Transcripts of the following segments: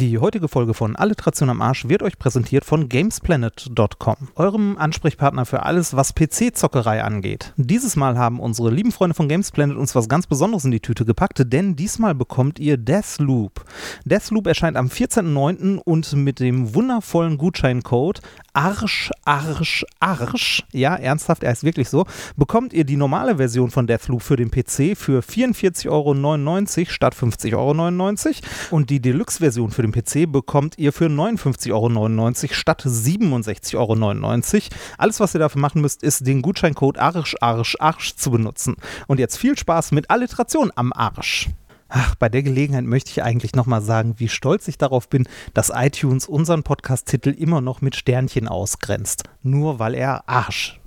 Die heutige Folge von Alliteration am Arsch wird euch präsentiert von Gamesplanet.com, eurem Ansprechpartner für alles, was PC-Zockerei angeht. Dieses Mal haben unsere lieben Freunde von Gamesplanet uns was ganz Besonderes in die Tüte gepackt, denn diesmal bekommt ihr Deathloop. Deathloop erscheint am 14.09. und mit dem wundervollen Gutscheincode Arsch, Arsch, Arsch, ja, ernsthaft, er ist wirklich so, bekommt ihr die normale Version von Deathloop für den PC für 44,99 Euro statt 50,99 Euro und die Deluxe-Version für den PC bekommt ihr für 59,99 Euro statt 67,99 Euro. Alles, was ihr dafür machen müsst, ist den Gutscheincode Arsch, Arsch, Arsch zu benutzen. Und jetzt viel Spaß mit Alliteration am Arsch. Ach, bei der Gelegenheit möchte ich eigentlich nochmal sagen, wie stolz ich darauf bin, dass iTunes unseren Podcast-Titel immer noch mit Sternchen ausgrenzt. Nur weil er Arsch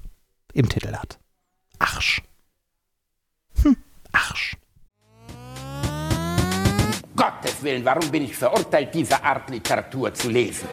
im Titel hat. Arsch. Hm, Arsch. Gottes Willen, warum bin ich verurteilt, diese Art Literatur zu lesen?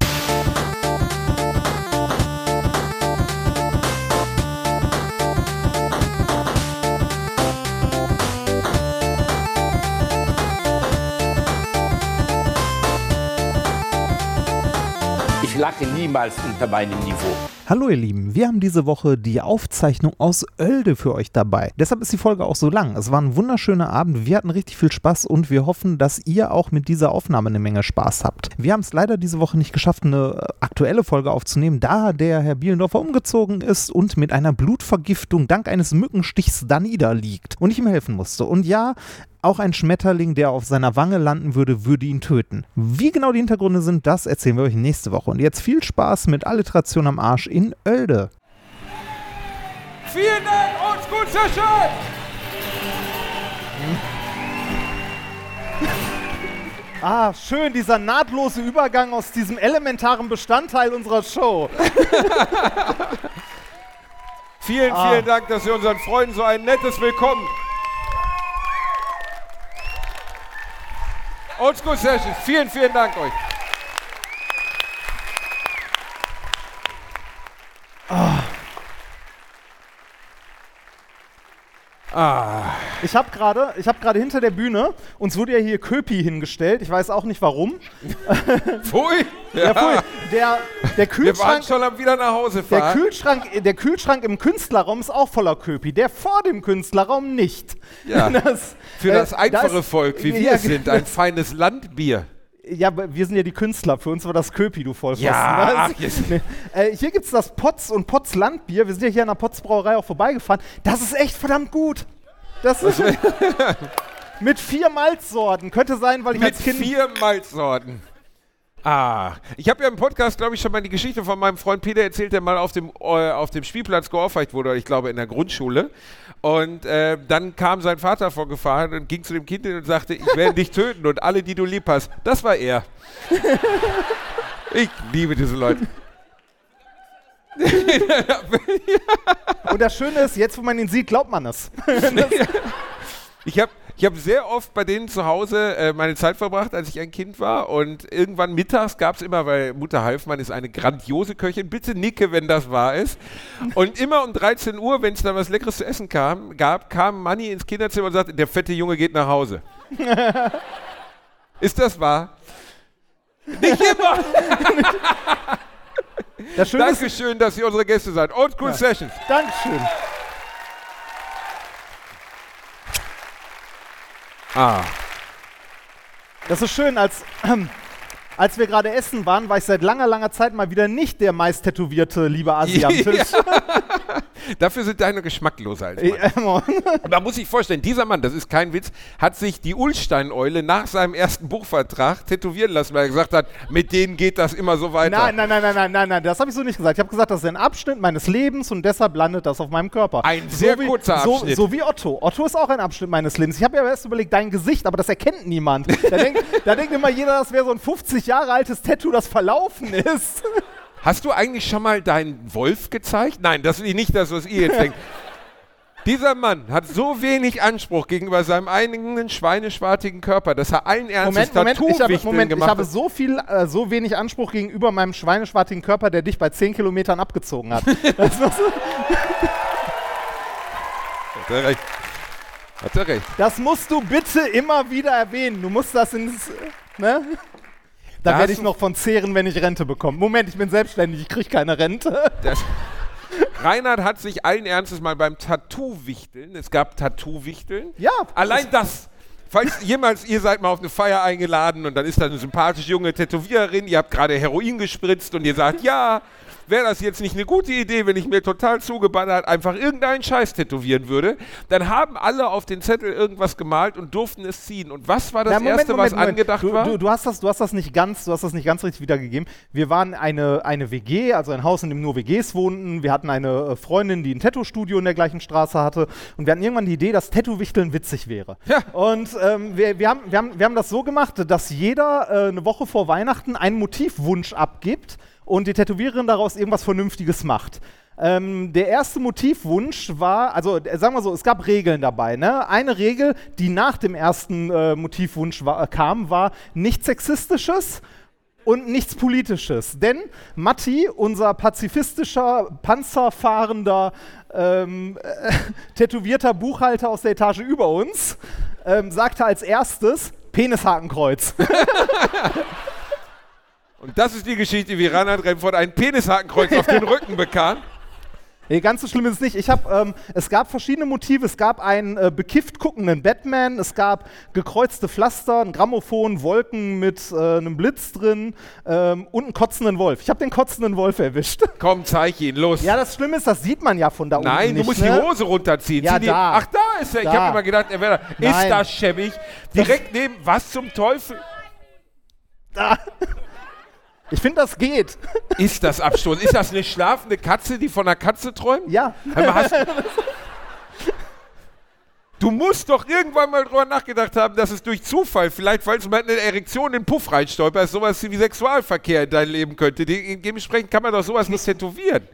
Ich lache niemals unter meinem Niveau. Hallo ihr Lieben, wir haben diese Woche die Aufzeichnung aus Oelde für euch dabei. Deshalb ist die Folge auch so lang. Es war ein wunderschöner Abend, wir hatten richtig viel Spaß und wir hoffen, dass ihr auch mit dieser Aufnahme eine Menge Spaß habt. Wir haben es leider diese Woche nicht geschafft, eine aktuelle Folge aufzunehmen, da der Herr Bielendorfer umgezogen ist und mit einer Blutvergiftung dank eines Mückenstichs da niederliegt und ich ihm helfen musste. Und ja, auch ein Schmetterling, der auf seiner Wange landen würde, würde ihn töten. Wie genau die Hintergründe sind, das erzählen wir euch nächste Woche. Und jetzt viel Spaß mit Alliteration am Arsch in Oelde. Vielen Dank und gut Session! Ah, schön, dieser nahtlose Übergang aus diesem elementaren Bestandteil unserer Show. Vielen, Ah. vielen Dank, dass ihr unseren Freunden so ein nettes Willkommen. Oldschool Sessions, vielen, vielen Dank euch. Ah. Ich habe gerade, ich gerade hinter der Bühne, uns wurde ja hier Köpi hingestellt. Ich weiß auch nicht warum. Pfui! Ja, pfui. Der, der Wir waren Kühlschrank, schon wieder nach Hause der fahren. Kühlschrank, der Kühlschrank im Künstlerraum ist auch voller Köpi. Der vor dem Künstlerraum nicht. Ja. Das, Für äh, das da einfache ist- Volk, wie wir ja, sind, ein feines Landbier. Ja, wir sind ja die Künstler. Für uns war das Köpi, du Vollpfosten. Ja, ach, jetzt- nee. äh, hier gibt es das Potz und Potz Landbier. Wir sind ja hier an der Potz Brauerei auch vorbeigefahren. Das ist echt verdammt gut. Das ist mit vier Malzsorten. Könnte sein, weil ich Mit als Kind... vier Malzsorten. Ah, ich habe ja im Podcast, glaube ich, schon mal die Geschichte von meinem Freund Peter erzählt, der mal auf dem, äh, auf dem Spielplatz geohrfeigt wurde, ich glaube in der Grundschule. Und äh, dann kam sein Vater vorgefahren und ging zu dem Kind hin und sagte, ich werde dich töten und alle, die du lieb hast. Das war er. ich liebe diese Leute. Und das Schöne ist, jetzt wo man ihn sieht, glaubt man es. Ich habe ich hab sehr oft bei denen zu Hause äh, meine Zeit verbracht, als ich ein Kind war. Und irgendwann mittags gab es immer, weil Mutter Halfmann ist eine grandiose Köchin, bitte nicke, wenn das wahr ist. Und immer um 13 Uhr, wenn es dann was Leckeres zu essen kam, gab, kam Manni ins Kinderzimmer und sagte, der fette Junge geht nach Hause. ist das wahr? Nicht immer! Das Schöne Dankeschön, dass ihr unsere Gäste seid. Old School Sessions. Dankeschön. Ah. Das ist schön, als, als wir gerade essen waren, war ich seit langer, langer Zeit mal wieder nicht der meist tätowierte liebe Asi am Tisch. Dafür sind deine geschmackloser als Emma. Man muss sich vorstellen, dieser Mann, das ist kein Witz, hat sich die Ulstein-Eule nach seinem ersten Buchvertrag tätowieren lassen, weil er gesagt hat, mit denen geht das immer so weiter. Nein, nein, nein, nein, nein, nein, nein, das habe ich so nicht gesagt. Ich habe gesagt, das ist ein Abschnitt meines Lebens und deshalb landet das auf meinem Körper. Ein sehr wie, kurzer so, Abschnitt. So wie Otto. Otto ist auch ein Abschnitt meines Lebens. Ich habe ja erst überlegt, dein Gesicht, aber das erkennt niemand. Da denkt, da denkt immer jeder, das wäre so ein 50 Jahre altes Tattoo, das verlaufen ist. Hast du eigentlich schon mal deinen Wolf gezeigt? Nein, das ist nicht das, was ihr jetzt denkt. Dieser Mann hat so wenig Anspruch gegenüber seinem eigenen schweineschwartigen Körper, dass er allen Ernstes Moment, Moment, ich habe, Moment, ich habe so viel, äh, so wenig Anspruch gegenüber meinem schweineschwartigen Körper, der dich bei 10 Kilometern abgezogen hat. Das muss, Hat er recht. Hat er recht. das musst du bitte immer wieder erwähnen. Du musst das ins, ne? Da Da werde ich noch von zehren, wenn ich Rente bekomme. Moment, ich bin selbstständig, ich kriege keine Rente. Das, Reinhard hat sich allen Ernstes mal beim Tattoo-Wichteln, es gab Tattoo-Wichteln. Ja. Allein das. Falls jemals ihr seid mal auf eine Feier eingeladen und dann ist da eine sympathische junge Tätowiererin, ihr habt gerade Heroin gespritzt und ihr sagt, ja, wäre das jetzt nicht eine gute Idee, wenn ich mir total zugeballert einfach irgendeinen Scheiß tätowieren würde, dann haben alle auf den Zettel irgendwas gemalt und durften es ziehen. Und was war das Na, Moment, Erste, Moment, was Moment. angedacht du, war? Du, du, hast das, du hast das nicht ganz, du hast das nicht ganz richtig wiedergegeben. Wir waren eine, eine WG, also ein Haus, in dem nur WGs wohnten. Wir hatten eine äh, Freundin, die ein Tattoo-Studio in der gleichen Straße hatte. Und wir hatten irgendwann die Idee, dass Tattoo-Wichteln witzig wäre. Ja. Und ähm, wir, wir, haben, wir, haben, wir haben das so gemacht, dass jeder äh, eine Woche vor Weihnachten einen Motivwunsch abgibt und die Tätowiererin daraus irgendwas Vernünftiges macht. Ähm, der erste Motivwunsch war, also äh, sagen wir so, es gab Regeln dabei. Ne? Eine Regel, die nach dem ersten äh, Motivwunsch war, äh, kam, war nichts Sexistisches und nichts Politisches. Denn Matti, unser pazifistischer, panzerfahrender, ähm, äh, tätowierter Buchhalter aus der Etage über uns, ähm, sagte als erstes Penishakenkreuz. und das ist die Geschichte, wie Reinhard Remford ein Penishakenkreuz auf den Rücken bekam. Nee, ganz so schlimm ist es nicht. Ich hab, ähm, es gab verschiedene Motive. Es gab einen äh, bekifft guckenden Batman, es gab gekreuzte Pflaster, ein Grammophon, Wolken mit äh, einem Blitz drin ähm, und einen kotzenden Wolf. Ich habe den kotzenden Wolf erwischt. Komm, zeig ihn, los. ja, das Schlimme ist, das sieht man ja von da unten Nein, du musst ne? die Hose runterziehen. Ja, Zieh die, da. Ach, da ist er. Ich Da. habe immer gedacht, er wäre da. Ist Nein. das schäbig? Direkt neben, was zum Teufel? Da. Ich finde, das geht. Ist das Abstoß? Ist das eine schlafende Katze, die von einer Katze träumt? Ja. Hast du musst doch irgendwann mal drüber nachgedacht haben, dass es durch Zufall, vielleicht weil es mal eine Erektion in den Puff reinstolperst, sowas wie Sexualverkehr in dein Leben könnte. De dementsprechend kann man doch sowas nicht tätowieren.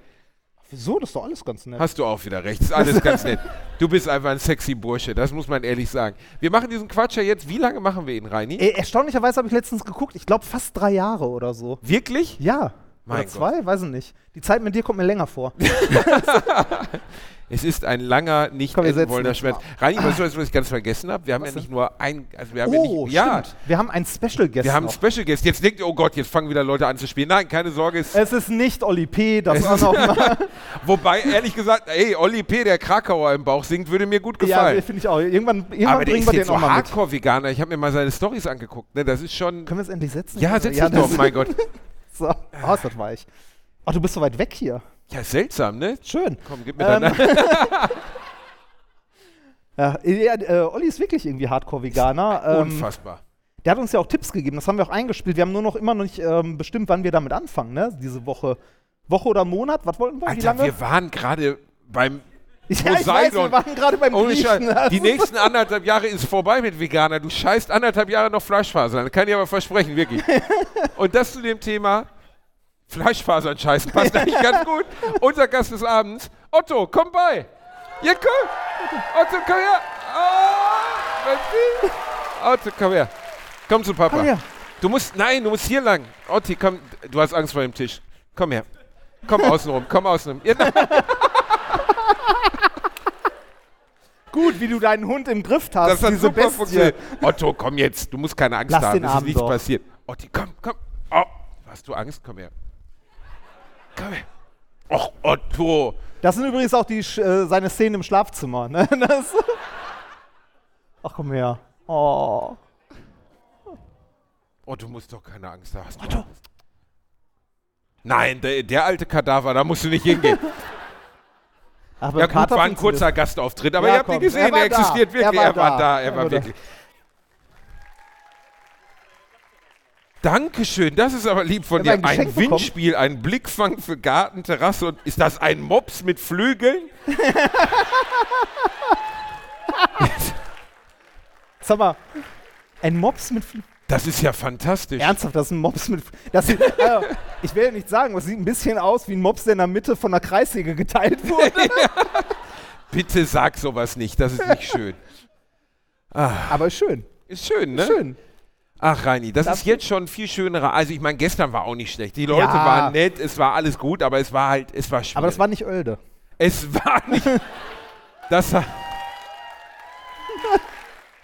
Wieso? Das ist doch alles ganz nett. Hast du auch wieder recht. Ist alles ganz nett. Du bist einfach ein sexy Bursche, das muss man ehrlich sagen. Wir machen diesen Quatsch ja jetzt. Wie lange machen wir ihn, Reini? Äh, erstaunlicherweise habe ich letztens geguckt. Ich glaube, fast drei Jahre oder so. Wirklich? Ja. Mein oder Gott. zwei? Weiß ich nicht. Die Zeit mit dir kommt mir länger vor. Es ist ein langer, nicht Komm, enden wollender Schmerz. Reini, weißt du, was ich ganz vergessen habe? Wir haben ja nicht nur ein, also wir haben ja Oh, nicht, ja, stimmt. Wir haben einen Special Guest wir haben noch. Special Guest. Jetzt denkt ihr, oh Gott, jetzt fangen wieder Leute an zu spielen. Nein, keine Sorge. Es, Es ist nicht Oli P., das war noch mal. wobei, ehrlich gesagt, ey, Olli P., der Krakauer im Bauch singt, würde mir gut ja, gefallen. finde ich auch. Irgendwann, irgendwann Aber bringen wir den auch so mal. Hardcore-Veganer. Ich habe mir mal seine Stories angeguckt. Ne? Das ist schon... Können wir es endlich setzen? Ja, setz dich das- doch, mein Gott. So. Oh, ist das weich. Ach, du bist so weit weg hier. Ja, seltsam, ne? Schön. Komm, gib mir Ähm, deine... Ja, äh, Olli ist wirklich irgendwie Hardcore-Veganer. Ähm, Unfassbar. der hat uns ja auch Tipps gegeben, das haben wir auch eingespielt. Wir haben nur noch immer noch nicht ähm, bestimmt, wann wir damit anfangen, ne? Diese Woche. Woche oder Monat? Was wollten wir? Alter, wir waren gerade beim ja, ich weiß, wir waren gerade beim Ohne Griechen. Scheiß. Die nächsten anderthalb Jahre ist vorbei mit Veganer. Du scheißt anderthalb Jahre noch Fleischfasern. Das kann ich aber versprechen, wirklich. Und das zu dem Thema Fleischfasern scheißen passt eigentlich ganz gut. Unser Gast des Abends, Otto, komm bei. Ja, komm. Otto, komm her. Oh? Otto, komm her. Komm zu Papa. Komm her. Du musst, nein, du musst hier lang. Otti, komm, du hast Angst vor dem Tisch. Komm her. Komm außenrum, komm außenrum. Ja, nein. Gut, wie du deinen Hund im Griff hast. Das hat diese super Bestie. funktioniert. Otto, komm jetzt. Du musst keine Angst Lass haben. den Es ist nichts doch. passiert. Otti, komm, komm. Oh, hast du Angst? Komm her. Komm her. Och, Otto. Das sind übrigens auch die, Sch- äh, seine Szenen im Schlafzimmer. Ne? Das Ach, komm her. Oh. Oh, du musst doch keine Angst haben. Hast du Angst? Nein, der, der alte Kadaver, da musst du nicht hingehen. Beim ja gut, war ein kurzer Gastauftritt, aber Ja, ihr habt ihn komm, gesehen, er war er existiert da. wirklich. Er war da. er Er war war wirklich. Dankeschön, das ist aber lieb von dir. ein Ein Geschenk bekommen. Windspiel, ein Blickfang für Garten, Terrasse und ist das ein Mops mit Flügeln? Sag mal, ein Mops mit. Fl- Das ist ja fantastisch. Ernsthaft, das ist ein Mops mit. Das sieht, äh, ich will ja nicht sagen, aber es sieht ein bisschen aus wie ein Mops, der in der Mitte von der Kreissäge geteilt wurde. Bitte sag sowas nicht, das ist nicht schön. aber ist schön. Ist schön, ne? Schön. Ach, Reini, das Darf ist jetzt schon viel schönerer. Also, ich meine, gestern war auch nicht schlecht. Die Leute Ja. waren nett, es war alles gut, aber es war halt, es war schwierig. Aber das war nicht Oelde. es war nicht. Das war.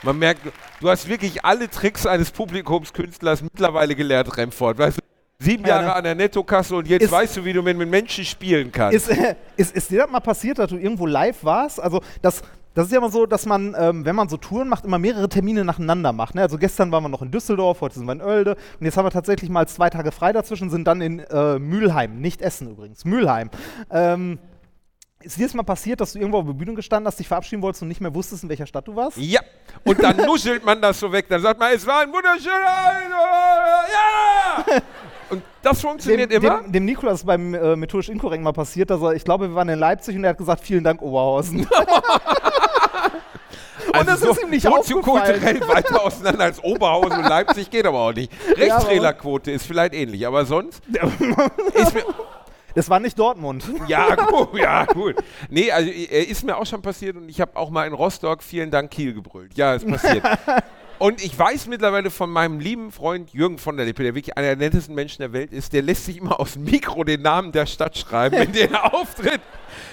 Man merkt, du hast wirklich alle Tricks eines Publikumskünstlers mittlerweile gelernt, Remford. Weißt du, sieben Ja, Jahre ne? an der Nettokasse und jetzt Ist- weißt du, wie du mit, mit Menschen spielen kannst. Ist, äh, ist, ist dir das mal passiert, dass du irgendwo live warst? Also das, das ist ja immer so, dass man, ähm, wenn man so Touren macht, immer mehrere Termine nacheinander macht. Ne? Also gestern waren wir noch in Düsseldorf, heute sind wir in Oelde und jetzt haben wir tatsächlich mal zwei Tage frei dazwischen, sind dann in äh, Mülheim, nicht Essen übrigens, Mülheim. Ähm, ist dir das mal passiert, dass du irgendwo auf der Bühne gestanden hast, dich verabschieden wolltest und nicht mehr wusstest, in welcher Stadt du warst? ja, und dann nuschelt man das so weg. Dann sagt man, es war ein wunderschöner. Ja! Und das funktioniert dem, immer. Dem, dem Nikolas ist beim äh, methodisch inkorrekt mal passiert, dass er, ich glaube, wir waren in Leipzig und er hat gesagt, vielen Dank, Oberhausen. Also das ist ihm nicht wozu aufgefallen. kulturell weiter auseinander als Oberhausen und Leipzig geht aber auch nicht. Rechtstrailerquote ist vielleicht ähnlich, aber sonst ist mir, Das war nicht Dortmund. ja gut, ja gut. Nee, also äh, ist mir auch schon passiert und ich habe auch mal in Rostock vielen Dank Kiel gebrüllt. Ja, ist passiert. Und ich weiß mittlerweile von meinem lieben Freund Jürgen von der Lippe, der wirklich einer der nettesten Menschen der Welt ist, der lässt sich immer aus dem Mikro den Namen der Stadt schreiben, in der er auftritt.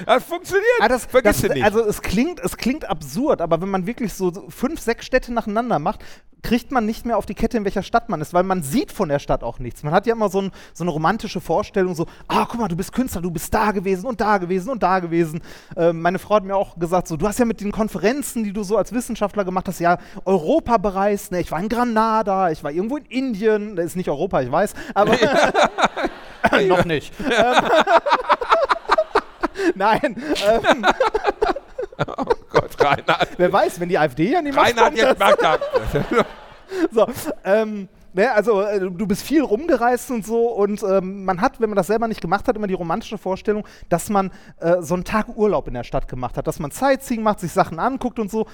Das funktioniert. Ah, das, Vergiss das, nicht. Also es klingt, es klingt absurd, aber wenn man wirklich so fünf, sechs Städte nacheinander macht, kriegt man nicht mehr auf die Kette, in welcher Stadt man ist, weil man sieht von der Stadt auch nichts. Man hat ja immer so, ein, so eine romantische Vorstellung, so, ah, guck mal, du bist Künstler, du bist da gewesen und da gewesen und da gewesen. Ähm, meine Frau hat mir auch gesagt, so, du hast ja mit den Konferenzen, die du so als Wissenschaftler gemacht hast, ja Europa bereist. Ne? Ich war in Granada, ich war irgendwo in Indien, das ist nicht Europa, ich weiß, aber noch nicht. Ähm, Nein, ähm, Reinhard. wer weiß, wenn die AfD ja nicht Reinhard, jetzt mag das. So, ähm, ne, also äh, du bist viel rumgereist und so und ähm, man hat, wenn man das selber nicht gemacht hat, immer die romantische Vorstellung, dass man äh, so einen Tag Urlaub in der Stadt gemacht hat, dass man Sightseeing macht, sich Sachen anguckt und so.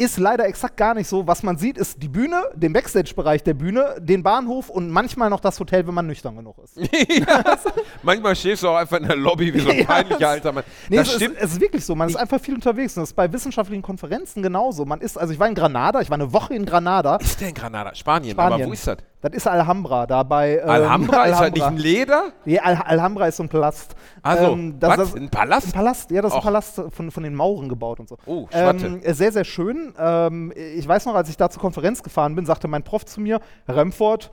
Ist leider exakt gar nicht so. Was man sieht, ist die Bühne, den Backstage-Bereich der Bühne, den Bahnhof und manchmal noch das Hotel, wenn man nüchtern genug ist. Manchmal stehst du auch einfach in der Lobby wie so ein peinlicher alter Mann. Nee, das es, stimmt. Ist, es ist wirklich so. Man ist einfach viel unterwegs. Und das ist bei wissenschaftlichen Konferenzen genauso. Man ist, also ich war in Granada, ich war eine Woche in Granada. ist der in Granada? Spanien, Spanien. aber wo ist das? Das ist Alhambra, da bei. ähm, Alhambra? Ist das nicht ein Leder? Nee, Al Alhambra ist so ein Palast. Also, Ähm, das- was? das- ein Palast? Ein Palast, ja, das ist ein Och. Palast von, von den Mauren gebaut und so. Oh, Schwatte. ähm, äh, Sehr, sehr schön. Ähm, ich weiß noch, als ich da zur Konferenz gefahren bin, sagte mein Prof zu mir, Herr Remford,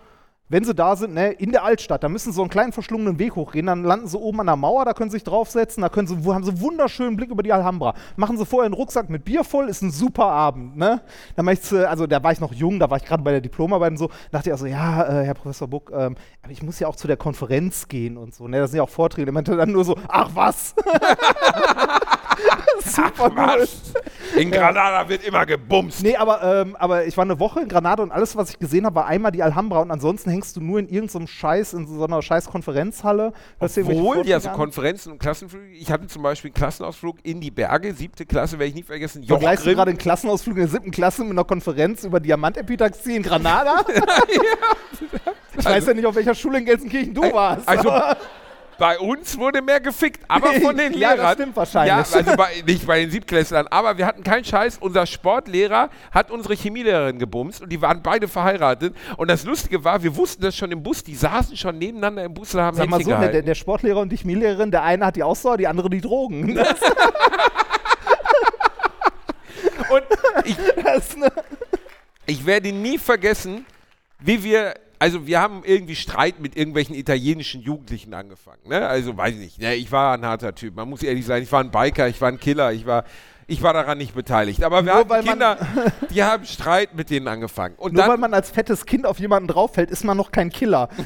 wenn Sie da sind, ne, in der Altstadt, da müssen Sie so einen kleinen verschlungenen Weg hochgehen, dann landen Sie oben an der Mauer, da können Sie sich draufsetzen, da können Sie, haben Sie einen wunderschönen Blick über die Alhambra. Machen Sie vorher einen Rucksack mit Bier voll, ist ein super Abend, ne? Da äh, also da war ich noch jung, da war ich gerade bei der Diplomarbeit und so, dachte ich also, ja, äh, Herr Professor Buck, ähm, aber ich muss ja auch zu der Konferenz gehen und so, ne? Da sind ja auch Vorträge, der meinte dann nur so, ach was? super cool. Was? In Granada wird immer gebumst. Nee, aber, ähm, aber ich war eine Woche in Granada und alles, was ich gesehen habe, war einmal die Alhambra und ansonsten hängst du nur in irgendeinem Scheiß, in so einer scheiß Konferenzhalle. Obwohl, ja, so. Konferenzen und Klassenflüge. Ich hatte zum Beispiel einen Klassenausflug in die Berge, siebte Klasse, werde ich nie vergessen. Vergleichst du gerade einen Klassenausflug in der siebten Klasse mit einer Konferenz über Diamantepitaxie in Granada? Ich weiß ja nicht, auf welcher Schule in Gelsenkirchen du warst. Also bei uns wurde mehr gefickt, aber von den Ja, das Lehrern. stimmt wahrscheinlich. Ja, also bei, nicht bei den Siebtklässlern, aber wir hatten keinen Scheiß. Unser Sportlehrer hat unsere Chemielehrerin gebumst und die waren beide verheiratet. Und das Lustige war, wir wussten das schon im Bus, die saßen schon nebeneinander im Bus und haben Sag mal so, der, der Sportlehrer und die Chemielehrerin, der eine hat die Ausdauer, die andere die Drogen. Und ich? Ich werde nie vergessen, wie wir, also wir haben irgendwie Streit mit irgendwelchen italienischen Jugendlichen angefangen. Ne? Also weiß ich nicht. Ne? Ich war ein harter Typ. Man muss ehrlich sein, ich war ein Biker, ich war ein Killer, ich war, ich war daran nicht beteiligt. Aber wir Nur weil hatten man- Kinder, die haben Streit mit denen angefangen. Und Nur weil dann, man als fettes Kind auf jemanden drauffällt, ist man noch kein Killer.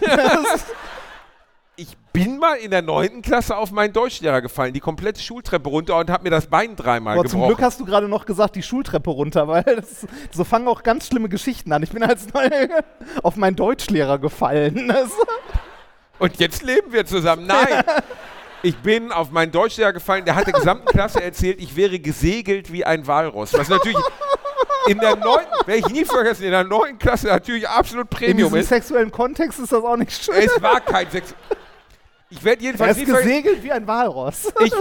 Bin mal in der neunten Klasse auf meinen Deutschlehrer gefallen, die komplette Schultreppe runter und habe mir das Bein dreimal zum gebrochen. Glück hast du gerade noch gesagt, die Schultreppe runter, weil das, so fangen auch ganz schlimme Geschichten an. Ich bin als Neue auf meinen Deutschlehrer gefallen. Und jetzt leben wir zusammen. Nein. Ich bin auf meinen Deutschlehrer gefallen, der hat der gesamten Klasse erzählt, ich wäre gesegelt wie ein Walross. Was natürlich in der neunten, werde ich nie vergessen, in der neunten Klasse natürlich absolut in Premium diesem ist. sexuellen Kontext ist das auch nicht schön. Es war kein Sex. Ich werde Er jedenfalls ist nie vergessen. gesegelt wie ein Walross. Ich,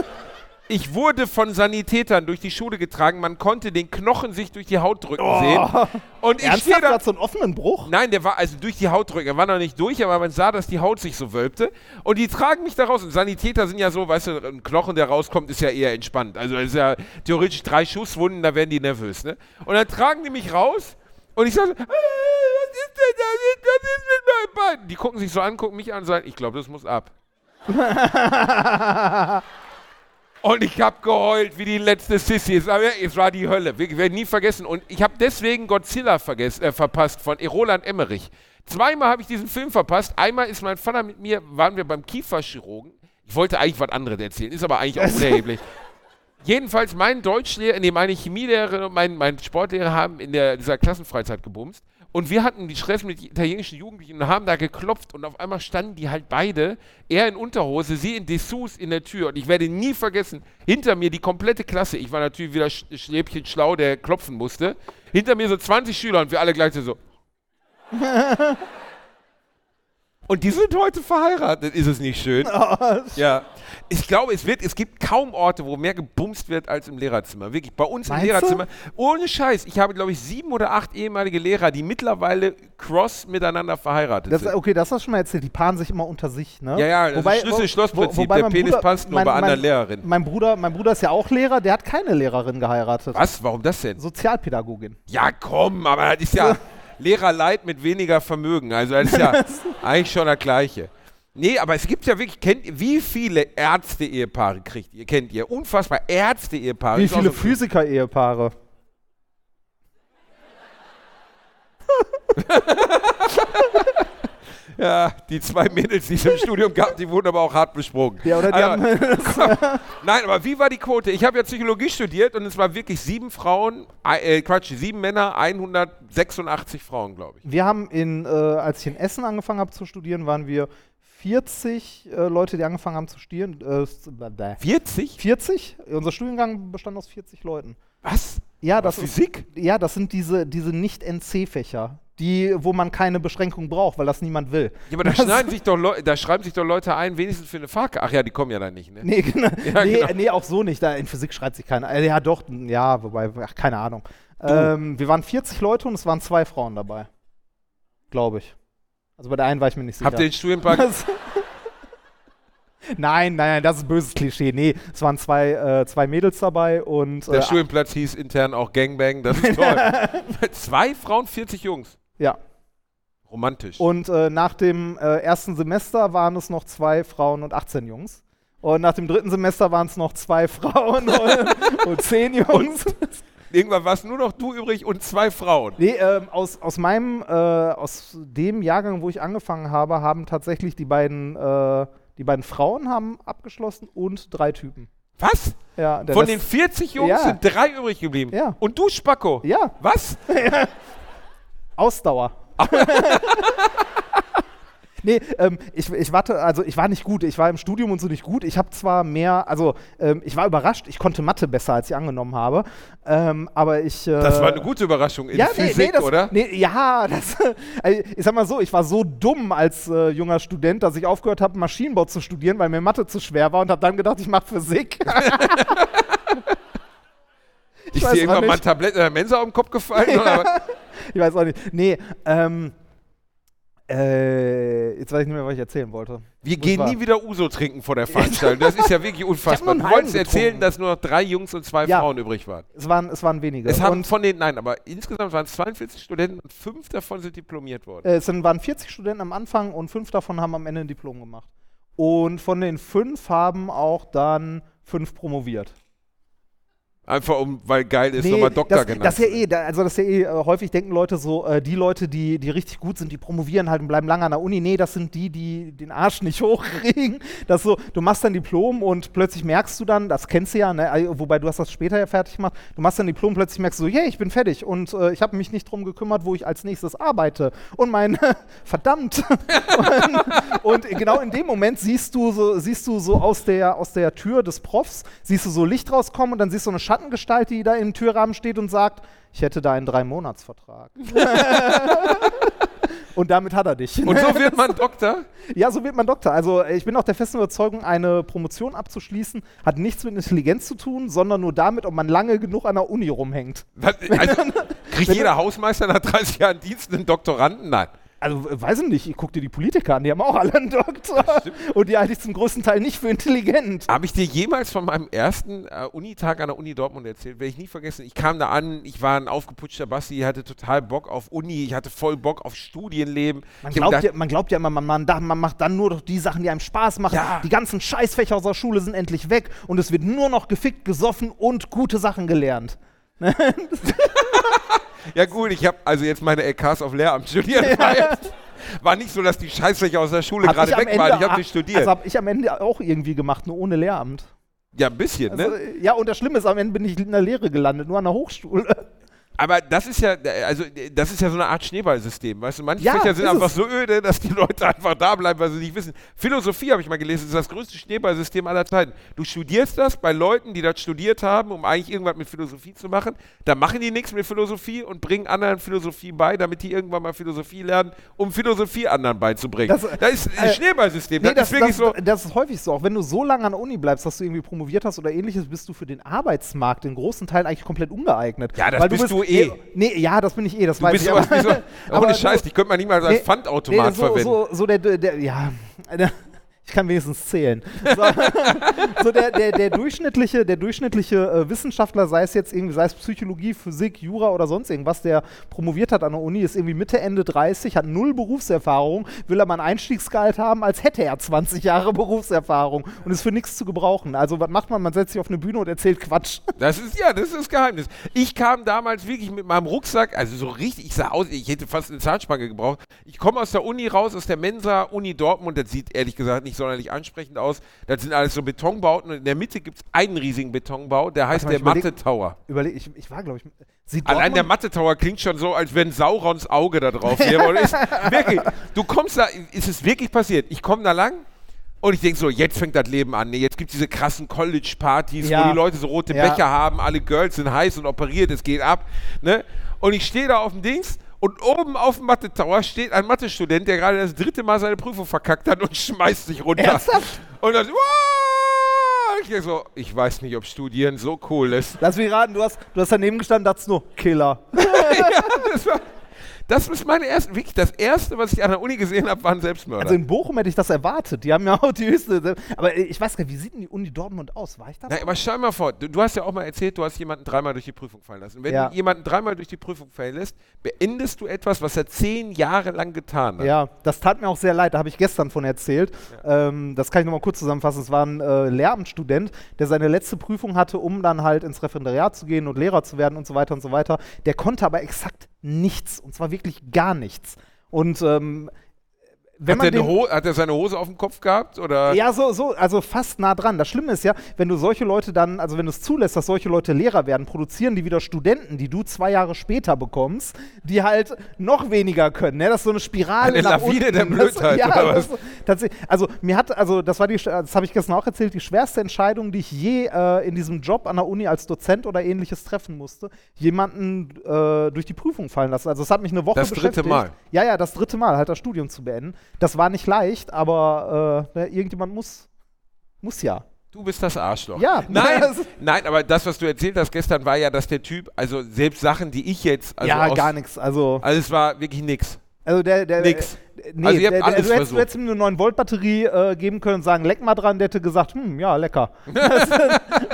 Ich wurde von Sanitätern durch die Schule getragen. Man konnte den Knochen sich durch die Haut drücken Oh. sehen. Und ich stehe da. So einen offenen Bruch? Nein, der war also durch die Haut drücken. Er war noch nicht durch, aber man sah, dass die Haut sich so wölbte. Und die tragen mich da raus. Und Sanitäter sind ja so, weißt du, ein Knochen, der rauskommt, ist ja eher entspannt. Also das ist ja theoretisch drei Schusswunden, da werden die nervös. Ne? Und dann tragen die mich raus. Und ich sage, so, "Ah, was ist denn da? Was ist mit meinem Bein? Die gucken sich so an, gucken mich an und sagen, ich glaube, das muss ab. Und ich habe geheult wie die letzte Sissy. Es war, die Hölle. Wir werden nie vergessen. Und ich habe deswegen Godzilla vergessen, äh, verpasst von Roland Emmerich. Zweimal habe ich diesen Film verpasst. Einmal ist mein Vater mit mir, waren wir beim Kieferchirurgen. Ich wollte eigentlich was anderes erzählen, ist aber eigentlich auch unerheblich. Jedenfalls mein Deutschlehrer, nee, meine Chemielehrer und mein, mein Sportlehrer haben in der, dieser Klassenfreizeit gebumst. Und wir hatten die Stress mit italienischen Jugendlichen und haben da geklopft und auf einmal standen die halt beide, er in Unterhose, sie in Dessous in der Tür. Und ich werde nie vergessen, hinter mir die komplette Klasse, ich war natürlich wieder Sch Schläbchen schlau, der klopfen musste, hinter mir so 20 Schüler und wir alle gleich so. Und die sind heute verheiratet, ist es nicht schön? Ja. Ich glaube, es wird, es gibt kaum Orte, wo mehr gebumst wird als im Lehrerzimmer. Wirklich, bei uns Meinst im du? Lehrerzimmer. Ohne Scheiß. Ich habe, glaube ich, sieben oder acht ehemalige Lehrer, die mittlerweile cross miteinander verheiratet Das, sind. okay, das hast du schon mal erzählt. Die paaren sich immer unter sich, ne? Ja, ja, das ist Schlüssel-Schloss-Prinzip. Der mein Penis passt nur bei anderen Lehrerinnen. Mein Bruder, mein Bruder ist ja auch Lehrer, der hat keine Lehrerin geheiratet. Was? Warum das denn? Sozialpädagogin. Ja, komm, aber das ist ja Lehrerleid mit weniger Vermögen. Also das ist ja eigentlich schon das Gleiche. Nee, aber es gibt ja wirklich, kennt ihr, wie viele Ärzte-Ehepaare kriegt ihr? Kennt ihr? Unfassbar Ärzte-Ehepaare. Wie viele so- Physiker-Ehepaare? Ja, die zwei Mädels, die es im Studium gab, die wurden aber auch hart besprungen. Ja, oder die aber, haben, Nein, aber wie war die Quote? Ich habe ja Psychologie studiert und es war wirklich sieben Frauen, äh, Quatsch, sieben Männer, 186 Frauen, glaube ich. wir haben in, äh, als ich in Essen angefangen habe zu studieren, waren wir 40 äh, Leute, die angefangen haben zu studieren. Äh, s- bäh. 40? 40? Unser Studiengang bestand aus 40 Leuten. Was? Ja, das ist, Physik? ja, das sind diese, diese Nicht-NC-Fächer, die, wo man keine Beschränkung braucht, weil das niemand will. Ja, aber da, schneiden sich doch Leu- da schreiben sich doch Leute ein, wenigstens für eine Fahrkarte. Ach ja, die kommen ja dann nicht, ne? Nee, genau. Ja, nee, genau. nee, auch so nicht. Da in Physik schreibt sich keiner. Äh, ja, doch, ja, wobei, ach, keine Ahnung. Ähm, wir waren 40 Leute und es waren zwei Frauen dabei. Glaube ich. Also bei der einen war ich mir nicht sicher. Habt ihr den Studienpark? Nein, nein, nein, das ist ein böses Klischee. Nee, es waren zwei, äh, zwei Mädels dabei und. Der Äh, Studienplatz hieß intern auch Gangbang, das ist toll. Zwei Frauen, 40 Jungs. Ja. Romantisch. Und äh, nach dem äh, ersten Semester waren es noch zwei Frauen und 18 Jungs. Und nach dem dritten Semester waren es noch zwei Frauen und, und 10 Jungs. Irgendwann war es nur noch du übrig und zwei Frauen. Nee, ähm, aus, aus meinem, äh, aus dem Jahrgang, wo ich angefangen habe, haben tatsächlich die beiden, äh, die beiden Frauen haben abgeschlossen und drei Typen. Was? Ja, Von den 40 Jungs Ja. sind drei übrig geblieben. Ja. Und du, Spacko? Ja, Was? Ausdauer. Nee, ähm, ich, ich warte, also ich war nicht gut, ich war im Studium und so nicht gut. Ich habe zwar mehr, also ähm, ich war überrascht, ich konnte Mathe besser, als ich angenommen habe. Ähm, aber ich. Äh, Das war eine gute Überraschung in ja, Physik, nee, nee, das, oder? Nee, ja, das, also ich sag mal so, ich war so dumm als äh, junger Student, dass ich aufgehört habe, Maschinenbau zu studieren, weil mir Mathe zu schwer war und habe dann gedacht, ich mache Physik. Ist weiß dir irgendwann mal ein. Tablett in der Mensa auf den Kopf gefallen? oder? Ich weiß auch nicht. Nee, ähm, äh, jetzt weiß ich nicht mehr, was ich erzählen wollte. Wir Wo gehen war. nie wieder Uso trinken vor der Veranstaltung. Das ist ja wirklich unfassbar. Du wolltest erzählen, dass nur noch drei Jungs und zwei Ja. Frauen übrig waren. Es waren, es waren wenige. Es haben und, von den, nein, aber insgesamt waren es 42 Studenten und fünf davon sind diplomiert worden. äh, es sind, waren 40 Studenten am Anfang und fünf davon haben am Ende ein Diplom gemacht. Und von den fünf haben auch dann fünf promoviert. Einfach um, weil geil ist, nochmal Doktor das, genannt. Das ist ja eh, also das ist ja eh, äh, häufig denken Leute so, äh, die Leute, die, die richtig gut sind, die promovieren halt und bleiben lange an der Uni. Nee, das sind die, die den Arsch nicht hochkriegen. Das so, du machst dein Diplom und plötzlich merkst du dann, das kennst du ja, ne, äh, wobei du hast das später ja fertig gemacht, du machst dein Diplom, plötzlich merkst du so, yeah, ich bin fertig und äh, ich habe mich nicht drum gekümmert, wo ich als nächstes arbeite. Und mein, verdammt. und, und genau in dem Moment siehst du so, siehst du so aus der, aus der Tür des Profs, siehst du so Licht rauskommen und dann siehst du eine Schattengestalt, die da im Türrahmen steht und sagt, ich hätte da einen Drei-Monats-Vertrag. Und damit hat er dich. Und so wird man Doktor? Ja, so wird man Doktor. Also äh, ich bin auch der festen Überzeugung, eine Promotion abzuschließen hat nichts mit Intelligenz zu tun, sondern nur damit, ob man lange genug an der Uni rumhängt. Was, also, kriegt jeder Hausmeister nach 30 Jahren Dienst einen Doktoranden? Nein. Also, weiß ich nicht, ich guck dir die Politiker an, die haben auch alle einen Doktor. Und die halte ich zum größten Teil nicht für intelligent. Habe ich dir jemals von meinem ersten äh, Unitag an der Uni Dortmund erzählt? Werde ich nie vergessen. Ich kam da an, ich war ein aufgeputschter Basti, ich hatte total Bock auf Uni, ich hatte voll Bock auf Studienleben. Man glaubt, gedacht, ja, man glaubt ja immer, man, man, man macht dann nur noch die Sachen, die einem Spaß machen. Ja. Die ganzen Scheißfächer aus der Schule sind endlich weg und es wird nur noch gefickt, gesoffen und gute Sachen gelernt. Ja gut, ich habe also jetzt meine LKs auf Lehramt studiert. War, jetzt, war nicht so, dass die Scheißfläche aus der Schule gerade weg waren. Ich habe sie studiert. Also habe ich am Ende auch irgendwie gemacht, nur ohne Lehramt. ja, ein bisschen, Also, ne? Ja, und das Schlimme ist, am Ende bin ich in der Lehre gelandet, nur an der Hochschule. Aber das ist ja, also das ist ja so eine Art Schneeballsystem, weißt du? Manche Ja, Fächer sind einfach es. so öde, dass die Leute einfach da bleiben, weil sie nicht wissen. Philosophie habe ich mal gelesen, ist das größte Schneeballsystem aller Zeiten. Du studierst das bei Leuten, die das studiert haben, um eigentlich irgendwas mit Philosophie zu machen. Da machen die nichts mit Philosophie und bringen anderen Philosophie bei, damit die irgendwann mal Philosophie lernen, um Philosophie anderen beizubringen. Das, Das, ist ein äh, Schneeballsystem. Nee, das, ist wirklich das, so. das ist häufig so. Auch wenn du so lange an der Uni bleibst, dass du irgendwie promoviert hast oder ähnliches, bist du für den Arbeitsmarkt in großen Teilen eigentlich komplett ungeeignet. Ja, das Weil bist du eh. Nee, nee, ja, das bin ich eh, das Du weiß bist ich. wie so, aber ohne so- Scheiß, die könnte man nicht mal als Nee, Pfandautomat nee, so, verwenden. So, so der, der, ja, ich kann wenigstens zählen. So, so der, der, der durchschnittliche, der durchschnittliche äh, Wissenschaftler, sei es jetzt irgendwie, sei es Psychologie, Physik, Jura oder sonst irgendwas, der promoviert hat an der Uni, ist irgendwie Mitte, Ende 30, hat null Berufserfahrung, will aber ein Einstiegsgehalt haben, als hätte er 20 Jahre Berufserfahrung und ist für nichts zu gebrauchen. Also was macht man? Man setzt sich auf eine Bühne und erzählt Quatsch. Das ist ja, das ist das Geheimnis. Ich kam damals wirklich mit meinem Rucksack, also so richtig, ich sah aus, ich hätte fast eine Zahnspange gebraucht. Ich komme aus der Uni raus, aus der Mensa, Uni Dortmund, das sieht ehrlich gesagt nicht sonderlich ansprechend aus. Das sind alles so Betonbauten und in der Mitte gibt es einen riesigen Betonbau, der heißt mal, der Mathe Tower. Überleg, ich, ich war, glaube ich, sieht Allein der Mathe Tower klingt schon so, als wenn Saurons Auge da drauf wäre. Ist wirklich, du kommst da, ist es wirklich passiert? Ich komme da lang und ich denke so, jetzt fängt das Leben an. Nee, jetzt gibt es diese krassen College-Partys, Ja. wo die Leute so rote Ja. Becher haben, alle Girls sind heiß und operiert, es geht ab. Ne? Und ich stehe da auf dem Dings und oben auf dem Mathe Tower steht ein Mathestudent, der gerade das dritte Mal seine Prüfung verkackt hat und schmeißt sich runter. Ernsthaft? Und dann, ich denk so, ich weiß nicht, ob Studieren so cool ist. Lass mich raten, du hast, du hast daneben gestanden, dachtest nur, Killer. das, war, das ist meine erste, wirklich das erste, was ich an der Uni gesehen habe, war ein Selbstmörder. Also in Bochum hätte ich das erwartet. Die haben ja auch die höchste. Aber ich weiß gar nicht, wie sieht denn die Uni Dortmund aus? War ich da? Na, aber stell mal vor, du, du hast ja auch mal erzählt, du hast jemanden dreimal durch die Prüfung fallen lassen. Wenn Ja. du jemanden dreimal durch die Prüfung fallen lässt, beendest du etwas, was er zehn Jahre lang getan hat. Ja, das tat mir auch sehr leid. Da habe ich gestern von erzählt. Ähm, das kann ich nochmal kurz zusammenfassen. Es war ein äh, Lehramtsstudent, der seine letzte Prüfung hatte, um dann halt ins Referendariat zu gehen und Lehrer zu werden und so weiter und so weiter. Der konnte aber exakt nichts. Und zwar wirklich gar nichts. Und ähm, wenn Hat, man der eine den, Ho hat er seine Hose auf dem Kopf gehabt? Oder? Ja, so, so, also fast nah dran. Das Schlimme ist ja, wenn du solche Leute dann, also wenn du es zulässt, dass solche Leute Lehrer werden, produzieren die wieder Studenten, die du zwei Jahre später bekommst, die halt noch weniger können. Ne? Das ist so eine Spirale. Eine nach Lawine unten. der Blödheit, Das, ja, das, tatsächlich. Also mir hat, also das war die, das habe ich gestern auch erzählt, die schwerste Entscheidung, die ich je äh, in diesem Job an der Uni als Dozent oder ähnliches treffen musste, jemanden äh, durch die Prüfung fallen lassen. Also es hat mich eine Woche Das dritte beschäftigt. Mal? Ja, ja, das dritte Mal, halt das Studium zu beenden. Das war nicht leicht, aber äh, ne, irgendjemand muss, muss ja. Du bist das Arschloch. Ja. Nein, nein, aber das, was du erzählt hast gestern, war ja, dass der Typ, also selbst Sachen, die ich jetzt. Also ja, aus- gar nichts. Also, Also es war wirklich nix. also der, der, Nix. äh, Nee, Also ihr habt der, der, alles du, hättest, du hättest ihm eine 9-Volt-Batterie äh, geben können und sagen, leck mal dran, der hätte gesagt, hm, ja, lecker.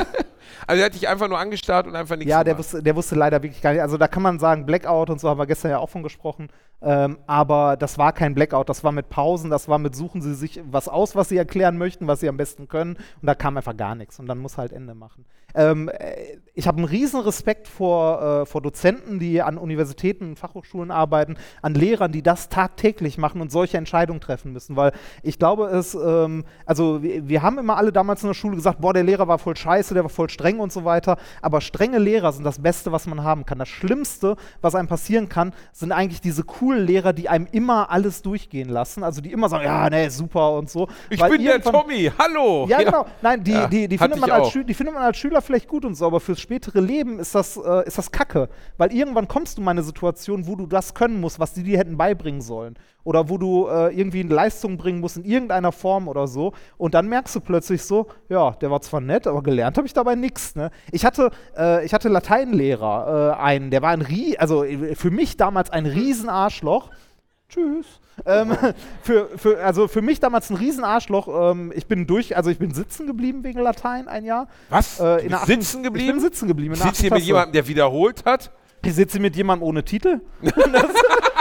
Also er hat dich einfach nur angestarrt und einfach nichts Ja, der wusste, der wusste leider wirklich gar nicht. Also da kann man sagen, Blackout und so haben wir gestern ja auch von gesprochen. Ähm, aber das war kein Blackout, das war mit Pausen, das war mit suchen Sie sich was aus, was Sie erklären möchten, was Sie am besten können. Und da kam einfach gar nichts. Und dann muss halt Ende machen. Ähm, äh, ich habe einen riesen Respekt vor, äh, vor Dozenten, die an Universitäten und Fachhochschulen arbeiten, an Lehrern, die das tagtäglich machen und solche Entscheidungen treffen müssen. Weil ich glaube, es, ähm, also wir, wir haben immer alle damals in der Schule gesagt, boah, der Lehrer war voll scheiße, der war voll streng und so weiter. Aber strenge Lehrer sind das Beste, was man haben kann. Das Schlimmste, was einem passieren kann, sind eigentlich diese coolen Schullehrer, die einem immer alles durchgehen lassen, also die immer sagen, ja, nee, super und so. Ich bin der Tommy, hallo. Ja, genau. Nein, die, Ja, die, die, findet man als die findet man als Schüler vielleicht gut und so, aber fürs spätere Leben ist das, äh, ist das Kacke. Weil irgendwann kommst du mal in eine Situation, wo du das können musst, was die dir hätten beibringen sollen. Oder wo du äh, irgendwie eine Leistung bringen musst in irgendeiner Form oder so. Und dann merkst du plötzlich so, ja, der war zwar nett, aber gelernt habe ich dabei nichts. Ne? Ich hatte, äh, ich hatte Lateinlehrer, äh, einen, der war ein Rie also äh, für mich damals ein Riesenarschloch. Tschüss. Ähm, für, für, also für mich damals ein Riesenarschloch. Ähm, ich bin durch, also ich bin sitzen geblieben wegen Latein ein Jahr. Was? Äh, sitzen Ich geblieben? bin sitzen geblieben. Sitzt hier mit jemandem, der wiederholt hat? Ich sitze mit jemandem ohne Titel.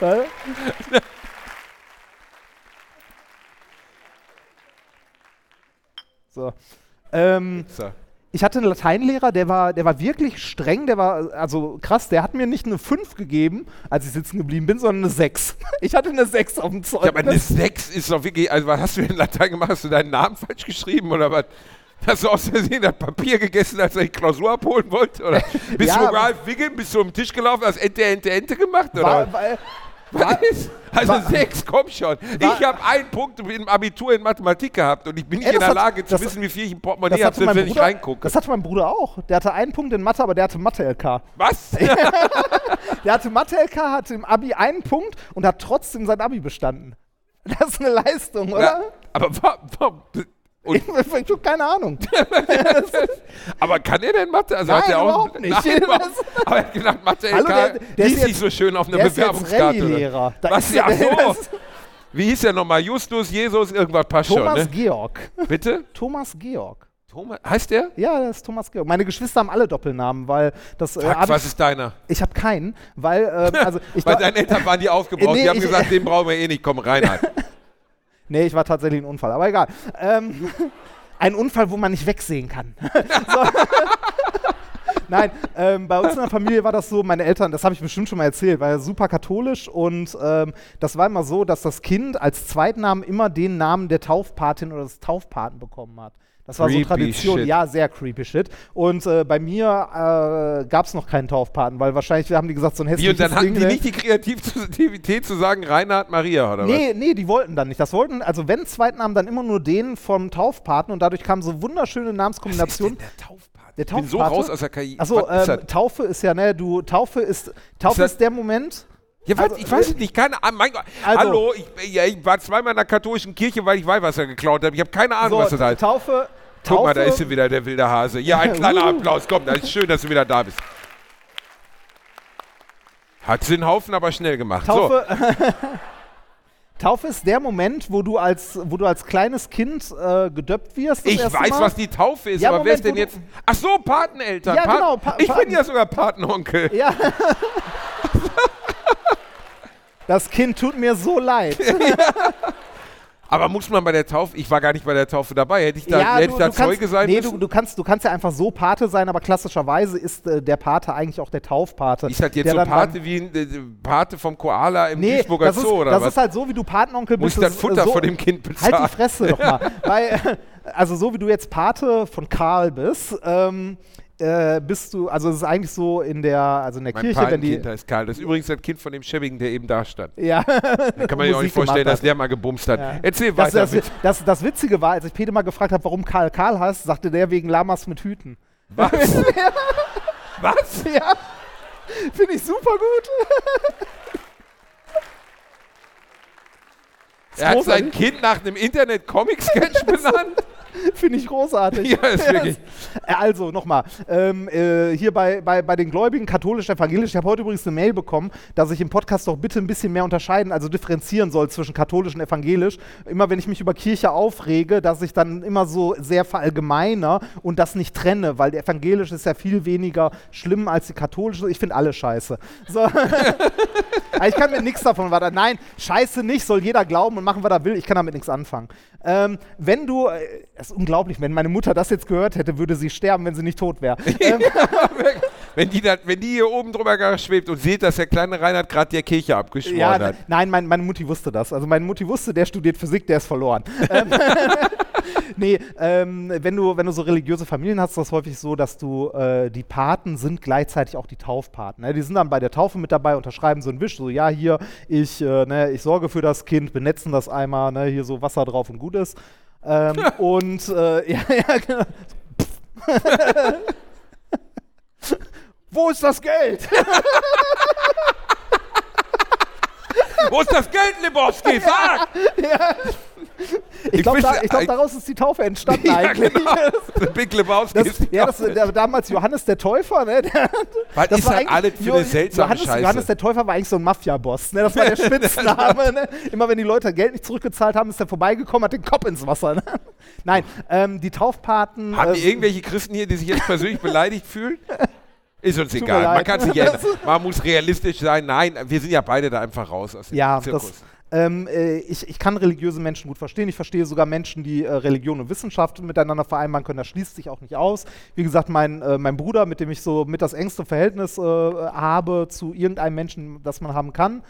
So. Ähm, ich hatte einen Lateinlehrer, der war, der war wirklich streng, der war also krass, der hat mir nicht eine 5 gegeben, als ich sitzen geblieben bin, sondern eine 6. Ich hatte eine 6 auf dem Zeug. Ja, aber eine 6 ist doch wirklich, also was hast du in Latein gemacht? Hast du deinen Namen falsch geschrieben oder was? Hast du aus Versehen das Papier gegessen, als er die Klausur abholen wollte? Oder bist Ja, du aber- Ralf Wiggum, bist du den Tisch gelaufen, hast Ente, Ente, Ente gemacht? Oder? war, was? war, Was? Also war- sechs, komm schon. ich habe einen Punkt im Abitur in Mathematik gehabt und ich bin nicht Ey, in der hat- Lage zu wissen, wie viel ich im Portemonnaie habe, selbst wenn ich Bruder, reingucke. das hatte mein Bruder auch. Der hatte einen Punkt in Mathe, aber der hatte Mathe-LK. Was? Der hatte Mathe-LK, hatte im Abi einen Punkt und hat trotzdem sein Abi bestanden. Das ist eine Leistung, Ja, oder? aber wa- wa- und, Ich, ich hab keine Ahnung. aber kann er denn Mathe? Also Nein, hat er auch, überhaupt nicht. Nein, aber er hat gedacht, Mathe Hallo, der- der ist nicht so schön auf einer Bewerbungskarte. oder? Rallye-Lehrer. Was? ist- Ja, so. Wie hieß der nochmal? Justus, Jesus, irgendwas passt schon, Thomas ne? Georg. Bitte? Thomas Georg. Thomas, heißt der? Ja, das ist Thomas Georg. Meine Geschwister haben alle Doppelnamen, weil das. Äh, Fuck, hab was ist deiner? ich habe keinen, weil. Ähm, also ich Bei war, deinen Eltern waren die aufgebraucht. Nee, die haben ich- gesagt, den brauchen wir eh nicht. Komm, Reinhard. Nee, ich war tatsächlich ein Unfall, aber egal. Ähm, ein Unfall, wo man nicht wegsehen kann. Nein, ähm, bei uns in der Familie war das so, meine Eltern, das habe ich bestimmt schon mal erzählt, war ja super katholisch und ähm, das war immer so, dass das Kind als Zweitnamen immer den Namen der Taufpatin oder des Taufpaten bekommen hat. Das war Creepy so Tradition, shit. ja, sehr creepy shit. Und äh, bei mir äh, gab es noch keinen Taufpaten, weil wahrscheinlich haben die gesagt, so ein Wie, und hässliches dann hatten Ding, die ne? nicht die Kreativität zu sagen, Reinhard Maria, oder Nee, nee, die wollten dann nicht. Das wollten, also wenn Zweitnamen, dann immer nur den vom Taufpaten und dadurch kamen so wunderschöne was? Namenskombinationen. Was ist denn der Taufpate? Der Ich bin so Taufpate? raus aus der KI. Achso, Was ist ähm? Taufe ist ja, ne, du, Taufe ist, Taufe das- ist der Moment. Ja, was, also, ich weiß es nicht, keine Ahnung. Mein Gott. Also- Hallo, ich, ja, ich war zweimal in der katholischen Kirche, weil ich Weihwasser geklaut habe. Ich habe keine Ahnung, So, was das heißt. Taufe, Guck Taufe, mal, da ist sie wieder, der wilde Hase. Ja, ein kleiner Applaus. Komm, das ist schön, dass du wieder da bist. Hat sie den Haufen aber schnell gemacht. Taufe, Taufe ist der Moment, wo du als, wo du als kleines Kind äh, gedöppt wirst. So. Ich weiß, Mal. was die Taufe ist, Ja, aber wer Moment, ist denn jetzt. Ach so, Pateneltern. Ja, Pat- genau, Pa- ich bin Paten- ja sogar Patenonkel. Ja. Das Kind tut mir so leid. Aber muss man bei der Taufe, ich war gar nicht bei der Taufe dabei, hätte ich da, hätte ich da Zeuge kannst, sein nee, müssen? Du, du, kannst, du kannst ja einfach so Pate sein, aber klassischerweise ist äh, der Pate eigentlich auch der Taufpate. ist das jetzt so dann Pate wie ein äh, Pate vom Koala im Nee, Duisburger das, ist, Zoo oder das was? ist halt so, wie du Patenonkel Muss bist. ich das ist, Futter äh, so, von dem Kind bezahlen? Halt die Fresse doch mal. Weil, äh, also so wie du jetzt Pate von Karl bist, ähm, äh, bist du, also es ist eigentlich so in der, also in der mein Kirche, wenn die... Patenkind heißt Karl. Das ist übrigens das Kind von dem Schäbigen, der eben da stand. Ja, Da kann man sich auch nicht vorstellen, dass der mal gebumst hat. Ja. Erzähl das, weiter. das, das, das Witzige war, als ich Peter mal gefragt habe, warum Karl Karl heißt, sagte der wegen Lamas mit Hüten. Was? Was? Ja, finde ich super gut. Er hat sein. Kind nach einem Internet-Comic-Sketch benannt? Finde ich großartig. Ja, ist wirklich. Äh, Also, nochmal, ähm, äh, hier bei, bei, bei den Gläubigen, katholisch, evangelisch, ich habe heute übrigens eine Mail bekommen, dass ich im Podcast doch bitte ein bisschen mehr unterscheiden, also differenzieren soll zwischen katholisch und evangelisch. Immer wenn ich mich über Kirche aufrege, dass ich dann immer so sehr verallgemeiner und das nicht trenne, weil die evangelische ist ja viel weniger schlimm als die katholische. Ich finde alle scheiße. So. Ich kann mir nichts davon weiter. Nein, scheiße nicht, soll jeder glauben und machen, was er will. Ich kann damit nichts anfangen. Ähm, wenn du, äh, das ist unglaublich, wenn meine Mutter das jetzt gehört hätte, würde sie sterben, wenn sie nicht tot wäre. ähm, wenn, die dat, wenn die hier oben drüber schwebt und sieht, dass der kleine Reinhard gerade der Kirche abgeschworen ja, hat. nein, mein, meine Mutti wusste das. Also meine Mutti wusste, der studiert Physik, der ist verloren. ähm, nee, ähm, wenn, du, wenn du so religiöse Familien hast, ist das häufig so, dass du äh, die Paten sind gleichzeitig auch die Taufpaten. Ne? Die sind dann bei der Taufe mit dabei, unterschreiben so einen Wisch, so ja, hier, ich, äh, ne, ich sorge für das Kind, benetzen das einmal, ne, hier so Wasser drauf und gut ist. Ähm, und äh, ja, ja, genau. Wo ist das Geld? Wo ist das Geld, Lebowski? Sag! Ich glaube, da, glaub, daraus ist die Taufe entstanden Ja, eigentlich. genau. The Big Lebowski. Das, ja, das, der, damals Johannes der Täufer, ne? Der, Was das ist war eigentlich- alles für eine seltsame Johannes, Scheiße? Johannes der Täufer war eigentlich so ein Mafia-Boss, ne? Das war der Spitzname, ne? Immer wenn die Leute Geld nicht zurückgezahlt haben, ist er vorbeigekommen, hat den Kopf ins Wasser, ne? Nein, ähm, die Taufpaten. Haben äh, irgendwelche Christen hier, die sich jetzt persönlich beleidigt fühlen? Ist uns mir egal. Man kann sich ja, man muss realistisch sein. Nein, wir sind ja beide da einfach raus aus dem Ja, Zirkus. das, ähm, äh, ich, ich kann religiöse Menschen gut verstehen. Ich verstehe sogar Menschen, die äh, Religion und Wissenschaft miteinander vereinbaren können. Das schließt sich auch nicht aus. Wie gesagt, mein, äh, mein Bruder, mit dem ich so mit das engste Verhältnis äh, habe zu irgendeinem Menschen, das man haben kann.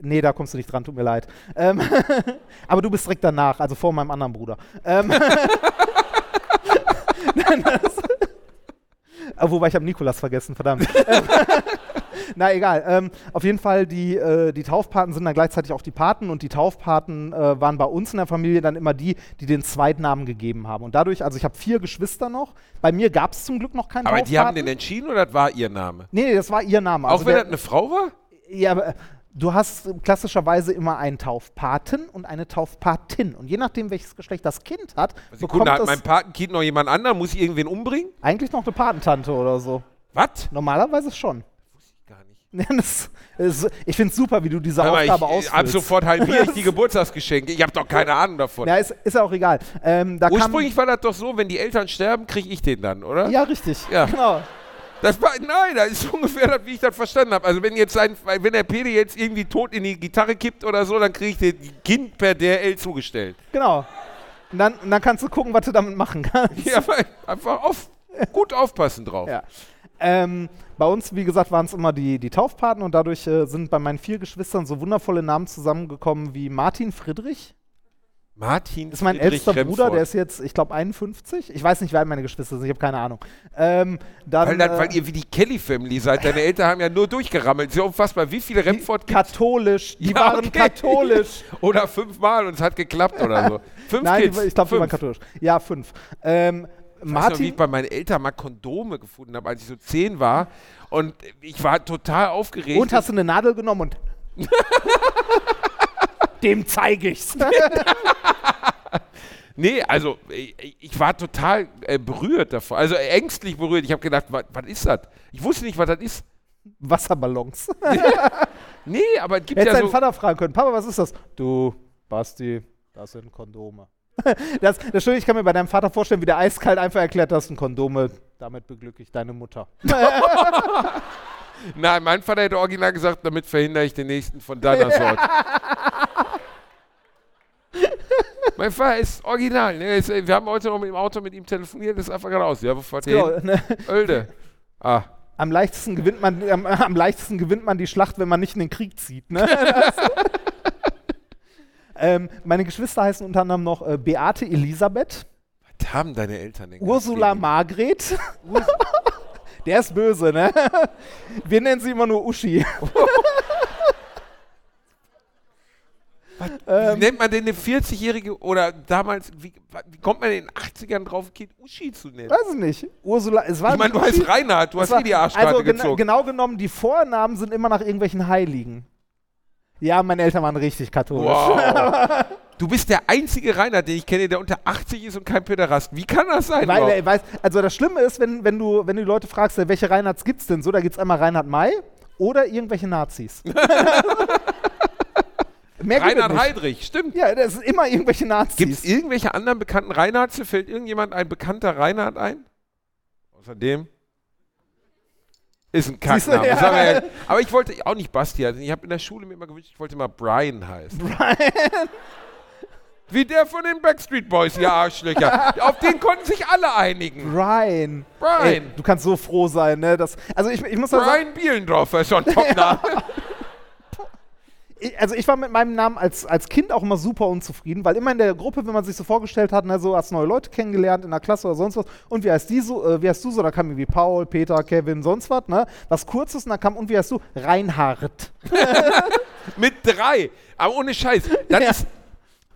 Nee, da kommst du nicht dran, tut mir leid. Ähm, aber du bist direkt danach, also vor meinem anderen Bruder. Ähm, das, wobei ich habe Nikolas vergessen, verdammt. Na egal. Ähm, auf jeden Fall, die, äh, die Taufpaten sind dann gleichzeitig auch die Paten und die Taufpaten äh, waren bei uns in der Familie dann immer die, die den Zweitnamen gegeben haben. Und dadurch, also ich habe vier Geschwister noch. Bei mir gab es zum Glück noch keinen Aber Taufpaten. die haben den entschieden oder das war ihr Name? nee, nee, das war ihr Name. Auch Also wenn der- das eine Frau war? ja, aber, äh, du hast klassischerweise immer einen Taufpaten und eine Taufpatin. Und je nachdem, welches Geschlecht das Kind hat, bekommt Sekunde, hat es mein Patenkind noch jemand anderen? Muss ich irgendwen umbringen? eigentlich noch eine Patentante oder so. Was? Normalerweise schon. Das, das, ich finde es super, wie du diese Hör mal, ich, Aufgabe ab sofort halbiere ich die Geburtstagsgeschenke. Ich habe doch keine Ahnung davon. Ja, ist, ist ja auch egal. Ähm, Ursprünglich war das doch so, wenn die Eltern sterben, kriege ich den dann, oder? Ja, richtig. Ja. Genau. Das war, nein, das ist ungefähr das, wie ich das verstanden habe. Also wenn jetzt sein, wenn der Pede jetzt irgendwie tot in die Gitarre kippt oder so, dann kriege ich den Kind per DRL zugestellt. genau. Und dann, und dann kannst du gucken, was du damit machen kannst. Ja, einfach auf, gut aufpassen drauf. Ja. Ähm, bei uns, wie gesagt, waren es immer die, die Taufpaten und dadurch äh, sind bei meinen vier Geschwistern so wundervolle Namen zusammengekommen wie Martin Friedrich. Martin Das ist mein Friedrich ältester Bruder, Remford. der ist jetzt, ich glaube, 51. Ich weiß nicht, wer meine Geschwister sind, ich habe keine Ahnung. Ähm, dann, weil, das, äh, weil ihr wie die Kelly Family seid. Deine Eltern haben ja nur durchgerammelt. Ja unfassbar. Wie viele Remford gibt katholisch, die Ja, waren okay. katholisch. Oder fünfmal und es hat geklappt oder so. Fünf Nein, Kids. die, ich glaube, die waren katholisch. Ja, fünf. Ähm, Ich weiß noch, wie Martin, ich bei meinen Eltern mal Kondome gefunden habe, als ich so zehn war. Und ich war total aufgeregt. und hast du eine Nadel genommen und dem zeige ich's. Nee, also ich, ich war total äh, berührt davon. Also ängstlich berührt. Ich habe gedacht, was ist das? Ich wusste nicht, was das ist. Wasserballons. Nee, aber es gibt Hättest ja deinen so. Vater fragen können, Papa, was ist das? Du, Basti, das sind Kondome. Das, das Schöne, ich kann mir bei deinem Vater vorstellen, wie der eiskalt einfach erklärt, das sind Kondome, damit beglücke ich deine Mutter. Nein, mein Vater hätte original gesagt, damit verhindere ich den nächsten von deiner Sorte. mein Vater ist original. Ne? Ist, wir haben heute noch mit dem Auto mit ihm telefoniert, das ist einfach geradeaus. Ja, wo fahrt ihr Genau, ne? Oelde. Ah. am, leichtesten gewinnt man, am, am leichtesten gewinnt man die Schlacht, wenn man nicht in den Krieg zieht. Ne? Ähm, meine Geschwister heißen unter anderem noch äh, Beate Elisabeth, Was haben deine Eltern denn Ursula? Margret. Der ist böse, ne? Wir nennen sie immer nur Uschi. Wie nennt man denn eine 40-jährige oder damals, wie, wie kommt man in den 80ern drauf, Kind Uschi zu nennen? Weiß ich nicht. Ursula, es war Ich meine, du heißt Reinhard, du hast war- nie die Arschkarte also gezogen. genau genommen, die Vornamen sind immer nach irgendwelchen Heiligen. Ja, meine Eltern waren richtig katholisch. Wow. Du bist der einzige Reinhard, den ich kenne, der unter 80 ist und kein Päderast. Wie kann das sein? Weil, er weiß, also das Schlimme ist, wenn, wenn, du, wenn du die Leute fragst, welche Reinhards gibt's denn so, da gibt's einmal Reinhard May oder irgendwelche Nazis. Mehr gibt es Reinhard. Heydrich, stimmt. Ja, das sind immer irgendwelche Gibt es Nazis. irgendwelche anderen bekannten Reinhards? Fällt irgendjemand ein bekannter Reinhard ein? Außerdem ist ein Kackname. ja. ja. Aber ich wollte auch nicht Basti heißen. Ich habe in der Schule mir immer gewünscht, ich wollte mal Brian heißen. Brian. Wie der von den Backstreet Boys, ihr Arschlöcher. Auf den konnten sich alle einigen. Brian. Brian. Ey, du kannst so froh sein, ne? Das, also ich, ich muss mal sagen, Brian Bielendorfer ist schon Topname. ich, also ich war mit meinem Namen als, als Kind auch immer super unzufrieden, weil immer in der Gruppe, wenn man sich so vorgestellt hat, ne, so hast neue Leute kennengelernt in der Klasse oder sonst was, und wie heißt die so, äh, wie heißt du so, da kam irgendwie Paul, Peter, Kevin, sonst was, ne? Was kurzes und dann kam, und wie heißt du? Reinhard. Mit drei. Aber ohne Scheiß. Das Ja. ist,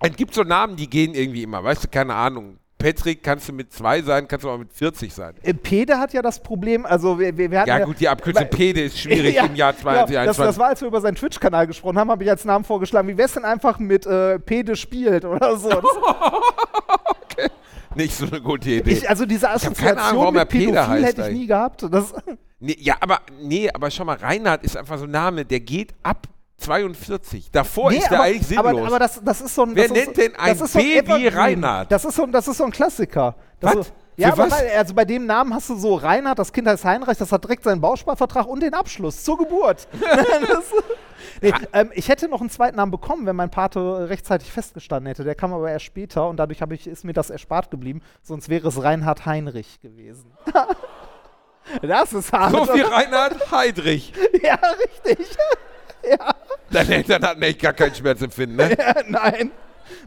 es gibt so Namen, die gehen irgendwie immer. Weißt du, keine Ahnung. Patrick kannst du mit zwei sein, kannst du auch mit 40 sein. Äh, Pede hat ja das Problem, also wir, wir, hatten Ja, gut, die Abkürzung Pede ist schwierig Ja, im Jahr genau. das, 2021. das war, als wir über seinen Twitch-Kanal gesprochen haben, habe ich als Namen vorgeschlagen, wie wär's denn einfach mit äh, Pede spielt oder so. Das, Nicht so eine gute Idee. ich, also diese Assoziation Ahnung, mit Pede Pädophil heißt hätte ich nie gehabt. Das, Nee, ja, aber nee, aber schau mal, Reinhard ist einfach so ein Name, der geht ab 42. Davor Nee, ist der aber, eigentlich sinnlos. aber, aber das, das ist so ein. Wer nennt denn ein so Baby Evergreen. Reinhard? Das ist so, ein- das ist so ein Klassiker. Das Was? So, ja, aber also bei dem Namen hast du so Reinhard, das Kind heißt Heinrich, das hat direkt seinen Bausparvertrag und den Abschluss zur Geburt. das, nee, ähm, ich hätte noch einen zweiten Namen bekommen, wenn mein Pate rechtzeitig festgestanden hätte. Der kam aber erst später und dadurch ich, ist mir das erspart geblieben. Sonst wäre es Reinhard Heinrich gewesen. das ist hart. so wie Reinhard Heydrich. ja, richtig. Deine Eltern hatten echt gar keinen Schmerzempfinden, ne? Nein.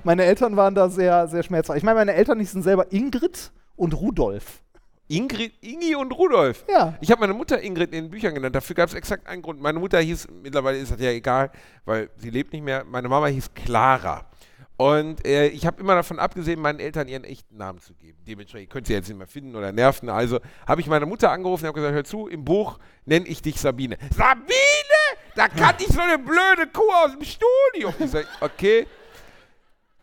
Meine Eltern waren da sehr, sehr schmerzhaft. Ich meine, meine Eltern hießen selber Ingrid und Rudolf. Ingrid, Ingi und Rudolf. Ja. Ich habe meine Mutter Ingrid in den Büchern genannt. Dafür gab es exakt einen Grund. Meine Mutter hieß, mittlerweile ist das ja egal, weil sie lebt nicht mehr. Meine Mama hieß Clara. Und äh, ich habe immer davon abgesehen, meinen Eltern ihren echten Namen zu geben. Dementsprechend könnt ihr jetzt nicht mehr finden oder nerven. Also habe ich meine Mutter angerufen und habe gesagt, hör zu, im Buch nenne ich dich Sabine. Sabine? Da kannte ich so eine blöde Kuh aus dem Studio. Ich sage, okay.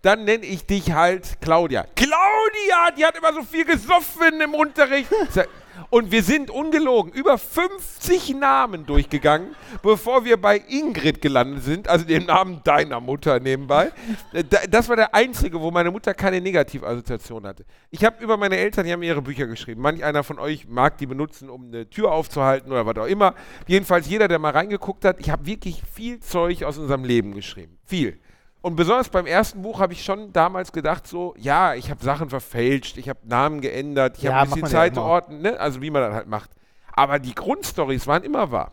Dann nenne ich dich halt Claudia. Claudia, die hat immer so viel gesoffen im Unterricht. Ich sag, Und wir sind ungelogen über 50 Namen durchgegangen, bevor wir bei Ingrid gelandet sind, also dem Namen deiner Mutter nebenbei. Da- Das war der einzige, wo meine Mutter keine Negativassoziation hatte. Ich habe über meine Eltern, die haben ihre Bücher geschrieben. Manch einer von euch mag die benutzen, um eine Tür aufzuhalten oder was auch immer. Jedenfalls jeder, der mal reingeguckt hat, ich habe wirklich viel Zeug aus unserem Leben geschrieben. Viel. Und besonders beim ersten Buch habe ich schon damals gedacht, so, ja, ich habe Sachen verfälscht, ich habe Namen geändert, ich Ja, habe ein bisschen Zeit immer. ordnen, ne? also wie man das halt macht. Aber die Grundstories waren immer wahr.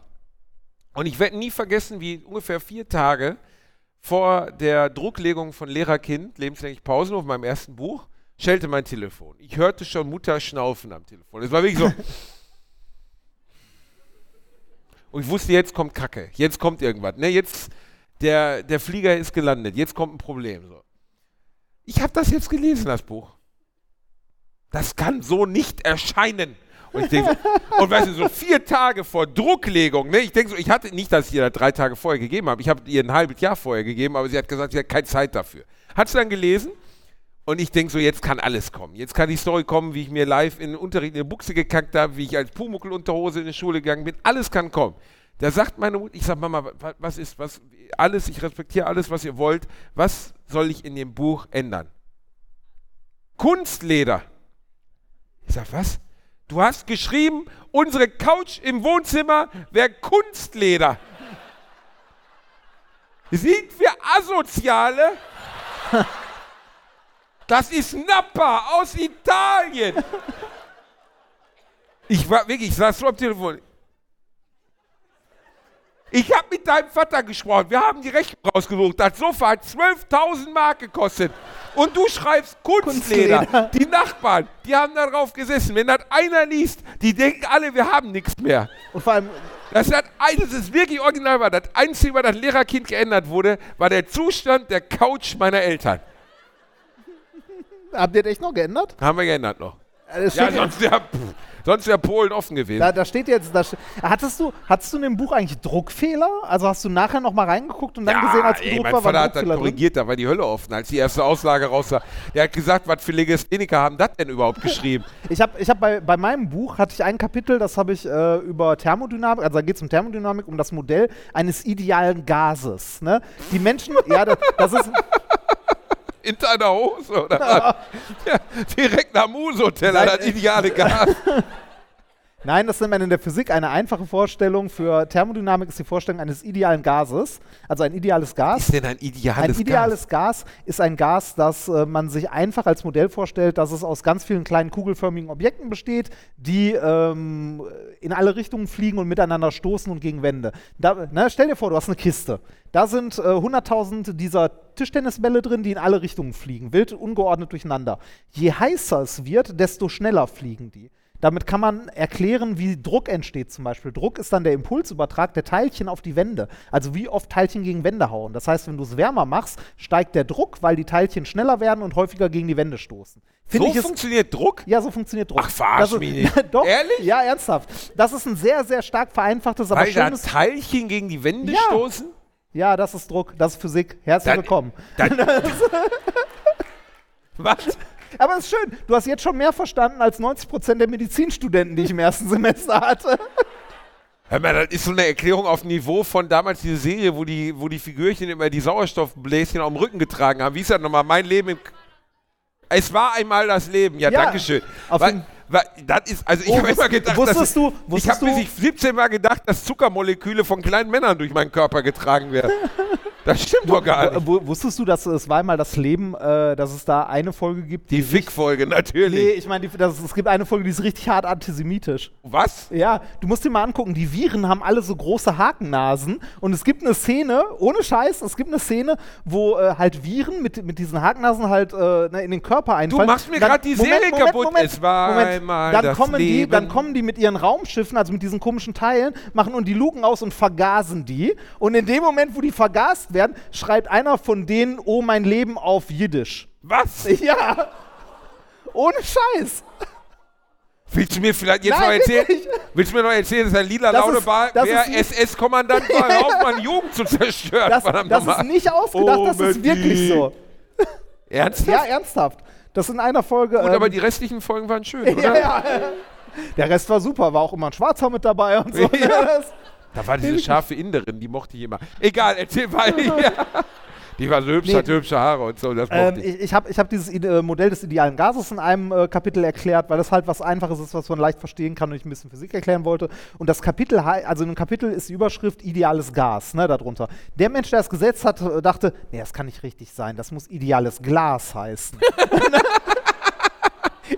Und ich werde nie vergessen, wie ungefähr vier Tage vor der Drucklegung von Lehrerkind, lebenslänglich Pausenhof, meinem ersten Buch, schellte mein Telefon. Ich hörte schon Mutter schnaufen am Telefon. Es war wirklich so. Und ich wusste, jetzt kommt Kacke, jetzt kommt irgendwas. Ne? Jetzt, der, der Flieger ist gelandet, jetzt kommt ein Problem. So. Ich habe das jetzt gelesen, das Buch. Das kann so nicht erscheinen. Und ich denke, und weißt du, so vier Tage vor Drucklegung, ne? Ich denke so, ich hatte nicht, dass ich ihr das drei Tage vorher gegeben habe. Ich habe ihr ein halbes Jahr vorher gegeben, aber sie hat gesagt, sie hat keine Zeit dafür. Hat sie dann gelesen und ich denke so, jetzt kann alles kommen. Jetzt kann die Story kommen, wie ich mir live in den Unterricht in die Buchse gekackt habe, wie ich als Pumuckelunterhose in die Schule gegangen bin. Alles kann kommen. Da sagt meine Mutter, ich sage, Mama, wa- was ist, was, alles, ich respektiere alles, was ihr wollt. Was soll ich in dem Buch ändern? Kunstleder. Ich sag, was? Du hast geschrieben, unsere Couch im Wohnzimmer wäre Kunstleder. Sind wir Asoziale? Das ist Nappa aus Italien. Ich war wirklich, ich saß so am Telefon. Ich habe mit deinem Vater gesprochen. Wir haben die Rechnung rausgesucht. Das Sofa hat 12.000 Mark gekostet. Und du schreibst Kunstleder. Kunstleder. Die Nachbarn, die haben darauf gesessen. Wenn das einer liest, die denken alle, wir haben nichts mehr. Und vor allem, Das, hat, das ist wirklich original war. Das Einzige, was das Lehrerkind geändert wurde, war der Zustand der Couch meiner Eltern. habt ihr das echt noch geändert? Haben wir geändert noch. Äh, es Ja, steht- sonst wäre Polen offen gewesen. Da, da steht jetzt, da hattest du, hattest du in dem Buch eigentlich Druckfehler? Also hast du nachher noch mal reingeguckt und dann gesehen, als ey, gedruckt mein war, Vater hat drin? korrigiert, da war die Hölle offen, als die erste Auslage raus war. Der hat gesagt, was für Legastheniker haben das denn überhaupt geschrieben? Ich habe ich hab bei, bei meinem Buch hatte ich ein Kapitel, das habe ich äh, über Thermodynamik, also da geht es um Thermodynamik, um das Modell eines idealen Gases. Ne? Die Menschen, ja, das, das ist, In deiner Hose, oder was? Ja, direkt nach Musoteller, das ideale Gas. Nein, das nennt man in der Physik eine einfache Vorstellung. Für Thermodynamik ist die Vorstellung eines idealen Gases. Also ein ideales Gas. ist denn ein ideales Ein ideales Gas, ist ein Gas, das äh, man sich einfach als Modell vorstellt, dass es aus ganz vielen kleinen kugelförmigen Objekten besteht, die ähm, in alle Richtungen fliegen und miteinander stoßen und gegen Wände. Da, na, stell dir vor, du hast eine Kiste. Da sind äh, 100.000 dieser Tischtennisbälle drin, die in alle Richtungen fliegen, wild ungeordnet durcheinander. Je heißer es wird, desto schneller fliegen die. Damit kann man erklären, wie Druck entsteht zum Beispiel. Druck ist dann der Impulsübertrag der Teilchen auf die Wände. Also wie oft Teilchen gegen Wände hauen. Das heißt, wenn du es wärmer machst, steigt der Druck, weil die Teilchen schneller werden und häufiger gegen die Wände stoßen. Find So funktioniert Druck? ja, so funktioniert Druck. Ach, verarsch ist- mich nicht. Doch, Ehrlich? Ja, ernsthaft. Das ist ein sehr, sehr stark vereinfachtes, aber Weil da schönes... Teilchen gegen die Wände Ja. stoßen? Ja, das ist Druck, das ist Physik. Herzlich Dann- willkommen. Dann, was? Aber es ist schön, du hast jetzt schon mehr verstanden als 90% der Medizinstudenten, die ich im ersten Semester hatte. Hör mal, das ist so eine Erklärung auf Niveau von damals diese Serie, wo die, wo die Figürchen immer die Sauerstoffbläschen auf dem Rücken getragen haben. Wie ist das nochmal? Mein Leben im. K es war einmal das Leben. Ja, Ja, Dankeschön. auf Weil, jeden- weil, das ist, also ich Oh, habe immer gedacht, wusstest du- ich wusstest habe bis du- ich 17 Mal gedacht, dass Zuckermoleküle von kleinen Männern durch meinen Körper getragen werden. Das stimmt doch gar nicht. Wusstest du, dass es war mal das Leben, äh, dass es da eine Folge gibt? Die Fick-Folge, natürlich. Nee, ich meine, die- es gibt eine Folge, die ist richtig hart antisemitisch. Was? Ja, du musst dir mal angucken, die Viren haben alle so große Hakennasen und es gibt eine Szene, ohne Scheiß, es gibt eine Szene, wo äh, halt Viren mit, mit diesen Hakennasen halt äh, ne, in den Körper einfallen. machst mir grad die Moment, Serie Moment, kaputt. Moment, Es war Moment. Einmal dann das kommen die, Leben. Dann kommen die mit ihren Raumschiffen, also mit diesen komischen Teilen, machen und die Luken aus und vergasen die. Und in dem Moment, wo die vergast werden, schreibt einer von denen, oh mein Leben auf Jiddisch. Was? Ja. Ohne Scheiß. Willst du mir vielleicht jetzt Nein, noch erzählen? Willst du mir noch erzählen, dass er lila Das Laune das wer SS-Kommandant war, auf meine Jugend zu zerstören? Das, das ist nicht ausgedacht, Oh, das ist wirklich so. Ernsthaft? Ja, ernsthaft. Das in einer Folge. Gut, ähm, aber die restlichen Folgen waren schön, ja, oder? ja. Der Rest war super, war auch immer ein Schwarzer mit dabei und so. Ja. Das- Da war diese scharfe Inderin, die mochte ich immer. Egal, erzähl weiter. Die war so hübsch, Nee. hatte hübsche Haare und so, Ähm, ich. ich habe ich hab dieses Ide- Modell des idealen Gases in einem äh, Kapitel erklärt, weil das halt was Einfaches ist, was man leicht verstehen kann und ich ein bisschen Physik erklären wollte. Und das Kapitel, also in einem Kapitel ist die Überschrift ideales Gas, ne, darunter. Der Mensch, der das gesetzt hat, äh, dachte, nee, das kann nicht richtig sein, das muss ideales Glas heißen.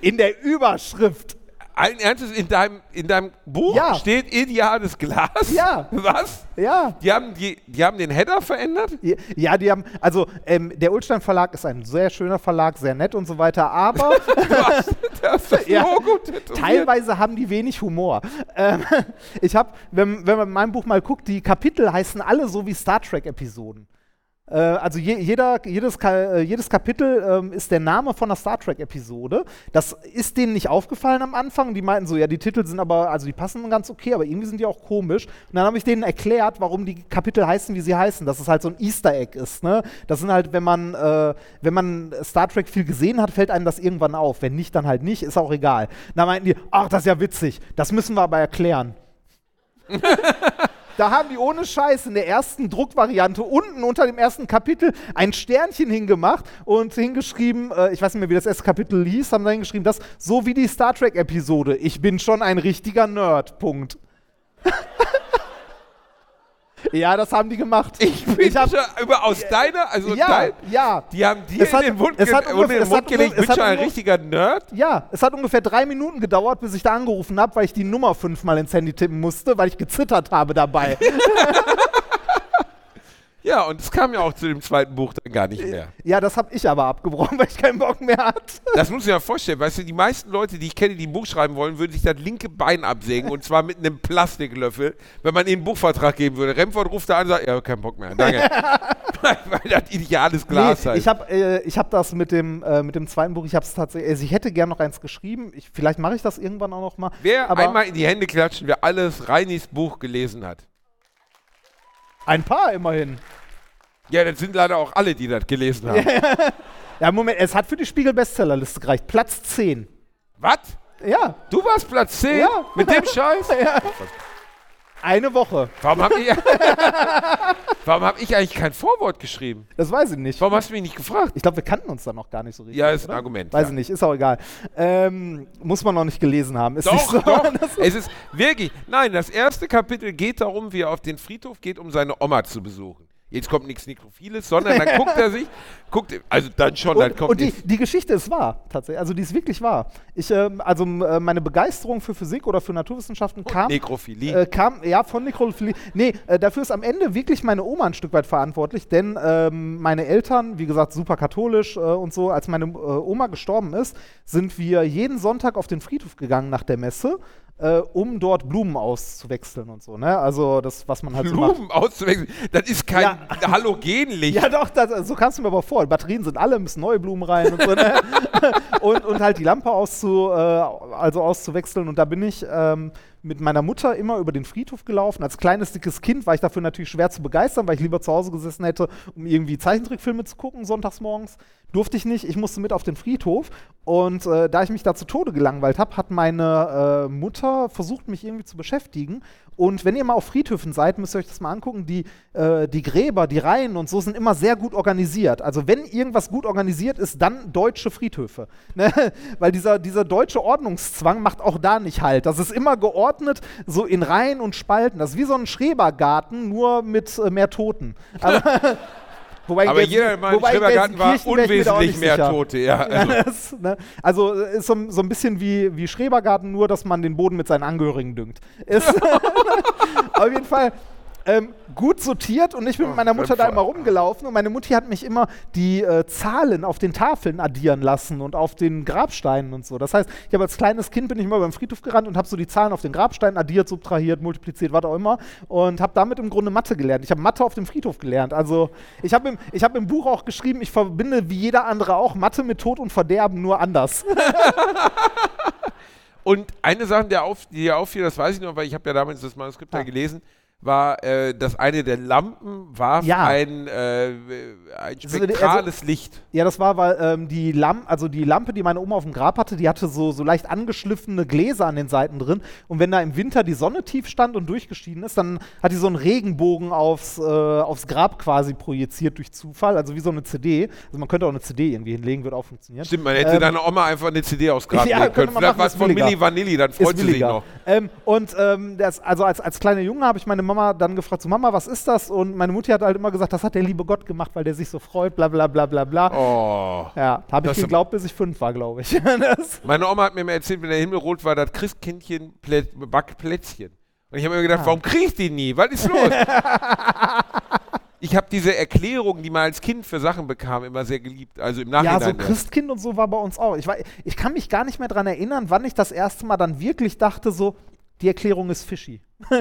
in der Überschrift. Allen Ernstes, in deinem, in deinem Buch Ja. steht ideales Glas? Ja. Was? Ja. Die haben, die, die haben den Header verändert? Ja, die haben, also ähm, der Ulstein Verlag ist ein sehr schöner Verlag, sehr nett und so weiter, aber das Ja. Teilweise haben die wenig Humor. Ähm, ich habe, wenn, wenn man in meinem Buch mal guckt, die Kapitel heißen alle so wie Star Trek-Episoden. Äh, also je, jeder, jedes, äh, jedes Kapitel ähm, ist der Name von einer Star Trek-Episode. Das ist denen nicht aufgefallen am Anfang. Die meinten so, ja, die Titel sind aber, also die passen ganz okay, aber irgendwie sind die auch komisch. Und dann habe ich denen erklärt, warum die Kapitel heißen, wie sie heißen. Dass es halt so ein Easter Egg ist. Ne? Das sind halt, wenn man, äh, wenn man Star Trek viel gesehen hat, fällt einem das irgendwann auf. Wenn nicht, dann halt nicht, ist auch egal. Da meinten die, ach, das ist ja witzig. Das müssen wir aber erklären. Da haben die ohne Scheiß in der ersten Druckvariante unten unter dem ersten Kapitel ein Sternchen hingemacht und hingeschrieben, äh, ich weiß nicht mehr, wie das erste Kapitel hieß, haben da hingeschrieben, das so wie die Star Trek-Episode. Ich bin schon ein richtiger Nerd. Punkt. Ja, das haben die gemacht. Ich bin hab- schon über aus deiner, also ja, dein, ja. die haben dir in den Mund, es ge hat in ungefähr- den Mund gelegt, ungefähr- bin schon ein richtiger Nerd. Ja, es hat ungefähr drei Minuten gedauert, bis ich da angerufen habe, weil ich die Nummer fünfmal ins Handy tippen musste, weil ich gezittert habe dabei. Ja, und es kam ja auch zu dem zweiten Buch dann gar nicht mehr. ja, das habe ich aber abgebrochen, weil ich keinen Bock mehr hatte. Das muss ich mir vorstellen, weißt du, die meisten Leute, die ich kenne, die ein Buch schreiben wollen, würden sich das linke Bein absägen und zwar mit einem Plastiklöffel, wenn man ihnen einen Buchvertrag geben würde. Remford ruft da an und sagt, ja, kein Bock mehr, danke. weil, das ideales Glas nee, heißt. ich habe äh, ich hab das mit dem, äh, mit dem zweiten Buch, ich habe es tatsächlich, also ich hätte gern noch eins geschrieben, ich, vielleicht mache ich das irgendwann auch noch mal. Wer aber einmal in die Hände klatschen, wer alles Reinis Buch gelesen hat. Ein paar immerhin. Ja, das sind leider auch alle, die das gelesen haben. Ja, Moment, es hat für die Spiegel-Bestsellerliste gereicht. Platz 10. Was? Ja. Du warst Platz 10? Ja. Mit dem Scheiß? ja. Eine Woche. Warum habe ich, warum hab ich eigentlich kein Vorwort geschrieben? Das weiß ich nicht. Warum hast du mich nicht gefragt? Ich glaube, wir kannten uns da noch gar nicht so richtig. Ja, ist ein oder? Argument. Weiß ja. ich nicht, ist auch egal. Ähm, muss man noch nicht gelesen haben. Ist nicht Doch, so. doch. Es ist wirklich. Nein, das erste Kapitel geht darum, wie er auf den Friedhof geht, um seine Oma zu besuchen. Jetzt kommt nichts Nekrophiles, sondern dann guckt er sich, guckt, also dann schon, dann Und, kommt und die, die Geschichte ist wahr, tatsächlich. Also die ist wirklich wahr. Ich, ähm, also äh, meine Begeisterung für Physik oder für Naturwissenschaften kam, Nekrophilie. äh, kam ja von Nekrophilie. Nee, äh, dafür ist am Ende wirklich meine Oma ein Stück weit verantwortlich, denn ähm, meine Eltern, wie gesagt, super katholisch äh, und so, als meine äh, Oma gestorben ist, sind wir jeden Sonntag auf den Friedhof gegangen nach der Messe. Äh, um dort Blumen auszuwechseln und so, ne? Also das, was man halt so macht. Blumen auszuwechseln, das ist kein Ja. Halogenlicht. Ja, doch, das, so kannst du mir aber vor. Batterien sind alle, müssen neue Blumen rein und so. Ne? und, und halt die Lampe auszu, äh, also auszuwechseln. Und da bin ich ähm, mit meiner Mutter immer über den Friedhof gelaufen. Als kleines, dickes Kind war ich dafür natürlich schwer zu begeistern, weil ich lieber zu Hause gesessen hätte, um irgendwie Zeichentrickfilme zu gucken, sonntags morgens. Durfte ich nicht, ich musste mit auf den Friedhof. Und äh, da ich mich da zu Tode gelangweilt habe, hat meine äh, Mutter versucht, mich irgendwie zu beschäftigen. Und wenn ihr mal auf Friedhöfen seid, müsst ihr euch das mal angucken. Die, äh, die Gräber, die Reihen und so sind immer sehr gut organisiert. Also wenn irgendwas gut organisiert ist, dann deutsche Friedhöfe. Ne? Weil dieser, dieser deutsche Ordnungszwang macht auch da nicht halt. Das ist immer geordnet, so in Reihen und Spalten. Das ist wie so ein Schrebergarten, nur mit äh, mehr Toten. Aber, wobei Aber jetzt- jeder in meinem Schrebergarten war unwesentlich mehr sicher. Tote. Ja, also. Das, ne? Also äh, ist so, so ein bisschen wie, wie Schrebergarten, nur dass man den Boden mit seinen Angehörigen düngt. Ist auf jeden Fall ähm, gut sortiert und ich bin mit meiner Mutter da immer rumgelaufen und meine Mutti hat mich immer die äh, Zahlen auf den Tafeln addieren lassen und auf den Grabsteinen und so. Das heißt, ich habe als kleines Kind bin ich immer beim Friedhof gerannt und habe so die Zahlen auf den Grabsteinen addiert, subtrahiert, multipliziert, was auch immer und habe damit im Grunde Mathe gelernt. Ich habe Mathe auf dem Friedhof gelernt. Also ich habe im, ich hab im Buch auch geschrieben, ich verbinde wie jeder andere auch Mathe mit Tod und Verderben, nur anders. Und eine Sache, auf, die dir auffiel, das weiß ich noch, weil ich habe ja damals das Manuskript. Ja. gelesen, war, äh, dass eine der Lampen warf Ja. ein, äh, ein Also, spektrales Licht. Ja, das war, weil ähm, die, Lamp also die Lampe, die meine Oma auf dem Grab hatte, die hatte so, so leicht angeschliffene Gläser an den Seiten drin. Und wenn da im Winter die Sonne tief stand und durchgeschieden ist, dann hat die so einen Regenbogen aufs, äh, aufs Grab quasi projiziert durch Zufall. Also wie so eine CD. Also man könnte auch eine CD irgendwie hinlegen, würde auch funktionieren. Stimmt, man hätte Ähm, deiner Oma einfach eine CD aufs Grab Ja, legen können. Vielleicht was von. Milli Vanilli, dann freut sie sich noch. Ähm, und ähm, das, also als, als kleiner Junge habe ich meine Mama dann gefragt, so Mama, was ist das? Und meine Mutti hat halt immer gesagt, das hat der liebe Gott gemacht, weil der sich so freut, bla bla bla bla bla. Oh. Ja, habe ich geglaubt, bis ich fünf war, glaube ich. Meine Oma hat mir mal erzählt, wenn der Himmel rot war, das Christkindchen backt Plätzchen. Und ich habe mir Ah. gedacht, warum kriege ich die nie? Was ist los? ich habe diese Erklärungen, die man als Kind für Sachen bekam, immer sehr geliebt. Also im Nachhinein. ja, so. Christkind und so war bei uns auch. Ich, war, ich kann mich gar nicht mehr daran erinnern, wann ich das erste Mal dann wirklich dachte, so, die Erklärung ist fishy.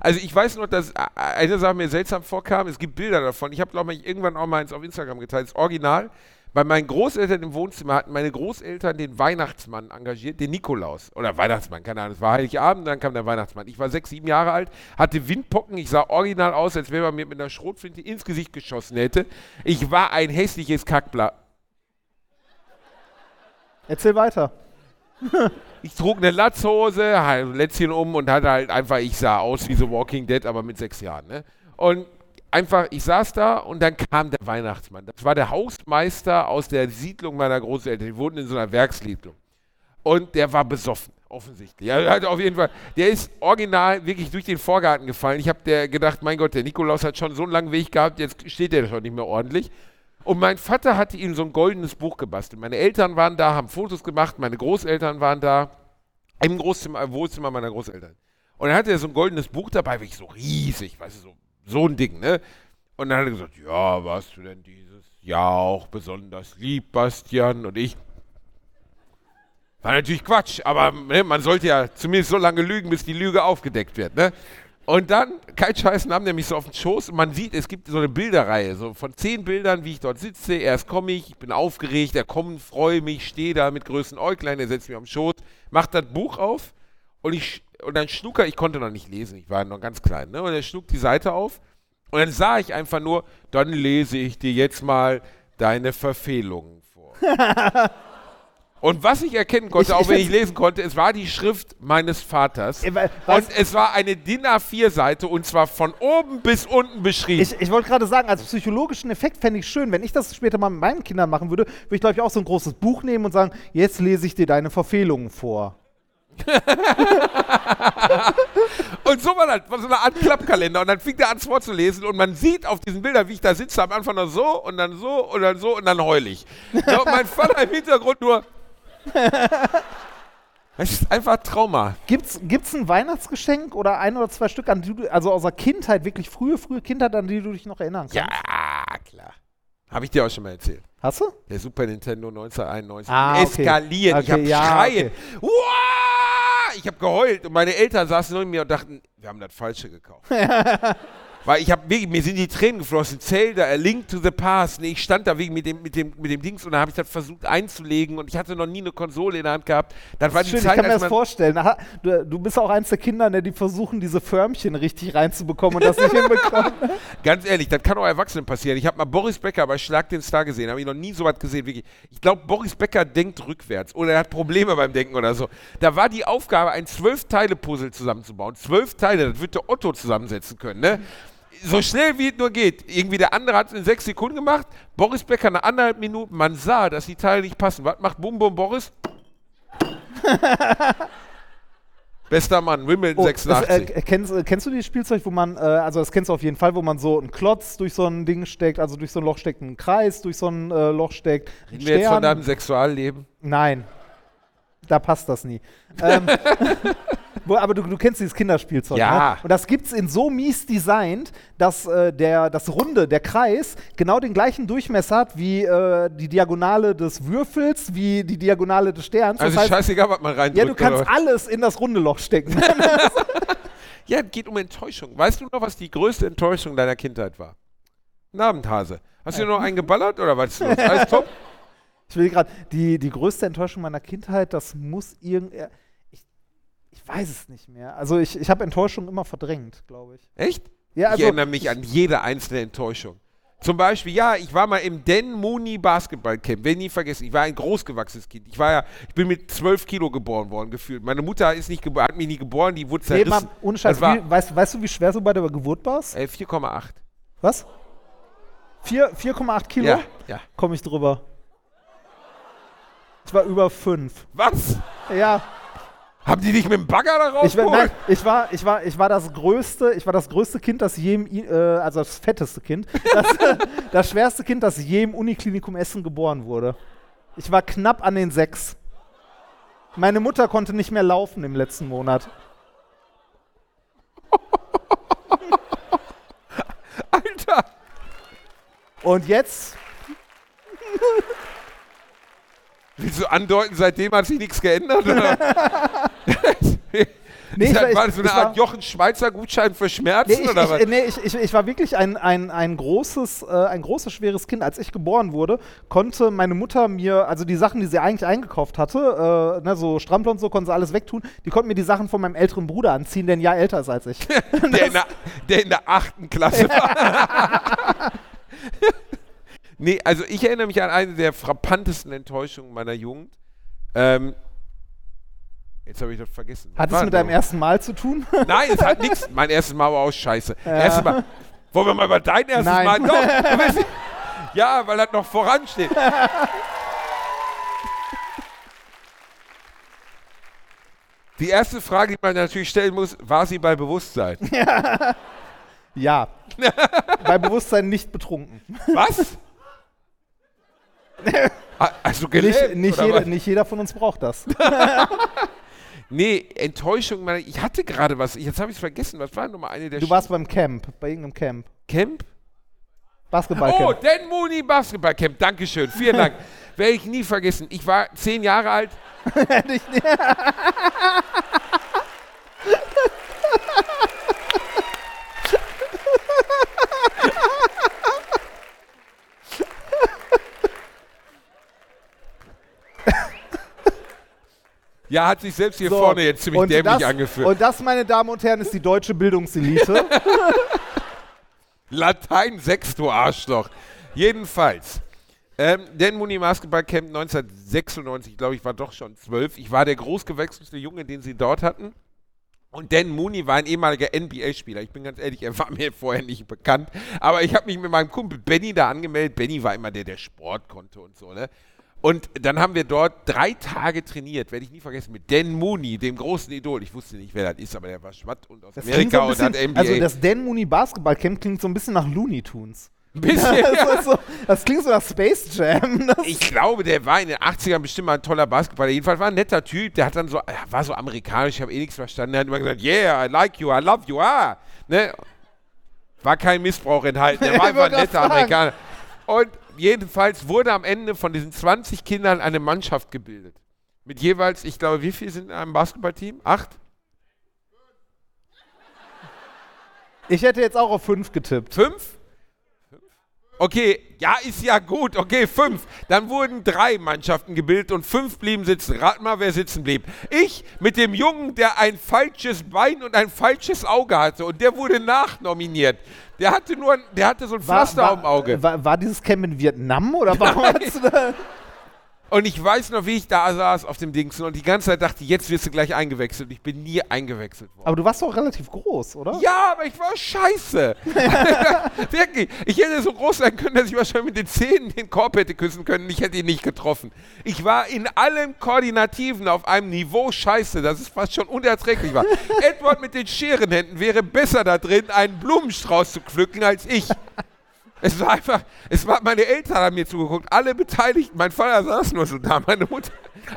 Also ich weiß noch, dass eine Sache mir seltsam vorkam. Es gibt Bilder davon. Ich habe, glaube ich, irgendwann auch mal eins auf Instagram geteilt. Das Original. Bei meinen Großeltern im Wohnzimmer hatten meine Großeltern den Weihnachtsmann engagiert, den Nikolaus. Oder Weihnachtsmann, keine Ahnung. Es war Heiligabend, dann kam der Weihnachtsmann. Ich war sechs, sieben Jahre alt, hatte Windpocken. Ich sah original aus, als wenn man mir mit einer Schrotflinte ins Gesicht geschossen hätte. Ich war ein hässliches Kackblatt. Erzähl weiter. Ich trug eine Latzhose, halt ein Lätzchen um und hatte halt einfach, ich sah aus wie so Walking Dead, aber mit sechs Jahren. Ne? Und einfach, ich saß da und dann kam der Weihnachtsmann. Das war der Hausmeister aus der Siedlung meiner Großeltern. Die wohnten in so einer Werkssiedlung. Und der war besoffen, offensichtlich. Er hat auf jeden Fall, der ist original wirklich durch den Vorgarten gefallen. Ich habe gedacht, mein Gott, der Nikolaus hat schon so einen langen Weg gehabt, jetzt steht der schon nicht mehr ordentlich. Und mein Vater hatte ihm so ein goldenes Buch gebastelt. Meine Eltern waren da, haben Fotos gemacht, meine Großeltern waren da, im Großzimmer, im Wohnzimmer meiner Großeltern. Und dann hatte er so ein goldenes Buch dabei, wirklich so riesig, weißt du, so, so ein Ding, ne? Und dann hat er gesagt, ja, warst du denn dieses Jahr auch besonders lieb, Bastian? Und ich, war natürlich Quatsch, aber ne, man sollte ja zumindest so lange lügen, bis die Lüge aufgedeckt wird, ne? Und dann, kein Scheiß, nahm der mich so auf den Schoß und man sieht, es gibt so eine Bilderreihe, so von zehn Bildern, wie ich dort sitze. Erst komme ich, ich bin aufgeregt, er kommt, freue mich, stehe da mit größten Äuglein, er setzt mich am Schoß, macht das Buch auf und, ich, und dann schlug er, ich konnte noch nicht lesen, ich war noch ganz klein, ne? Und er schlug die Seite auf und dann sah ich einfach nur, dann lese ich dir jetzt mal deine Verfehlungen vor. Und was ich erkennen konnte, Ich- auch ich wenn ich lesen konnte, es war die Schrift meines Vaters. Wa- was- Und es war eine DIN A4-Seite und zwar von oben bis unten beschrieben. Ich, ich wollte gerade sagen, als psychologischen Effekt fände ich schön, wenn ich das später mal mit meinen Kindern machen würde, würde ich, glaube ich, auch so ein großes Buch nehmen und sagen, jetzt lese ich dir deine Verfehlungen vor. Und so war das, war so eine Art Klappkalender. Und dann fing der an vorzulesen und man sieht auf diesen Bildern, wie ich da sitze, am Anfang noch so und dann so und dann so und dann heul ich. Ja, und mein Vater im Hintergrund nur. Es ist einfach Trauma. Gibt's, gibt's ein Weihnachtsgeschenk oder ein oder zwei Stück, an die du, also aus der Kindheit, wirklich frühe, frühe Kindheit, an die du dich noch erinnern kannst? Ja, klar. Habe ich dir auch schon mal erzählt. Hast du? Der Super Nintendo 1991. Ah, okay. Eskaliert. ich Okay, habe ja, schreien. okay. Uah! Ich habe geheult und meine Eltern saßen neben mir und dachten, wir haben das Falsche gekauft. Weil ich habe wirklich, mir sind die Tränen geflossen. Zelda, A Link to the Past. Nee, ich stand da wegen mit dem, mit dem, mit dem Dings und dann habe ich das versucht einzulegen und ich hatte noch nie eine Konsole in der Hand gehabt. Das war die Schön, ich Zeit, kann mir das vorstellen. Aha, du, du bist auch eins der Kinder, ne, die versuchen, diese Förmchen richtig reinzubekommen und das nicht hinbekommen. Ganz ehrlich, das kann auch Erwachsenen passieren. Ich habe mal Boris Becker bei Schlag den Star gesehen, habe ich noch nie so was gesehen. Wirklich. Ich glaube, Boris Becker denkt rückwärts oder er hat Probleme beim Denken oder so. Da war die Aufgabe, ein Zwölf-Teile-Puzzle zusammenzubauen. Zwölf Teile, das wird der Otto zusammensetzen können, ne? So schnell wie es nur geht. Irgendwie der andere hat es in sechs Sekunden gemacht, Boris Becker eine anderthalb Minuten. Man sah, dass die Teile nicht passen. Was macht Bum Bum Boris? Bester Mann, Wimbledon Oh, 86. Das, äh, kennst, äh, kennst du dieses Spielzeug, wo man, äh, also das kennst du auf jeden Fall, wo man so einen Klotz durch so ein Ding steckt, also durch so ein Loch steckt, einen Kreis durch so ein äh, Loch steckt, Reden wir jetzt von deinem Sexualleben? Nein, da passt das nie. ähm, aber du, du kennst dieses Kinderspielzeug, Ja. ne? Und das gibt's in so mies designt, dass äh, der, das Runde, der Kreis, genau den gleichen Durchmesser hat wie äh, die Diagonale des Würfels, wie die Diagonale des Sterns. Das Also heißt, scheißegal, was man reindrückt. ja, du kannst oder? alles in das runde Loch stecken. Ja, es geht um Enttäuschung. Weißt du noch, was die größte Enttäuschung deiner Kindheit war? Ein Abendhase. Hast du dir noch einen geballert oder was ist los? Alles top? Ich will gerade, die, die größte Enttäuschung meiner Kindheit, das muss irgend. Ich, ich weiß es nicht mehr. Also ich, ich habe Enttäuschung immer verdrängt, glaube ich. Echt? Ja, ich also, erinnere mich an jede einzelne Enttäuschung. Zum Beispiel, ja, ich war mal im Den Muni Basketballcamp. Will nie vergessen. Ich war ein großgewachsenes Kind. Ich war ja, ich bin mit 12 Kilo geboren worden, gefühlt. Meine Mutter ist nicht hat mich nie geboren, die wurde nee, zerrissen. Mann, ohne Scheiß. War Wie, weißt, weißt du, wie schwer du bei der Geburt warst? äh, 4,8. Was? Vier- 4,8 Kilo? Ja, ja. Komme ich drüber. Ich war über 5. Was? Ja. Haben die dich mit dem Bagger da Ich war, rausgeholt? nein, ich, war, ich, war, ich war das größte, ich war das größte Kind, das je im, äh, also das fetteste Kind, das, das schwerste Kind, das je im Uniklinikum Essen geboren wurde. Ich war knapp an den sechs. Meine Mutter konnte nicht mehr laufen im letzten Monat. Alter! Und jetzt, Willst du andeuten, seitdem hat sich nichts geändert? Nee, ich war- ich- so eine Art war- Jochen Schweizer Gutschein für Schmerzen nee, ich, oder was? nee, ich, ich, ich war wirklich ein, ein, ein, großes, äh, ein großes, schweres Kind. Als ich geboren wurde, konnte meine Mutter mir, also die Sachen, die sie eigentlich eingekauft hatte, äh, ne, so Strampler und so, konnte sie alles wegtun, die konnte mir die Sachen von meinem älteren Bruder anziehen, der ein Jahr älter ist als ich. der, in der, der in der achten Klasse war. nee, also ich erinnere mich an eine der frappantesten Enttäuschungen meiner Jugend. Ähm, jetzt habe ich das vergessen. Hat es mit deinem ersten Mal zu tun? Nein, es hat nichts. Mein erstes Mal war auch scheiße. Erstes Mal. Wollen wir mal über dein erstes Nein. Mal? Doch. ja, weil das noch voransteht. Die erste Frage, die man natürlich stellen muss, war sie bei Bewusstsein? ja. Bei Bewusstsein nicht betrunken. Was? Also gelähmt, Nicht, nicht, jeder, was? nicht jeder von uns braucht das. Nee, Enttäuschung. meine- Ich hatte gerade was. Jetzt habe ich es vergessen. Was war nochmal eine der Du warst beim Camp, bei irgendeinem Camp. Camp? Oh, Basketballcamp. Dan Mooney Basketballcamp. Dankeschön. Vielen Dank. Werde ich nie vergessen. Ich war zehn Jahre alt. Ja, hat sich selbst hier So, vorne jetzt ziemlich dämlich das, angefühlt. Und das, meine Damen und Herren, ist die deutsche Bildungselite. Latein 6, du Arschloch. Jedenfalls. Ähm, Dan Mooney Basketballcamp 1996, glaube ich, war doch schon zwölf. Ich war der großgewachsenste Junge, den sie dort hatten. Und Dan Mooney war ein ehemaliger NBA-Spieler. Ich bin ganz ehrlich, er war mir vorher nicht bekannt. Aber ich habe mich mit meinem Kumpel Benny da angemeldet. Benny war immer der, der Sport konnte und so, ne? Und dann haben wir dort drei Tage trainiert, werde ich nie vergessen, mit Dan Mooney, dem großen Idol. Ich wusste nicht, wer das ist, aber der war schwatt und aus Das Amerika so ein und bisschen, hat NBA. Also das Dan Mooney Basketballcamp klingt so ein bisschen nach Looney Tunes. Ein bisschen, das, so, das klingt so nach Space Jam. Das Ich glaube, der war in den 80ern bestimmt mal ein toller Basketballer. Jedenfalls war ein netter Typ. Der hat dann so, war so amerikanisch, ich habe eh nichts verstanden. Der hat immer gesagt, yeah, I like you, I love you, ah. Ne? War kein Missbrauch enthalten. Der war einfach ein netter Amerikaner. Und jedenfalls wurde am Ende von diesen 20 Kindern eine Mannschaft gebildet. Mit jeweils, ich glaube, wie viele sind in einem Basketballteam? Acht? Ich hätte jetzt auch auf 5 getippt. Fünf? Okay, ja, ist ja gut. Okay, fünf. Dann wurden drei Mannschaften gebildet und fünf blieben sitzen. Rat mal, wer sitzen blieb. Ich mit dem Jungen, der ein falsches Bein und ein falsches Auge hatte und der wurde nachnominiert. Der hatte nur, ein, der hatte so ein Pflaster war, auf dem Auge. War, war dieses Camp in Vietnam oder warum hast du da? Und ich weiß noch, wie ich da saß auf dem Dings und die ganze Zeit dachte, jetzt wirst du gleich eingewechselt. Ich bin nie eingewechselt worden. Aber du warst doch relativ groß, oder? Ja, aber ich war scheiße. Wirklich. Ich hätte so groß sein können, dass ich wahrscheinlich mit den Zähnen den Korb hätte küssen können. Ich hätte ihn nicht getroffen. Ich war in allen Koordinativen auf einem Niveau scheiße, dass es fast schon unerträglich war. Edward mit den Scherenhänden wäre besser da drin, einen Blumenstrauß zu pflücken, als ich. Es war einfach, es war, meine Eltern haben mir zugeguckt, alle Beteiligten, mein Vater saß nur so da, meine Mutter,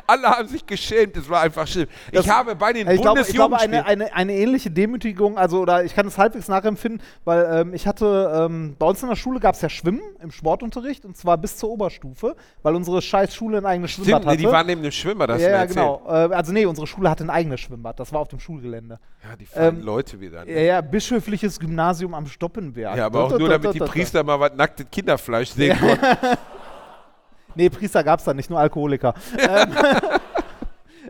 alle haben sich geschämt, es war einfach schlimm. Das- ich habe bei den Ich glaube, ich glaube eine, eine, eine ähnliche Demütigung, also oder ich kann es halbwegs nachempfinden, weil ähm, ich hatte, ähm, bei uns in der Schule gab es ja Schwimmen im Sportunterricht und zwar bis zur Oberstufe, weil unsere scheiß Schule ein eigenes Schwimmbad Stimmt, nee, hatte. die waren neben dem Schwimmer, das ja, ja, genau. Äh, also nee, unsere Schule hatte ein eigenes Schwimmbad, das war auf dem Schulgelände. Ja, die feinen Ähm, Leute wieder. Ne? Ja, ja, bischöfliches Gymnasium am Stoppenberg. Ja, aber auch nur, damit die Priester mal was nacktes Kinderfleisch sehen konnten. Nee, Priester gab es da nicht, nur Alkoholiker. ähm,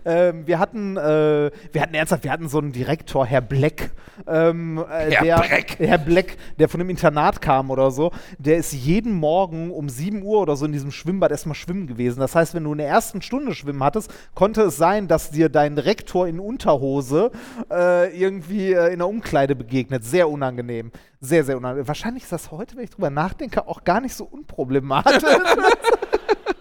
ähm, wir hatten, äh, wir hatten ernsthaft, wir hatten so einen Direktor, Herr Black. Ähm, äh, Herr der, Black. Herr Black, der von einem Internat kam oder so. Der ist jeden Morgen um 7 Uhr oder so in diesem Schwimmbad erstmal schwimmen gewesen. Das heißt, wenn du in der ersten Stunde schwimmen hattest, konnte es sein, dass dir dein Rektor in Unterhose äh, irgendwie äh, in der Umkleide begegnet. Sehr unangenehm. Sehr, sehr unangenehm. Wahrscheinlich ist das heute, wenn ich drüber nachdenke, auch gar nicht so unproblematisch.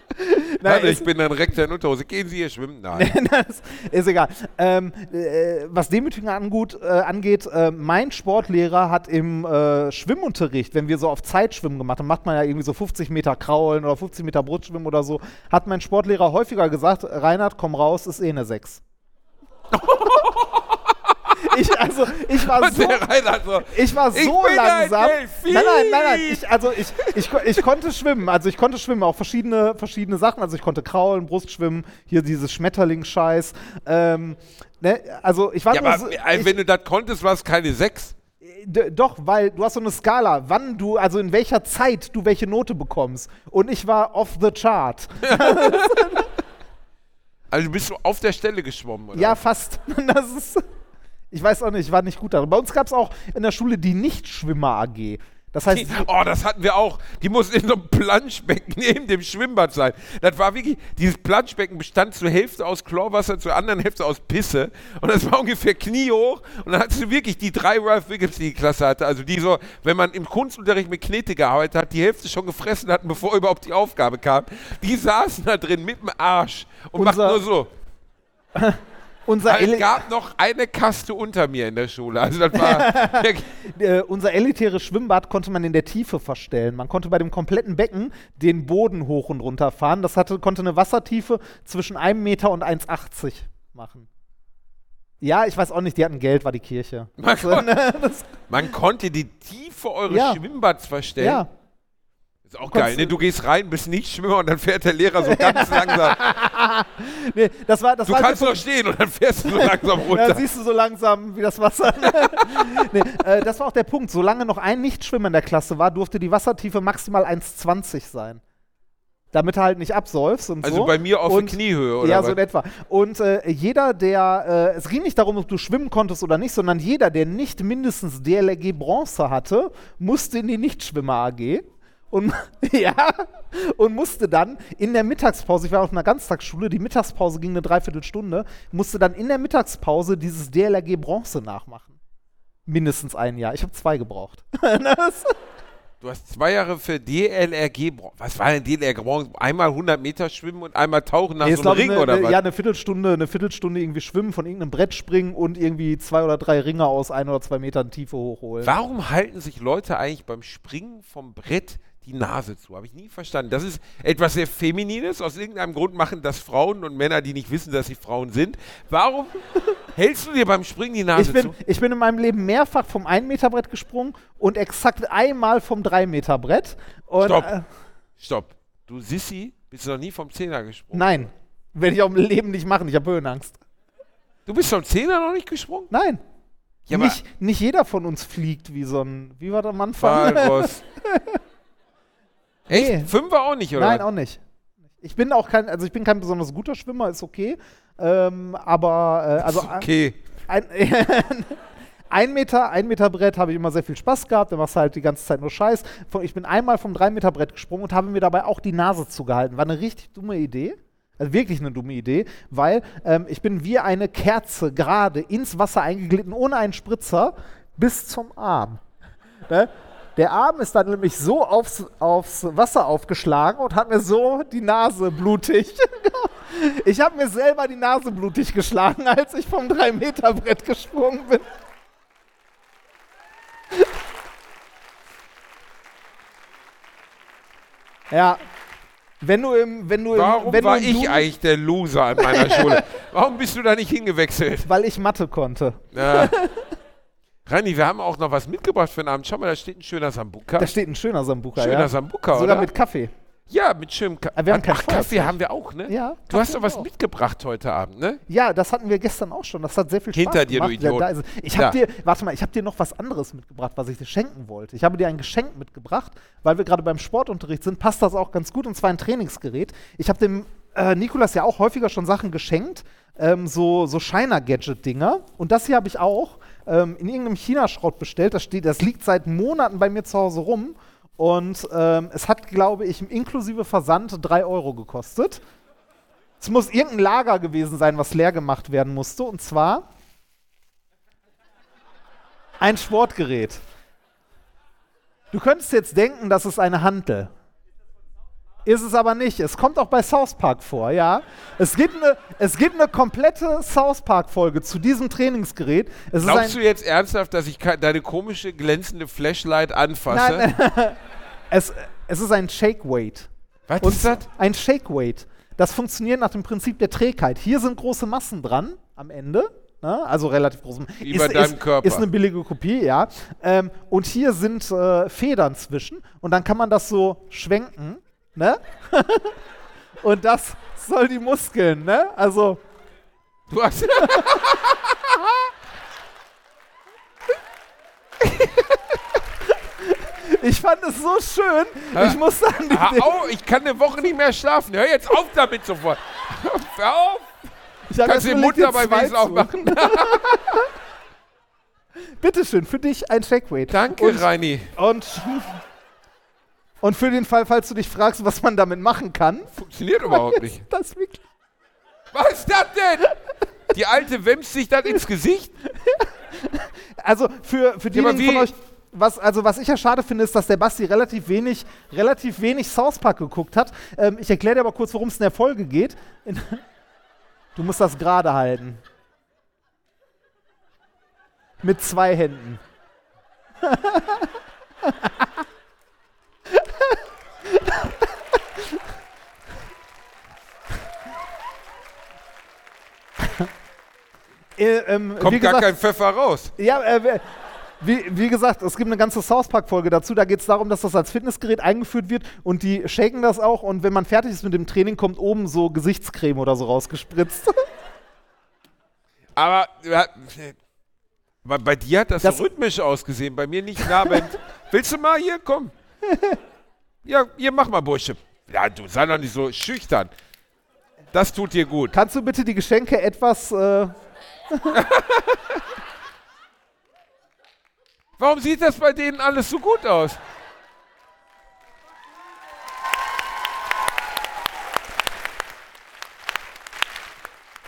Nein, ist- ich bin ein Rektor in Unterhose. Gehen Sie hier schwimmen? Nein. das ist egal. Ähm, äh, was Demütigung angut, äh, angeht, äh, mein Sportlehrer hat im äh, Schwimmunterricht, wenn wir so auf Zeitschwimmen gemacht haben, macht man ja irgendwie so 50 Meter Kraulen oder 50 Meter Brustschwimmen oder so, hat mein Sportlehrer häufiger gesagt, Reinhard, komm raus, ist eh eine 6. ich, also, ich war so, der Reinhard so, ich war Ich so ein langsam. Nein, nein, nein, nein. Ich, also ich, ich, ich konnte schwimmen. Also ich konnte schwimmen, auch verschiedene, verschiedene Sachen. Also ich konnte kraulen, Brustschwimmen, hier dieses Schmetterling-Scheiß. Ähm, ne? Also ich war ja, nur aber so, äh, ich, wenn du das konntest, war es keine Sechs. doch, weil du hast so eine Skala, wann du, also in welcher Zeit du welche Note bekommst. Und ich war off the chart. Also bist du auf der Stelle geschwommen, oder? Ja, fast. Das ist, ich weiß auch nicht, ich war nicht gut darin. Bei uns gab es auch in der Schule die Nicht-Schwimmer-AG. Das heißt, Die, oh, das hatten wir auch. Die mussten in so einem Planschbecken neben dem Schwimmbad sein. Das war wirklich, dieses Planschbecken bestand zur Hälfte aus Chlorwasser, zur anderen Hälfte aus Pisse. Und das war ungefähr kniehoch. Und dann hattest du wirklich die drei Ralph Wiggins, die die Klasse hatte. Also die so, wenn man im Kunstunterricht mit Knete gearbeitet hat, die Hälfte schon gefressen hatten, bevor überhaupt die Aufgabe kam. Die saßen da drin mit dem Arsch und Unser- machten nur so. unser, Es gab noch eine Kaste unter mir in der Schule. Also das war äh, unser elitäres Schwimmbad konnte man in der Tiefe verstellen. Man konnte bei dem kompletten Becken den Boden hoch und runter fahren. Das hatte, konnte eine Wassertiefe zwischen einem Meter und 1,80 machen. Ja, ich weiß auch nicht, die hatten Geld, war die Kirche. Man, Also, kon ne, man konnte die Tiefe eures Ja. Schwimmbads verstellen. ja. Ist auch geil, ne? Du gehst rein, bist nicht Schwimmer und dann fährt der Lehrer so ganz langsam. Nee, das war, das Du war kannst noch stehen und dann fährst du so langsam Ja, runter. siehst du so langsam, wie das Wasser. nee, äh, das war auch der Punkt. Solange noch ein Nichtschwimmer in der Klasse war, durfte die Wassertiefe maximal 1,20 sein. Damit er halt nicht absäufst und Also so. bei mir auf und, Kniehöhe, oder Ja, was? so in etwa. Und äh, jeder, der, äh, es ging nicht darum, ob du schwimmen konntest oder nicht, sondern jeder, der nicht mindestens DLRG Bronze hatte, musste in die Nichtschwimmer AG. Und, ja, und musste dann in der Mittagspause, ich war auf einer Ganztagsschule, die Mittagspause ging eine Dreiviertelstunde, musste dann in der Mittagspause dieses DLRG Bronze nachmachen. Mindestens ein Jahr. Ich habe zwei gebraucht. Du hast zwei Jahre für DLRG, Bron- was war denn DLRG? Bron- Einmal 100 Meter schwimmen und einmal tauchen nach Nee, so einem Ring eine, oder eine, was? Ja, eine Viertelstunde, eine Viertelstunde irgendwie schwimmen, von irgendeinem Brett springen und irgendwie zwei oder drei Ringe aus ein oder zwei Metern Tiefe hochholen. Warum halten sich Leute eigentlich beim Springen vom Brett die Nase zu? Habe ich nie verstanden. Das ist etwas sehr Feminines. Aus irgendeinem Grund machen das Frauen und Männer, die nicht wissen, dass sie Frauen sind. Warum hältst du dir beim Springen die Nase Ich bin, zu? ich bin in meinem Leben mehrfach vom 1-Meter-Brett gesprungen und exakt einmal vom 3-Meter-Brett. Und, Stopp. Äh, Stopp. Du Sissi, bist du noch nie vom Zehner gesprungen? nein, werde ich auch im Leben nicht machen. Ich habe Höhenangst. Du bist vom Zehner noch nicht gesprungen? Nein. Ja, nicht, nicht jeder von uns fliegt wie so ein, wie war der Mann von? Echt? Nee. Fünfer auch nicht, oder? Nein, auch nicht. Ich bin auch kein, also ich bin kein besonders guter Schwimmer, ist okay. Ähm, aber äh, also Ist okay. ein, ein Meter, ein Meter Brett habe ich immer sehr viel Spaß gehabt. Da machst du halt die ganze Zeit nur Scheiß. Ich bin einmal vom 3 Meter Brett gesprungen und habe mir dabei auch die Nase zugehalten. War eine richtig dumme Idee. Also wirklich eine dumme Idee, weil ähm, ich bin wie eine Kerze gerade ins Wasser eingeglitten, ohne einen Spritzer, bis zum Arm. Ne? Der Arm ist dann nämlich so aufs, aufs Wasser aufgeschlagen und hat mir so die Nase blutig. Ich habe mir selber die Nase blutig geschlagen, als ich vom 3-Meter-Brett gesprungen bin. Ja. Wenn du im, wenn du im, Warum wenn war du im ich eigentlich der Loser an meiner Schule? Warum bist du da nicht hingewechselt? Weil ich Mathe konnte. Ja. Rani, wir haben auch noch was mitgebracht für den Abend. Schau mal, da steht ein schöner Sambuka. Da steht ein schöner Sambuka, Schöner ja. Sambuka, Sogar oder? mit Kaffee. ja, mit schönem Kaffee. Aber wir haben kein Ach, Kaffee haben wir auch, ne? Ja, Du hast doch was auch. mitgebracht heute Abend, ne? Ja, das hatten wir gestern auch schon. Das hat sehr viel Spaß Hinter dir, du gemacht. Idiot. da ist es. ich habe dir, warte mal, ich habe dir noch was anderes mitgebracht, was ich dir schenken wollte. Ich habe dir ein Geschenk mitgebracht, weil wir gerade beim Sportunterricht sind. Passt das auch ganz gut und zwar ein Trainingsgerät. Ich habe dem äh, Nikolas ja auch häufiger schon Sachen geschenkt, ähm, so so Shiner-Gadget-Dinger. Und das hier habe ich auch ähm, in irgendeinem China-Schrott bestellt. Das steht, das liegt seit Monaten bei mir zu Hause rum. Und ähm, es hat, glaube ich, inklusive Versand 3 Euro gekostet. Es muss irgendein Lager gewesen sein, was leer gemacht werden musste. Und zwar ein Sportgerät. Du könntest jetzt denken, das ist eine Hantel. Ist es aber nicht. Es kommt auch bei South Park vor, ja. Es gibt eine, es gibt eine komplette South Park-Folge zu diesem Trainingsgerät. Es ist Glaubst du jetzt ernsthaft, dass ich deine komische glänzende Flashlight anfasse? nein, nein, es, es ist ein Shake Weight. Was Und ist das? ein Shake Weight. Das funktioniert nach dem Prinzip der Trägheit. Hier sind große Massen dran am Ende. Ne? Also relativ große Wie bei deinem ist, Körper. Ist eine billige Kopie, ja. Ähm, und hier sind äh, Federn zwischen. Und dann kann man das so schwenken. Ne? und das soll die Muskeln, ne? Also. Du hast Ich fand es so schön. Ich muss sagen, die, auf, ich kann eine Woche nicht mehr schlafen. Hör jetzt auf damit sofort. Hör auf. ich Kannst jetzt den Mund dabei wenigstens aufmachen. Bitteschön, für dich ein Shake Weight. Danke, Und- Reini. Und, und für den Fall, falls du dich fragst, was man damit machen kann, Funktioniert überhaupt nicht. das wirklich. Was ist das denn? Die alte wämst sich dann ins Gesicht? Also für, für Ja, diejenigen von euch, was, also was ich ja schade finde, ist, dass der Basti relativ wenig, relativ wenig South Park geguckt hat. Ähm, ich erkläre dir aber kurz, worum es in der Folge geht. In, du musst das gerade halten. Mit zwei Händen. Äh, ähm, Kommt wie gar gesagt, kein Pfeffer raus. ja, äh, wie, wie gesagt, es gibt eine ganze South Park-Folge dazu. Da geht es darum, dass das als Fitnessgerät eingeführt wird und die shaken das auch. Und wenn man fertig ist mit dem Training, kommt oben so Gesichtscreme oder so rausgespritzt. Aber ja, bei, bei dir hat das, Das- so rhythmisch ausgesehen, bei mir nicht nabend. Willst du mal hier? Komm. Ja, hier mach mal, Bursche. Ja, du sei doch nicht so schüchtern. Das tut dir gut. Kannst du bitte die Geschenke etwas. Äh Warum sieht das bei denen alles so gut aus?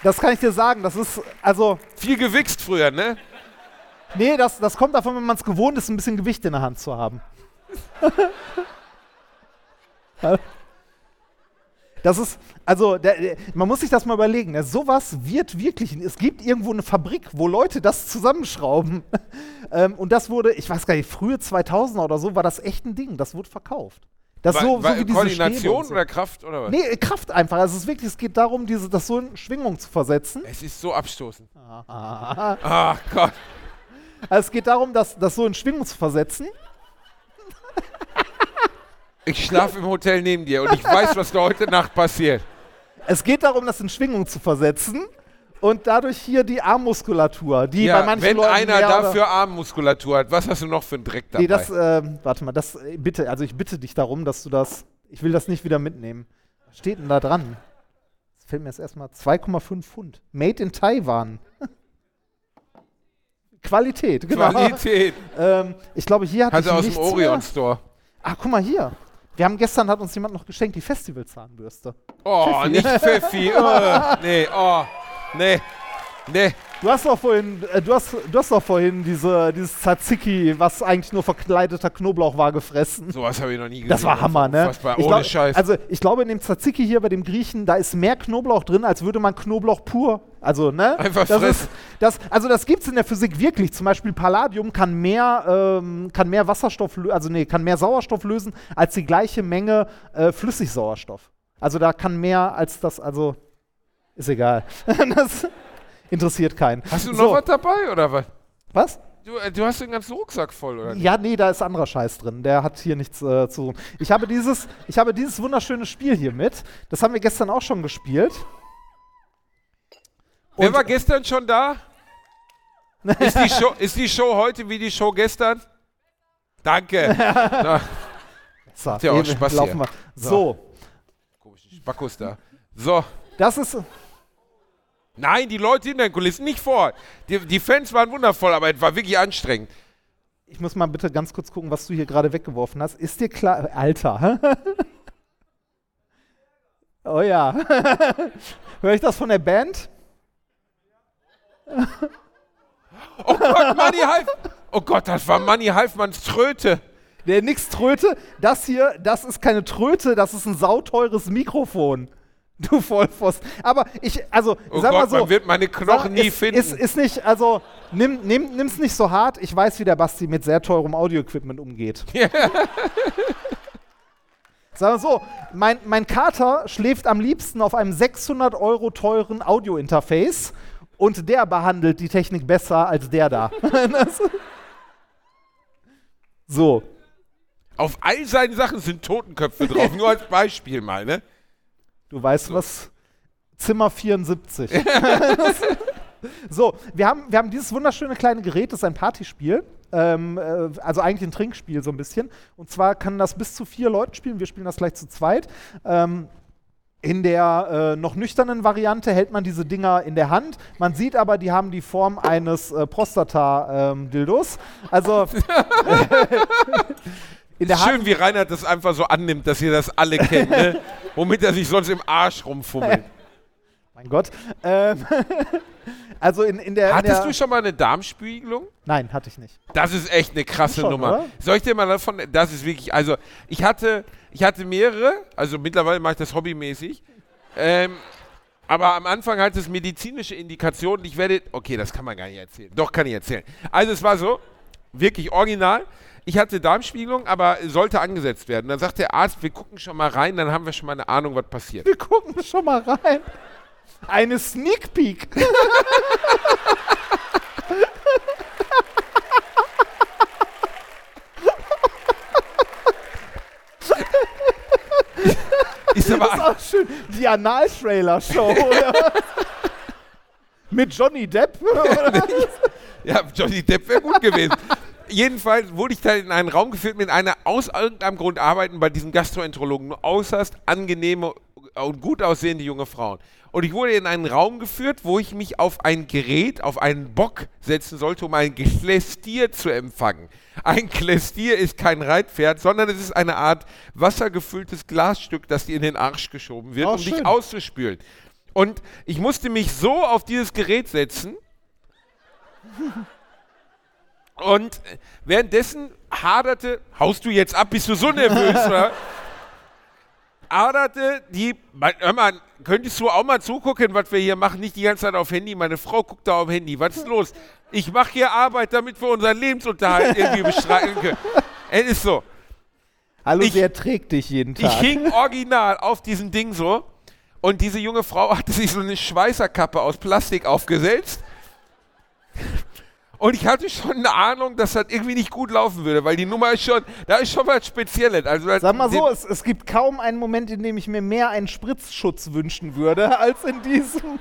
Das kann ich dir sagen. Das ist also. Viel gewichst früher, ne? Nee, das, das kommt davon, wenn man es gewohnt ist, ein bisschen Gewicht in der Hand zu haben. Das ist, also, der, man muss sich das mal überlegen. Ne? Sowas wird wirklich, es gibt irgendwo eine Fabrik, wo Leute das zusammenschrauben. ähm, und das wurde, ich weiß gar nicht, frühe 2000er oder so, war das echt ein Ding. Das wurde verkauft. Das so, Wa- so wie Koordination so. oder Kraft oder was? Nee, Kraft einfach. Also es ist wirklich, es geht darum, diese, das so in Schwingung zu versetzen. Es ist so abstoßend. Ah. Ach Gott. Also es geht darum, das, das so in Schwingung zu versetzen. Ich schlafe im Hotel neben dir und ich weiß, was da heute Nacht passiert. Es geht darum, das in Schwingung zu versetzen und dadurch hier die Armmuskulatur, die bei Ja, manchen wenn Leuten einer dafür Armmuskulatur hat, was hast du noch für einen Dreck dabei? Nee, das, ähm, warte mal, das, äh, bitte, also ich bitte dich darum, dass du das, ich will das nicht wieder mitnehmen. Was steht denn da dran? Das fällt mir jetzt erstmal 2,5 Pfund. Made in Taiwan. Qualität, genau. Qualität. Ähm, ich glaube, hier hat ich er aus dem nichts Orion mehr. Store. Ah, guck mal hier. Wir haben gestern, hat uns jemand noch geschenkt, die Festivalzahnbürste. Oh, Pfeffi. nicht Pfeffi. Oh, nee, oh, nee, nee. Du hast doch vorhin, äh, du hast, du hast doch vorhin diese, dieses Tzatziki, was eigentlich nur verkleideter Knoblauch war, gefressen. Sowas habe ich noch nie gesehen. Das war Hammer, ne? Ohne glaub, Scheiß. Also ich glaube, in dem Tzatziki hier bei dem Griechen, da ist mehr Knoblauch drin, als würde man Knoblauch pur. Also, ne? Einfach das fressen. ist, das, Also das gibt es in der Physik wirklich. Zum Beispiel Palladium kann mehr, ähm, kann mehr Wasserstoff, also nee, kann mehr Sauerstoff lösen, als die gleiche Menge äh, Flüssigsauerstoff. Also da kann mehr als das, also ist egal. das interessiert keinen. hast du noch so, was dabei oder was? Was? Du, äh, du hast den ganzen Rucksack voll, oder? Ja, nee, da ist anderer Scheiß drin. Der hat hier nichts äh, zu tun. Ich habe, dieses, ich habe dieses wunderschöne Spiel hier mit. Das haben wir gestern auch schon gespielt. Wer Und- war gestern schon da? ist, die Show, ist die Show heute wie die Show gestern? Danke. Na, So, ja auch Spaß laufen hier. wir. So. komischen Spackos da. So. das ist. Nein, die Leute in den Kulissen, nicht vor. Die, die Fans waren wundervoll, aber es war wirklich anstrengend. Ich muss mal bitte ganz kurz gucken, was du hier gerade weggeworfen hast. Ist dir klar. Alter. oh ja. Höre ich das von der Band? Oh Gott, Manni Half. Oh Gott, das war Manni Halfmanns Tröte. Der nix Tröte. Das hier, das ist keine Tröte, das ist ein sauteures Mikrofon. Du Vollpfosten. Aber ich, also, Oh sag Gott, mal so. man wird meine Knochen Sag, nie ist, finden. Ist, ist nicht, also, nimm, nimm, nimm's nicht so hart. Ich weiß, wie der Basti mit sehr teurem Audio-Equipment umgeht. Sag mal so, mein, mein Kater schläft am liebsten auf einem 600 Euro teuren Audio-Interface und der behandelt die Technik besser als der da. So, Auf all seinen Sachen sind Totenköpfe drauf, nur als Beispiel mal, ne? Du weißt was, Zimmer 74. Das- so, wir haben, wir haben dieses wunderschöne kleine Gerät, das ist ein Partyspiel. Ähm, äh, also eigentlich ein Trinkspiel so ein bisschen. Und zwar kann das bis zu vier Leuten spielen. Wir spielen das gleich zu zweit. Ähm, in der äh, noch nüchternen Variante hält man diese Dinger in der Hand. Man sieht aber, die haben die Form eines äh, Prostata-Dildos. also der Hand. Schön, wie Reinhard das einfach so annimmt, dass ihr das alle kennt, ne? Womit er sich sonst im Arsch rumfummelt. Mein Gott. Ähm, also in, in der. in Hattest der, du schon mal eine Darmspiegelung? Nein, hatte ich nicht. Das ist echt eine krasse Schon, Nummer. oder? Soll ich dir mal davon, das ist wirklich, also ich hatte, ich hatte mehrere, also mittlerweile mache ich das hobbymäßig, ähm, aber am Anfang hatte es medizinische Indikationen. Ich werde, okay, das kann man gar nicht erzählen. Doch, kann ich erzählen. Also es war so, wirklich original. Ich hatte Darmspiegelung, aber sollte angesetzt werden. Dann sagt der Arzt, wir gucken schon mal rein, dann haben wir schon mal eine Ahnung, was passiert. Wir gucken schon mal rein. Eine Sneak Peek. Ist aber Das ist auch schön. Die Anal-Trailer-Show. oder? Mit Johnny Depp. oder? Ja, Johnny Depp wäre gut gewesen. Jedenfalls wurde ich da in einen Raum geführt mit einer aus irgendeinem Grund arbeiten bei diesem Gastroenterologen. Nur äußerst angenehme und gut aussehende junge Frauen. Und ich wurde in einen Raum geführt, wo ich mich auf ein Gerät, auf einen Bock setzen sollte, um ein Klästier zu empfangen. Ein Klästier ist kein Reitpferd, sondern es ist eine Art wassergefülltes Glasstück, das dir in den Arsch geschoben wird, Oh, um schön. dich auszuspülen. Und ich musste mich so auf dieses Gerät setzen. Und währenddessen haderte, haust du jetzt ab, bist du so nervös, oder? Haderte die, hör mal, könntest du auch mal zugucken, was wir hier machen? Nicht die ganze Zeit auf Handy, meine Frau guckt da auf Handy. Was ist los? Ich mache hier Arbeit, damit wir unseren Lebensunterhalt irgendwie bestreiten können. Es ist so. Hallo, Ich- sie erträgt dich jeden Tag. Ich hing original auf diesem Ding so und diese junge Frau hatte sich so eine Schweißerkappe aus Plastik aufgesetzt. Und ich hatte schon eine Ahnung, dass das irgendwie nicht gut laufen würde, weil die Nummer ist schon, da ist schon was Spezielles. Also Sag mal so, es, es gibt kaum einen Moment, in dem ich mir mehr einen Spritzschutz wünschen würde, als in diesem.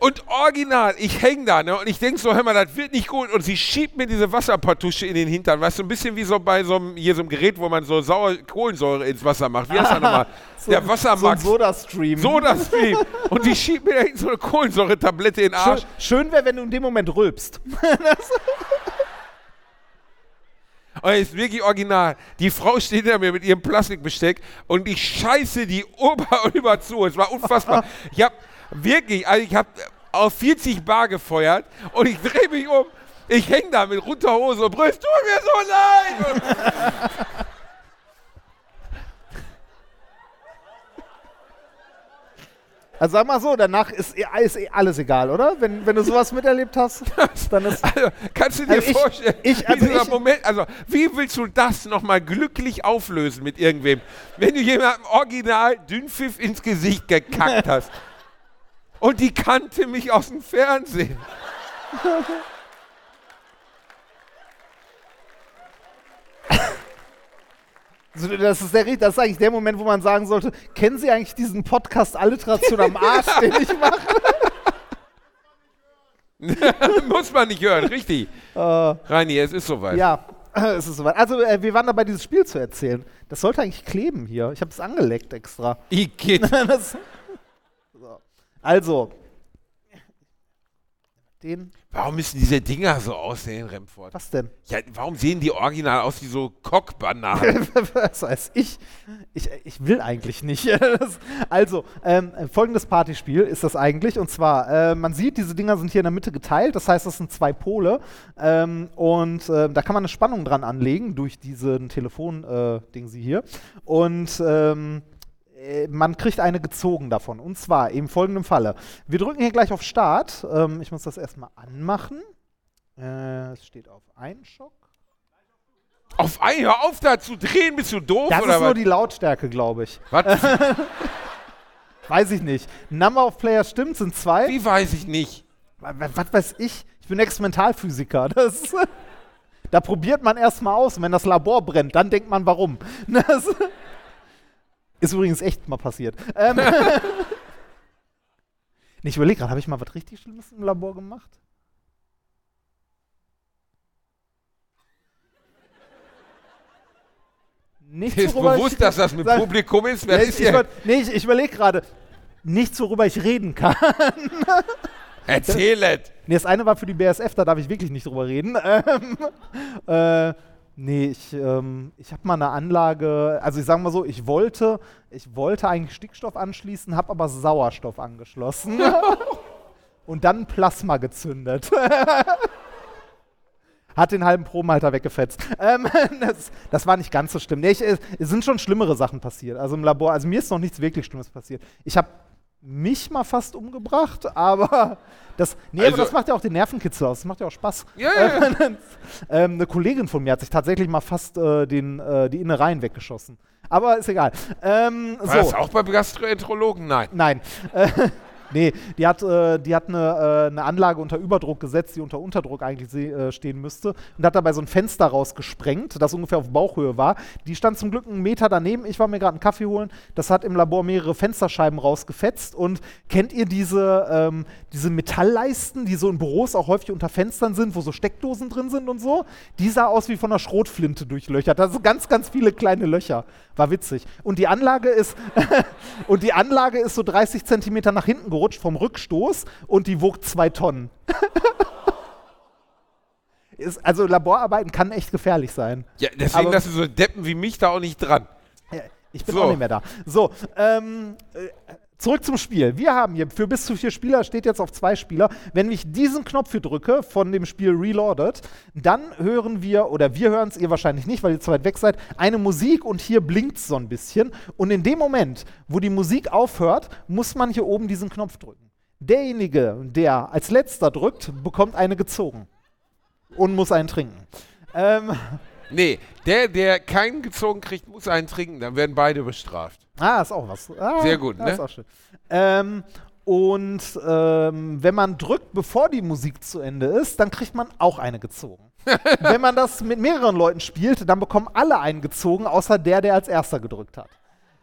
Und original, ich häng da, ne? Und ich denk so, hör mal, das wird nicht gut. Und sie schiebt mir diese Wasserpartusche in den Hintern. Weißt du, ein bisschen wie so bei so einem, hier so einem Gerät, wo man so sauer Kohlensäure ins Wasser macht. Wie heißt das nochmal? So, Der So ein Wassermax. Soda-Stream. So das Stream. Und die schiebt mir da hinten so eine Kohlensäure-Tablette in den Arsch. Schön, schön wäre, wenn du in dem Moment rülpst. Und ist wirklich original. Die Frau steht hinter mir mit ihrem Plastikbesteck und ich scheiße die Ober und über zu. Es war unfassbar. Ich habe wirklich, also ich habe auf 40 Bar gefeuert und ich drehe mich um. Ich hänge da mit runter Hose und brüll, es tut mir so leid. Also sag mal so, danach ist, eh- ist eh alles egal, oder? Wenn, wenn du sowas miterlebt hast, dann ist. also, kannst du dir Also ich- vorstellen, ich- wie also dieser ich- Moment, also wie willst du das nochmal glücklich auflösen mit irgendwem, wenn du jemandem original Dünnpfiff ins Gesicht gekackt hast? Und die kannte mich aus dem Fernsehen. Das ist, der, das ist eigentlich der Moment, wo man sagen sollte: Kennen Sie eigentlich diesen Podcast Alliteration am Arsch, den ich mache? Muss man nicht hören, richtig. Reini, es ist soweit. Ja, es ist soweit. Also, äh, wir waren dabei, dieses Spiel zu erzählen. Das sollte eigentlich kleben hier. Ich habe es angeleckt extra. Igitt. Also, den. Warum müssen diese Dinger so aussehen, Remford? Was denn? Ja, warum sehen die original aus wie so Cockbananen? Was weiß ich? Ich, ich will eigentlich nicht. Also, ähm, folgendes Partyspiel ist das eigentlich. Und zwar, äh, man sieht, diese Dinger sind hier in der Mitte geteilt. Das heißt, das sind zwei Pole. Ähm, und äh, da kann man eine Spannung dran anlegen durch diesen Telefon-Ding sie hier. Und ähm, äh, man kriegt eine gezogen davon. Und zwar im folgenden Falle. Wir drücken hier gleich auf Start. Ähm, ich muss das erstmal anmachen. Äh, es steht auf Einschock. auf ein, hör auf da zu drehen, bist du doof Das oder ist nur was? die Lautstärke, glaube ich. was? Weiß ich nicht. Number of Players stimmt, sind zwei. Wie weiß ich nicht. Wa- wa- Was weiß ich? Ich bin Experimentalphysiker. Das, da probiert man erstmal aus. Und wenn das Labor brennt, dann denkt man, warum. Das ist übrigens echt mal passiert. Ähm, Nee, ich überlege gerade, habe ich mal was richtig Schlimmes im Labor gemacht? Nichts, ist bewusst, ich, dass das mit Sag- Publikum ist. Wer Ja, ist ich, nee, ich, ich überlege gerade, nichts, worüber ich reden kann. Erzähl es. Nee, das eine war für die BSF, da darf ich wirklich nicht drüber reden. Ähm, äh, nee, ich, ähm, ich habe mal eine Anlage, also ich sage mal so, ich wollte, ich wollte eigentlich Stickstoff anschließen, habe aber Sauerstoff angeschlossen. Und dann Plasma gezündet. Hat den halben Probenhalter weggefetzt. Ähm, das, das war nicht ganz so schlimm. Nee, ich, es es sind schon schlimmere Sachen passiert. Also im Labor, also mir ist noch nichts wirklich Schlimmes passiert. Ich habe mich mal fast umgebracht, aber das, nee, Also- aber das macht ja auch den Nervenkitzel aus. Das macht ja auch Spaß. Ja, ja. ähm, eine Kollegin von mir hat sich tatsächlich mal fast äh, den, äh, die Innereien weggeschossen. Aber ist egal. Ähm, War so. das auch bei Gastroenterologen? Nein. Nein. Nee, die hat, äh, die hat eine, äh, eine Anlage unter Überdruck gesetzt, die unter Unterdruck eigentlich äh, stehen müsste. Und hat dabei so ein Fenster rausgesprengt, das ungefähr auf Bauchhöhe war. Die stand zum Glück einen Meter daneben. Ich war mir gerade einen Kaffee holen. Das hat im Labor mehrere Fensterscheiben rausgefetzt. Und kennt ihr diese, ähm, diese Metallleisten, die so in Büros auch häufig unter Fenstern sind, wo so Steckdosen drin sind und so? Die sah aus wie von einer Schrotflinte durchlöchert. Da sind ganz, ganz viele kleine Löcher. War witzig. Und die Anlage ist, und die Anlage ist so 30 Zentimeter nach hinten gerutscht vom Rückstoß und die wog zwei Tonnen. ist, also Laborarbeiten kann echt gefährlich sein. Ja, deswegen Aber- lassen so Deppen wie mich da auch nicht dran. Ich bin So. auch nicht mehr da. So, ähm, äh, zurück zum Spiel. Wir haben hier für bis zu vier Spieler, steht jetzt auf zwei Spieler. Wenn ich diesen Knopf hier drücke von dem Spiel Reloaded, dann hören wir, oder wir hören es, ihr wahrscheinlich nicht, weil ihr zu weit weg seid, eine Musik und hier blinkt es so ein bisschen. Und in dem Moment, wo die Musik aufhört, muss man hier oben diesen Knopf drücken. Derjenige, der als letzter drückt, bekommt eine gezogen und muss einen trinken. Ähm, Nee, der, der keinen gezogen kriegt, muss einen trinken. Dann werden beide bestraft. Ah, ist auch was. Ah, Sehr gut, ne? Ist auch schön. Ähm, und ähm, wenn man drückt, bevor die Musik zu Ende ist, dann kriegt man auch eine gezogen. wenn man das mit mehreren Leuten spielt, dann bekommen alle einen gezogen, außer der, der als erster gedrückt hat.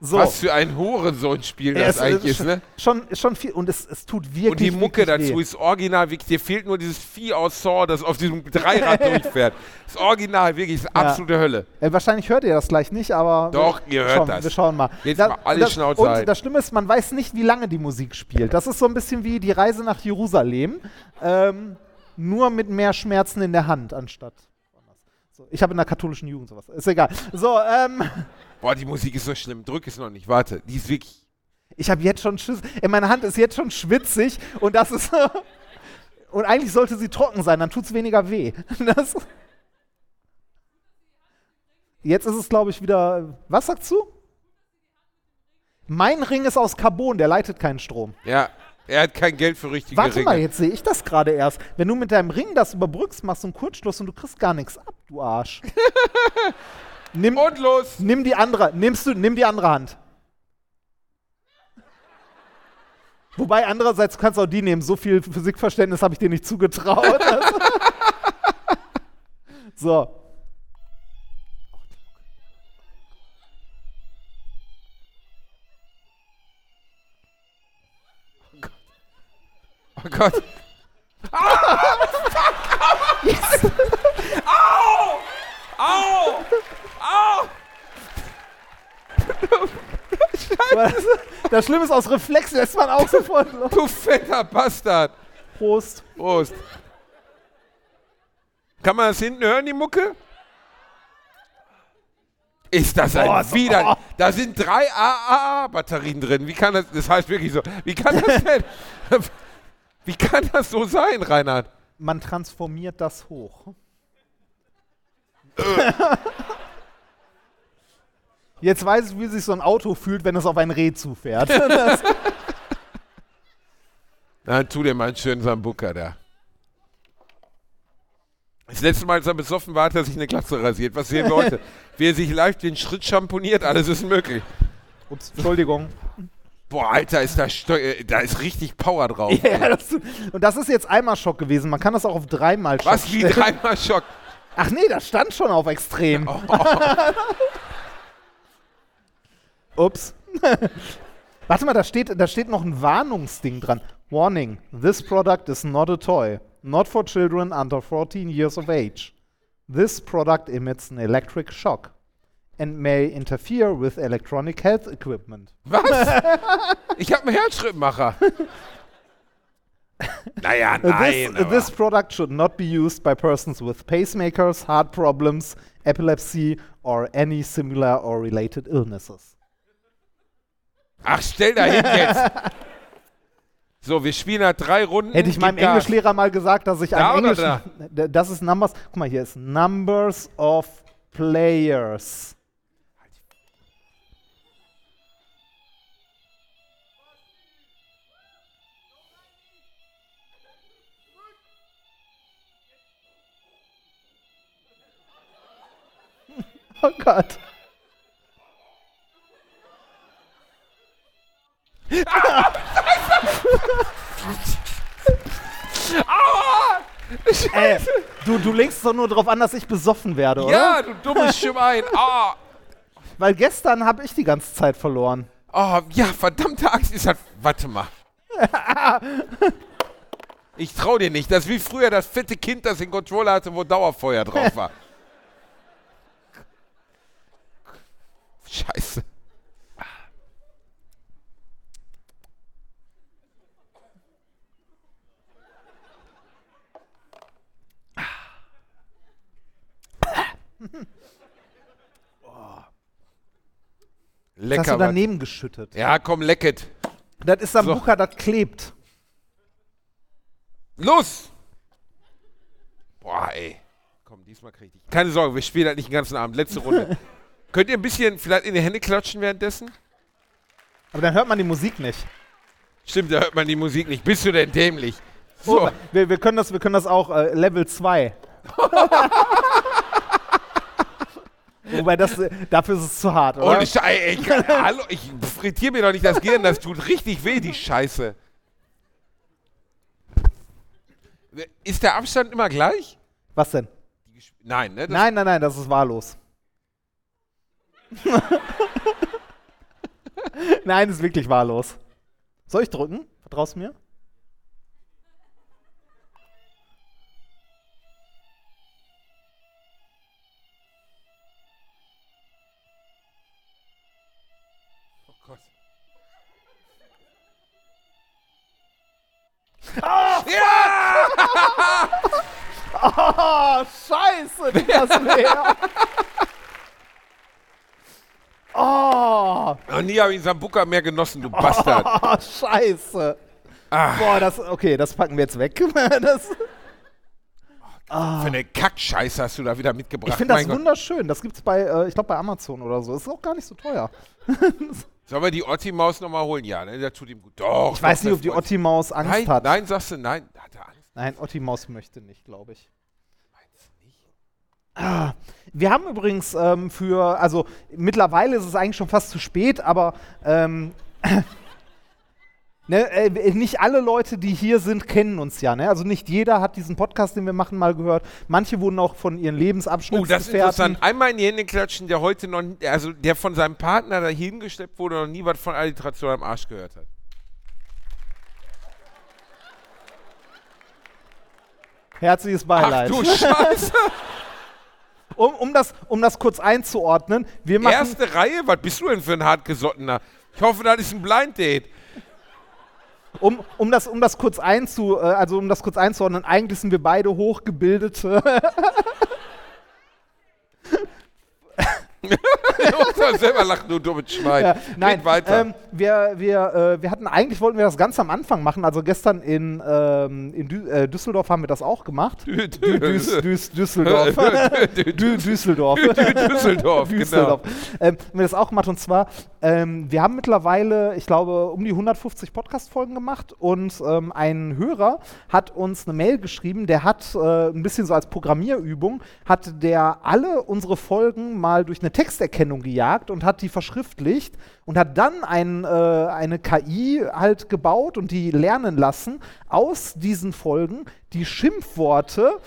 So. Was für ein Hurensohn-Spiel Ja, das es eigentlich ist, schon, ne? Schon, ist schon viel. Und es, es tut wirklich. Und die Mucke dazu weh. ist original. wirklich, Dir fehlt nur dieses Vieh aus Saw, das auf diesem Dreirad durchfährt. Das Original, wirklich, ist absolute Hölle. Äh, wahrscheinlich hört ihr das gleich nicht, aber. Doch, wir, ihr hört schauen, das. Wir schauen mal. Jetzt Da- mal alle das, Schnauze Und halten. das Schlimme ist, man weiß nicht, wie lange die Musik spielt. Das ist so ein bisschen wie die Reise nach Jerusalem. Ähm, nur mit mehr Schmerzen in der Hand anstatt. So, ich habe in der katholischen Jugend sowas. Ist egal. So, ähm, Boah, die Musik ist so schlimm. Drück es noch nicht. Warte, die ist wirklich. ich habe jetzt schon Schiss. In meiner Hand ist jetzt schon schwitzig und das ist. und eigentlich sollte sie trocken sein, dann tut es weniger weh. Das, jetzt ist es, glaube ich, wieder. Was sagst du? Mein Ring ist aus Carbon, der leitet keinen Strom. Ja, er hat kein Geld für richtige Warte Ringe. mal, jetzt sehe ich das gerade erst. Wenn du mit deinem Ring das überbrückst, machst du einen Kurzschluss und du kriegst gar nichts ab, du Arsch. nimm, Und los! nimm die andere, nimmst du, nimm die andere Hand. Wobei andererseits kannst du auch die nehmen. So viel Physikverständnis habe ich dir nicht zugetraut. so. Oh Gott. Au! Au! Das, das Schlimme ist, aus Reflex lässt man auch sofort los. Du fetter Bastard! Prost. Prost. Kann man das hinten hören, die Mucke? Ist das ein Boah, Wider... oh. Da sind drei AAA-Batterien drin. Wie kann das... Das heißt wirklich so... Wie kann das denn... Wie kann das so sein, Reinhard? Man transformiert das hoch. Jetzt weiß ich, wie sich so ein Auto fühlt, wenn es auf ein Reh zufährt. Dann tu dir mal einen schönen Sambuka da. Das letzte Mal, als er besoffen war, hat er sich eine Glatze rasiert. Was sehen wir heute? Wie er sich live den Schritt schamponiert, alles ist möglich. ups, Entschuldigung. Boah, Alter, ist da, äh, da ist richtig Power drauf. Ja, das, und das ist jetzt einmal Schock gewesen. Man kann das auch auf dreimal Schock Was wie dreimal Schock. Ach nee, das stand schon auf extrem. Ups. Warte mal, da steht, da steht noch ein Warnungsding dran. Warning, this product is not a toy. Not for children under 14 years of age. This product emits an electric shock and may interfere with electronic health equipment. Was? Ich habe einen Herzschrittmacher. naja, nein. this, this product should not be used by persons with pacemakers, heart problems, epilepsy, or any similar or related illnesses. Ach, stell da hin jetzt. So, wir spielen halt drei Runden. Hätte ich meinem. Englischlehrer mal gesagt, dass ich Da einen englischen. D- Das ist Numbers. Guck mal, hier ist Numbers of Players. Oh Gott. Ey, du, du legst doch nur darauf an, dass ich besoffen werde, oder? Ja, du dummes Schwein. Ah. Weil gestern habe ich die ganze Zeit verloren. Oh, ja, verdammte Axt ist halt. Warte mal. Ich trau dir nicht. Das ist wie früher das fette Kind, das den Controller hatte, wo Dauerfeuer drauf war. Scheiße. Das hast Lecker. du was. daneben geschüttet. Ja, komm, lecket. Das ist Sambuka, das klebt. Los! Boah, ey. Komm, diesmal krieg ich dich. Keine Sorge, wir spielen halt nicht den ganzen Abend. Letzte Runde. Könnt ihr ein bisschen vielleicht in die Hände klatschen währenddessen? Aber dann hört man die Musik nicht. Stimmt, da hört man die Musik nicht. Bist du denn dämlich? So. Oh, wir, wir, können das, wir können das auch äh, Level 2. Wobei das, äh, dafür ist es zu hart, oder? Und ich, ey, ich, hallo, ich frittiere mir doch nicht das Gehirn, das tut richtig weh, die Scheiße. Ist der Abstand immer gleich? Was denn? Nein, ne? Nein, nein, nein, das ist wahllos. nein, ist wirklich wahllos. Soll ich drücken? Vertraust du mir? Oh Gott. Oh, scheiße, das weh. Oh, Noch nie habe ich Sambuka mehr genossen, du Bastard. oh, scheiße. Ah, Boah, das, okay, das packen wir jetzt weg. Das, für eine Kackscheiße hast du da wieder mitgebracht. ich finde das Mein Gott. wunderschön. Das gibt's bei, äh, ich glaube, bei Amazon oder so. Ist auch gar nicht so teuer. Sollen wir die Otti-Maus nochmal holen? Ja, ne? Der tut ihm gut. Doch. Ich weiß nicht, ob die. Otti-Maus Angst Nein, hat. nein, sagst du, nein. Hat er Angst? Nein, Otti-Maus möchte nicht, glaube ich. Ah, wir haben übrigens ähm, für, also mittlerweile ist es eigentlich schon fast zu spät, aber ähm, ne, äh, nicht alle Leute, die hier sind, kennen uns ja. Ne? Also nicht jeder hat diesen Podcast, den wir machen, mal gehört. Manche wurden auch von ihren Oh, das ist Lebensabschnittsgefährten. interessant. Einmal in die Hände klatschen, der heute noch, also der von seinem Partner dahin geschleppt wurde und noch nie was von Alliteration am Arsch gehört hat. Herzliches Ach Beileid. du Scheiße. Um, um, das, um das kurz einzuordnen, wir machen. Erste Reihe? Was bist du denn für ein hartgesottener? Ich hoffe, das ist ein Blind Date. Um, um, das, um das kurz einzu, äh, also um das kurz einzuordnen, eigentlich sind wir beide hochgebildete. Doch selber lachen, du dummes Schwein. Ja, nein, weiter. Ähm, wir, wir, äh, wir hatten eigentlich wollten wir das ganz am Anfang machen. Also gestern in, ähm, in Dü äh, Düsseldorf haben wir das auch gemacht. Dü- Dü Düs Düs Düsseldorf. Dü- Dü Düsseldorf. Düsseldorf, genau. Düsseldorf. Ähm, haben wir das auch gemacht und zwar, ähm, wir haben mittlerweile, ich glaube, um die 150 Podcast-Folgen gemacht und ähm, ein Hörer hat uns eine Mail geschrieben, der hat äh, ein bisschen so als Programmierübung, hat der alle unsere Folgen mal durch eine Texterkennung gejagt und hat die verschriftlicht und hat dann ein, äh, eine KI halt gebaut und die lernen lassen, aus diesen Folgen die Schimpfworte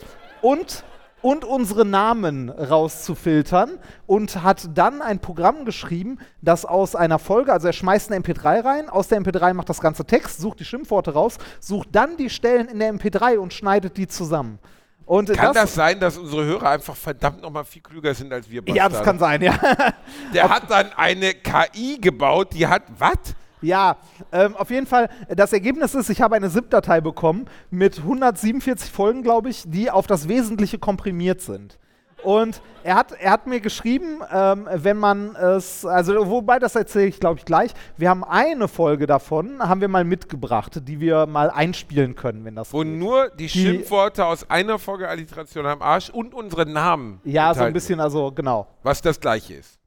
und und unsere Namen rauszufiltern und hat dann ein Programm geschrieben, das aus einer Folge, also er schmeißt eine MP3 rein, aus der MP3 macht das ganze Text, sucht die Schimpfworte raus, sucht dann die Stellen in der MP3 und schneidet die zusammen. Und Kann das sein, dass unsere Hörer einfach verdammt nochmal viel klüger sind als wir Ja, das kann sein, ja. Der hat dann eine KI gebaut, die hat was? Ja, ähm, auf jeden Fall, das Ergebnis ist, ich habe eine ZIP-Datei bekommen mit 147 Folgen, glaube ich, die auf das Wesentliche komprimiert sind. Und er hat, er hat mir geschrieben, ähm, wenn man es, also wobei das erzähle ich, glaube ich, gleich. Wir haben eine Folge davon, haben wir mal mitgebracht, die wir mal einspielen können, wenn das Wo geht. nur die, Schimpfworte aus einer Folge Alliteration am Arsch und unsere Namen. Ja, so ein bisschen, also genau. Was das gleiche ist.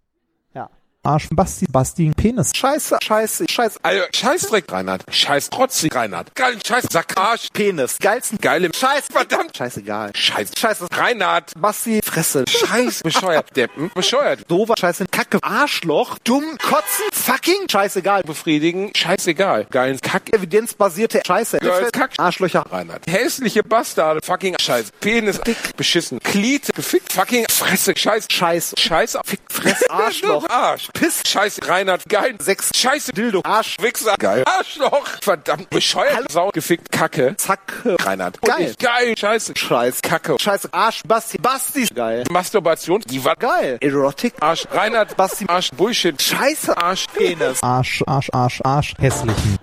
Arsch, Basti, Basti, Penis. Scheiße, scheiße, scheiße, Alter, Scheißdreck, Reinhard. Scheiß trotzig, Reinhard. Geilen Scheiß, Sack, Arsch. Penis, geilsten, Geile Scheiß, Verdammt. scheißegal. Scheiß. Scheiße, Reinhard. Basti, Fresse, Scheiß. Bescheuert. Deppen. Bescheuert. doofer, scheiße, Kacke, Arschloch, dumm, kotzen, fucking, scheißegal. Befriedigen. Scheißegal. Geilen Kack. Evidenzbasierte Scheiße, Girls, Kack. Arschlöcher, Reinhard. Hässliche Bastarde. Fucking Scheiß. Penis. Dick. Beschissen. Glied. Gefickt. Fucking Fresse. Scheiß. Scheiß, Scheiß. Fick, Fress, Arschloch, Arsch. Piss, Scheiß. Reinhard. Geil. Sechs, Scheiße. Dildo, Arsch, Wichser. Geil. Arschloch. Verdammt. Bescheuert. Sau. Gefickt. Kacke. Zack, Reinhard. Geil. Und ich- Geil. Scheiße. Scheiß, Kacke. Scheiße, Arsch, Basti, Basti, geil, Masturbation. Die war geil, Erotik, Arsch. Reinhard. Basti, Arsch. Bullshit. Scheiße, Arsch. Penis, Arsch, Arsch, Arsch, Arsch, hässlichen.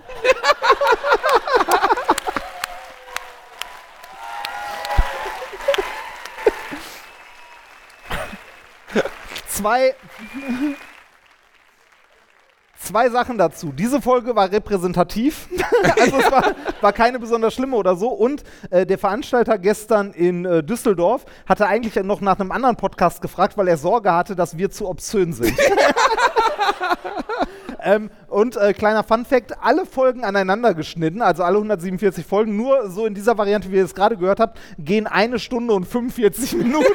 Zwei, zwei Sachen dazu. Diese Folge war repräsentativ, also es war, war keine besonders schlimme oder so. Und äh, der Veranstalter gestern in äh, Düsseldorf hatte eigentlich noch nach einem anderen Podcast gefragt, weil er Sorge hatte, dass wir zu obszön sind. ähm, und äh, kleiner Fun-Fact: alle Folgen aneinander geschnitten, also alle 147 Folgen, nur so in dieser Variante, wie ihr es gerade gehört habt, gehen eine Stunde und 45 Minuten.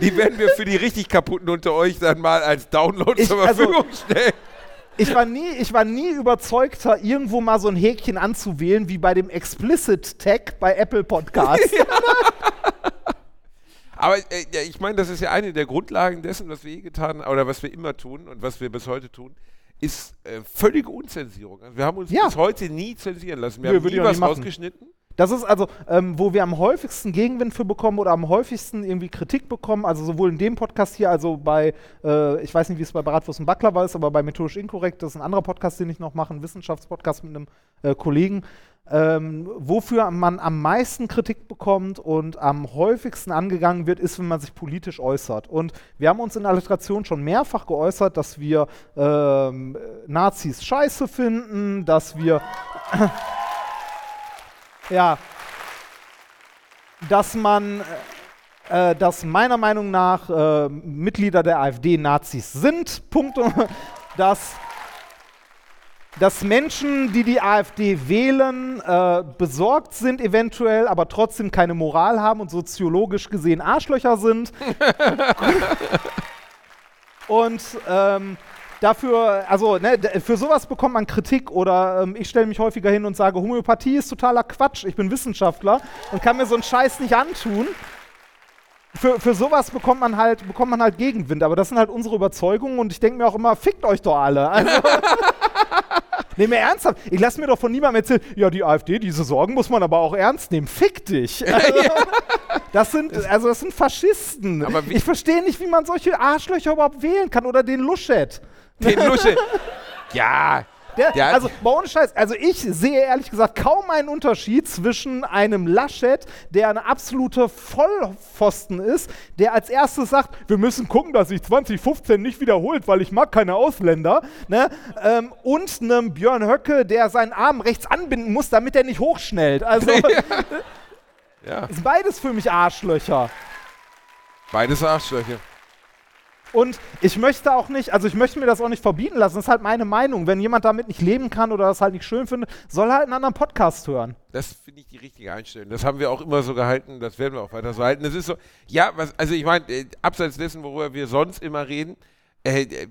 Die werden wir für die richtig kaputten unter euch dann mal als Download Ich- zur also- Verfügung stellen. Ich war, nie, ich war nie überzeugter, irgendwo mal so ein Häkchen anzuwählen, wie bei dem Explicit Tag bei Apple Podcasts. Aber äh, ja, ich meine, das ist ja eine der Grundlagen dessen, was wir je getan haben, oder was wir immer tun und was wir bis heute tun, ist äh, völlige Unzensierung. Also wir haben uns Ja. bis heute nie zensieren lassen. Wir Nö, haben nie was rausgeschnitten. Das ist also, ähm, wo wir am häufigsten Gegenwind für bekommen oder am häufigsten irgendwie Kritik bekommen, also sowohl in dem Podcast hier, also bei, äh, ich weiß nicht, wie es bei Bratwurst und Baklava ist, aber bei Methodisch Inkorrekt, das ist ein anderer Podcast, den ich noch mache, ein Wissenschaftspodcast mit einem äh, Kollegen, ähm, wofür man am meisten Kritik bekommt und am häufigsten angegangen wird, ist, wenn man sich politisch äußert. Und wir haben uns in Alliteration schon mehrfach geäußert, dass wir ähm, Nazis scheiße finden, dass wir ja, dass man, äh, äh, dass meiner Meinung nach äh, Mitglieder der AfD Nazis sind. Punkt. Dass, dass Menschen, die die AfD wählen, äh, besorgt sind eventuell, aber trotzdem keine Moral haben und soziologisch gesehen Arschlöcher sind. und ähm, dafür, also ne, für sowas bekommt man Kritik oder ähm, ich stelle mich häufiger hin und sage, Homöopathie ist totaler Quatsch, ich bin Wissenschaftler und kann mir so einen Scheiß nicht antun. Für, für sowas bekommt man halt bekommt man halt Gegenwind, aber das sind halt unsere Überzeugungen und ich denke mir auch immer, fickt euch doch alle. Also, Nee, mir ernsthaft. Ich lasse mir doch von niemandem erzählen, ja, die AfD, diese Sorgen muss man aber auch ernst nehmen. Fick dich. Also, das sind, also das sind Faschisten. Ich verstehe nicht, wie man solche Arschlöcher überhaupt wählen kann oder den Luschet. Den Lusche. ja. Der, Der also, mal ohne Scheiß, also ich sehe ehrlich gesagt kaum einen Unterschied zwischen einem Laschet, der eine absolute Vollpfosten ist, der als erstes sagt, wir müssen gucken, dass sich 2015 nicht wiederholt, weil ich mag keine Ausländer, ne? ähm, und einem Björn Höcke, der seinen Arm rechts anbinden muss, damit er nicht hochschnellt. Also, ja. ist beides für mich Arschlöcher. Beides Arschlöcher. Und ich möchte auch nicht, also ich möchte mir das auch nicht verbieten lassen, das ist halt meine Meinung. Wenn jemand damit nicht leben kann oder das halt nicht schön findet, soll halt einen anderen Podcast hören. Das finde ich die richtige Einstellung. Das haben wir auch immer so gehalten, das werden wir auch weiter so halten. Das ist so, ja, was, also ich meine, äh, abseits dessen, worüber wir sonst immer reden, äh, äh,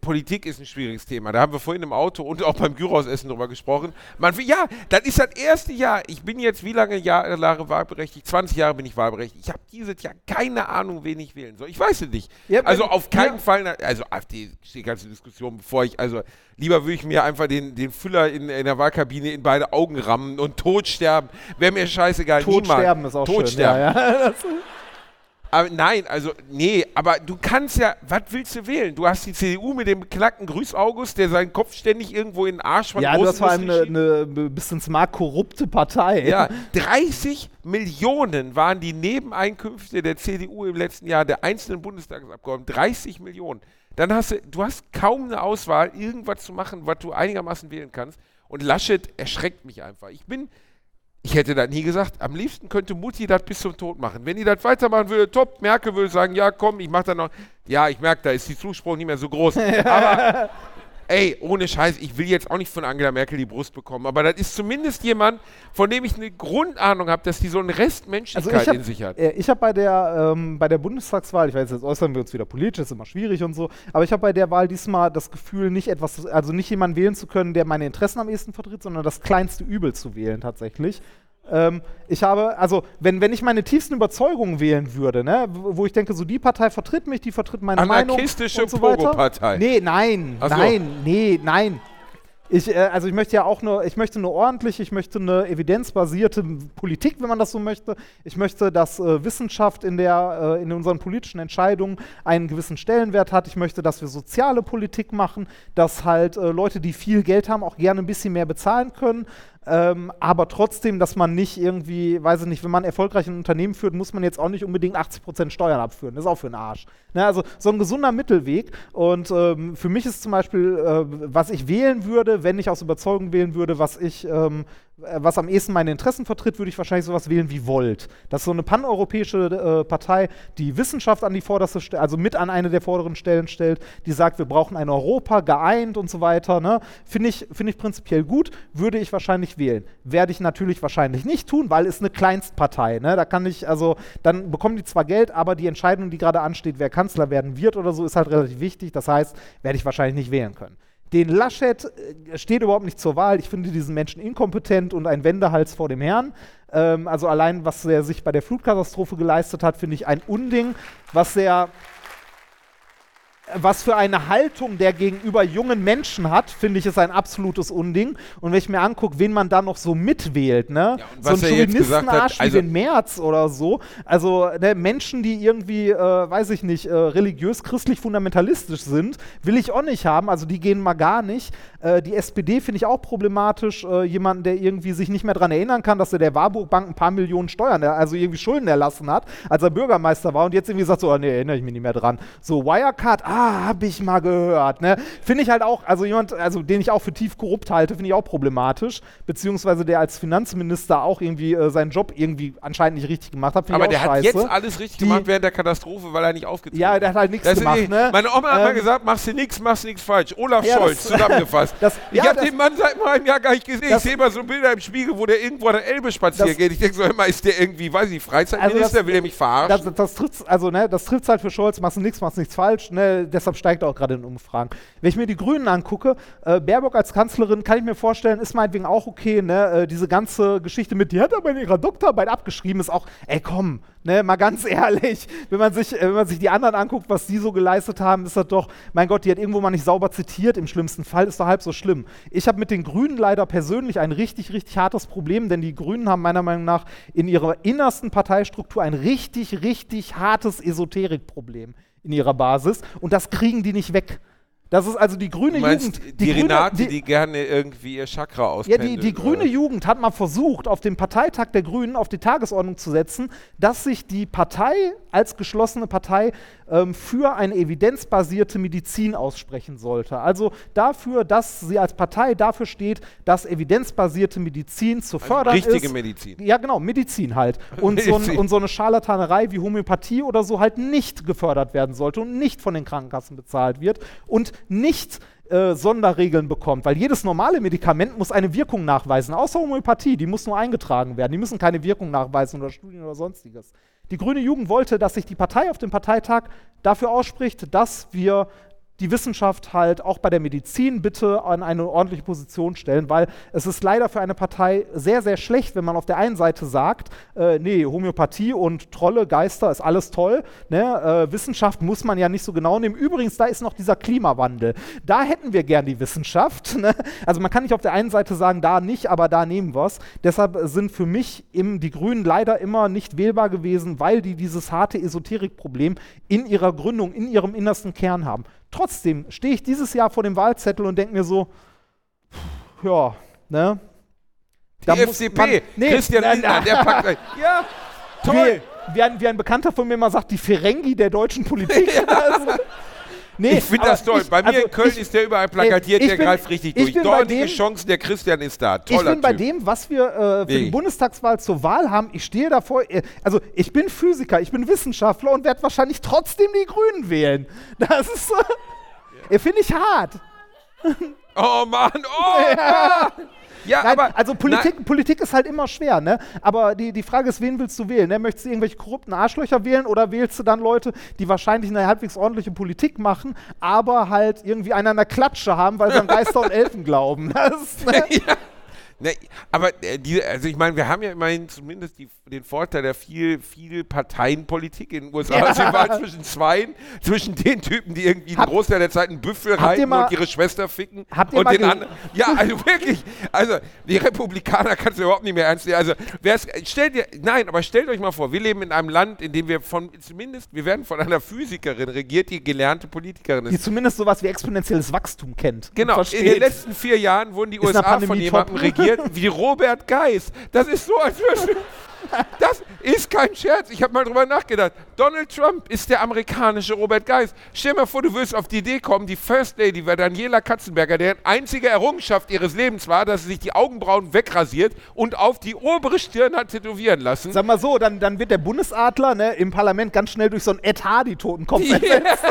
Politik ist ein schwieriges Thema. Da haben wir vorhin im Auto und auch beim Gyros-Essen drüber gesprochen. Man, ja, das ist das erste Jahr. Ich bin jetzt wie lange Jahre wahlberechtigt? 20 Jahre bin ich wahlberechtigt. Ich habe dieses Jahr keine Ahnung, wen ich wählen soll. Ich weiß es nicht. Ja, also auf keinen ja. Fall, also AfD steht ganze Diskussion, bevor ich, also lieber würde ich mir einfach den, den Füller in, in der Wahlkabine in beide Augen rammen und tot sterben. Wäre mir scheißegal. Tot niemand. sterben ist auch tot schön. Sterben. Ja, Aber nein, also, nee, aber du kannst ja, was willst du wählen? Du hast die CDU mit dem beknackten Grüß August, der seinen Kopf ständig irgendwo in den Arsch von Ja, du hast vor allem eine, eine bis ins Mark korrupte Partei. Ja, 30 Millionen waren die Nebeneinkünfte der CDU im letzten Jahr, der einzelnen Bundestagsabgeordneten. 30 Millionen. Dann hast du, du hast kaum eine Auswahl, irgendwas zu machen, was du einigermaßen wählen kannst. Und Laschet erschreckt mich einfach. Ich bin, ich hätte das nie gesagt, am liebsten könnte Mutti das bis zum Tod machen. Wenn die das weitermachen würde, top, Merkel würde sagen, ja komm, ich mach da noch, ja, ich merke, da ist die Zuspruch nicht mehr so groß. Aber ey, ohne Scheiß, ich will jetzt auch nicht von Angela Merkel die Brust bekommen, aber das ist zumindest jemand, von dem ich eine Grundahnung habe, dass die so einen Rest Also Menschlichkeit ich habe in sich hat. ich hab bei, der, ähm, bei der Bundestagswahl, ich weiß jetzt äußern wir uns wieder politisch, ist immer schwierig und so, aber ich habe bei der Wahl diesmal das Gefühl, nicht etwas, also nicht jemanden wählen zu können, der meine Interessen am ehesten vertritt, sondern das kleinste Übel zu wählen tatsächlich. Ähm, ich habe, also wenn, wenn ich meine tiefsten Überzeugungen wählen würde, ne, wo ich denke, so die Partei vertritt mich, die vertritt meine Meinung Anarchistische und so weiter. Pogo-Partei. Nee, nein, Ach so. nein, nee, nein. Ich, äh, also ich möchte ja auch nur, ich möchte eine ordentliche, ich möchte eine evidenzbasierte Politik, wenn man das so möchte. Ich möchte, dass äh, Wissenschaft in, der, äh, in unseren politischen Entscheidungen einen gewissen Stellenwert hat. Ich möchte, dass wir soziale Politik machen, dass halt äh, Leute, die viel Geld haben, auch gerne ein bisschen mehr bezahlen können. Ähm, aber trotzdem, dass man nicht irgendwie, weiß ich nicht, wenn man erfolgreich ein Unternehmen führt, muss man jetzt auch nicht unbedingt 80% Steuern abführen. Das ist auch für den Arsch. Ne? Also so ein gesunder Mittelweg. Und ähm, für mich ist zum Beispiel, äh, was ich wählen würde, wenn ich aus Überzeugung wählen würde, was ich ähm, äh, was am ehesten meine Interessen vertritt, würde ich wahrscheinlich sowas wählen wie Volt. Das ist so eine paneuropäische äh, Partei, die Wissenschaft an die vorderste Stelle, also mit an eine der vorderen Stellen stellt, die sagt, wir brauchen ein Europa, geeint und so weiter. Ne? Finde ich, find ich prinzipiell gut, würde ich wahrscheinlich wählen. Werde ich natürlich wahrscheinlich nicht tun, weil es eine Kleinstpartei. Ne? Da kann ich, also, dann bekommen die zwar Geld, aber die Entscheidung, die gerade ansteht, wer Kanzler werden wird oder so, ist halt relativ wichtig. Das heißt, werde ich wahrscheinlich nicht wählen können. Den Laschet äh, steht überhaupt nicht zur Wahl. Ich finde diesen Menschen inkompetent und ein Wendehals vor dem Herrn. Ähm, also allein, was er sich bei der Flutkatastrophe geleistet hat, finde ich ein Unding. Was er was für eine Haltung der gegenüber jungen Menschen hat, finde ich, ist ein absolutes Unding. Und wenn ich mir angucke, wen man da noch so mitwählt, ne? Ja, so ein Chauvinistenarsch also- wie den März oder so. Also ne, Menschen, die irgendwie, äh, weiß ich nicht, äh, religiös, christlich, fundamentalistisch sind, will ich auch nicht haben. Also die gehen mal gar nicht. Äh, die SPD finde ich auch problematisch. Äh, jemanden, der irgendwie sich nicht mehr daran erinnern kann, dass er der Warburg Bank ein paar Millionen Steuern, äh, also irgendwie Schulden erlassen hat, als er Bürgermeister war und jetzt irgendwie sagt so, oh, nee, erinnere ich mich nicht mehr dran. So Wirecard, ah, habe ich mal gehört. Ne? Finde ich halt auch, also jemand, also den ich auch für tief korrupt halte, finde ich auch problematisch. Beziehungsweise der als Finanzminister auch irgendwie äh, seinen Job irgendwie anscheinend nicht richtig gemacht hat, Aber der auch hat scheiße. jetzt alles richtig Die- gemacht während der Katastrophe, weil er nicht aufgetreten Ja, der hat halt nichts gemacht, nicht- ne? Meine Oma hat mal Ähm, gesagt, machst du nichts, machst du nichts falsch. Olaf Ja, Scholz, das- zusammengefasst. das- ich ja, habe den Mann seit einem Jahr gar nicht gesehen. Das- ich sehe immer so Bilder im Spiegel, wo der irgendwo an der Elbe spazieren geht. Ich denke so immer, ist der irgendwie, weiß ich nicht, Freizeitminister, will er mich verarschen? Das, das trifft also ne, das trifft halt für Scholz, machst du nichts, machst nichts falsch, ne, deshalb steigt auch gerade in Umfragen. Wenn ich mir die Grünen angucke, äh, Baerbock als Kanzlerin, kann ich mir vorstellen, ist meinetwegen auch okay, ne, äh, diese ganze Geschichte mit, die hat aber in ihrer Doktorarbeit abgeschrieben, ist auch, ey komm, ne, mal ganz ehrlich, wenn man sich, äh, wenn man sich die anderen anguckt, was die so geleistet haben, ist das doch, mein Gott, die hat irgendwo mal nicht sauber zitiert, im schlimmsten Fall, ist doch halb so schlimm. Ich habe mit den Grünen leider persönlich ein richtig, richtig hartes Problem, denn die Grünen haben meiner Meinung nach in ihrer innersten Parteistruktur ein richtig, richtig hartes Esoterikproblem in ihrer Basis und das kriegen die nicht weg. Das ist also die grüne Jugend. die, grüne, Renate, die, gerne irgendwie ihr Chakra ja, auspendelt. die, die oder? grüne Jugend hat mal versucht, auf dem Parteitag der Grünen auf die Tagesordnung zu setzen, dass sich die Partei als geschlossene Partei ähm, für eine evidenzbasierte Medizin aussprechen sollte. Also dafür, dass sie als Partei dafür steht, dass evidenzbasierte Medizin zu fördern Also richtige ist. Medizin. Ja, genau, Medizin halt. Und, so, ein, Medizin. und so eine Scharlatanerei wie Homöopathie oder so halt nicht gefördert werden sollte und nicht von den Krankenkassen bezahlt wird und nicht äh, Sonderregeln bekommt, weil jedes normale Medikament muss eine Wirkung nachweisen, außer Homöopathie, die muss nur eingetragen werden, die müssen keine Wirkung nachweisen oder Studien oder sonstiges. Die Grüne Jugend wollte, dass sich die Partei auf dem Parteitag dafür ausspricht, dass wir die Wissenschaft halt auch bei der Medizin bitte an eine ordentliche Position stellen, weil es ist leider für eine Partei sehr, sehr schlecht, wenn man auf der einen Seite sagt, äh, nee, Homöopathie und Trolle, Geister ist alles toll, ne? äh, Wissenschaft muss man ja nicht so genau nehmen. Übrigens, da ist noch dieser Klimawandel. Da hätten wir gern die Wissenschaft. Ne? Also man kann nicht auf der einen Seite sagen, da nicht, aber da nehmen wir es. Deshalb sind für mich im, die Grünen leider immer nicht wählbar gewesen, weil die dieses harte Esoterikproblem in ihrer Gründung, in ihrem innersten Kern haben. Trotzdem stehe ich dieses Jahr vor dem Wahlzettel und denke mir so, pff, ja, ne? Die FDP, man- nee, Christian nein, Lindner, der packt euch. Ja, toll. Wie, wie, ein, wie ein Bekannter von mir mal sagt, die Ferengi der deutschen Politik. also, nee, Ich finde das toll. ich- Bei mir also in Köln ich- ist der überall plakatiert, ich der bin- greift richtig ich durch. Dortige dem- Chancen, der Christian ist da. Ich Toller bin bei Typ. dem, was wir äh, für Wie? die Bundestagswahl zur Wahl haben, ich stehe davor, äh, also ich bin Physiker, ich bin Wissenschaftler und werde wahrscheinlich trotzdem die Grünen wählen. Das ist, äh, finde ich hart. Oh Mann, oh Mann. Ja, Nein, aber also Politik, Politik ist halt immer schwer, ne? Aber die, die Frage ist, wen willst du wählen? Ne? Möchtest du irgendwelche korrupten Arschlöcher wählen oder wählst du dann Leute, die wahrscheinlich eine halbwegs ordentliche Politik machen, aber halt irgendwie einen an der Klatsche haben, weil sie an Geister und Elfen glauben? Das, ne? ja. Ne, aber äh, die, also ich meine, wir haben ja immerhin zumindest die, den Vorteil der viel, viel Parteienpolitik in den USA. Ja. Also die Wahl zwischen zweien, zwischen den Typen, die irgendwie einen Habt- Großteil der Zeit einen Büffel reiten mal- und ihre Schwester ficken. Habt ihr und mal den anderen. Ja, also wirklich. Also die Republikaner kannst du überhaupt nicht mehr ernst nehmen. Also stellt dir, nein, aber stellt euch mal vor, wir leben in einem Land, in dem wir von, zumindest, wir werden von einer Physikerin regiert, die gelernte Politikerin ist. Die zumindest sowas wie exponentielles Wachstum kennt. Genau, in den letzten vier Jahren wurden die Ist USA von jemandem regiert, rasiert wie Robert Geis. Das ist so, als würde. Das ist kein Scherz. Ich habe mal drüber nachgedacht. Donald Trump ist der amerikanische Robert Geis. Stell dir mal vor, du würdest auf die Idee kommen, die First Lady war Daniela Katzenberger, deren einzige Errungenschaft ihres Lebens war, dass sie sich die Augenbrauen wegrasiert und auf die obere Stirn hat tätowieren lassen. Sag mal so, dann, dann wird der Bundesadler ne, im Parlament ganz schnell durch so ein Etat die Totenkopf ersetzt.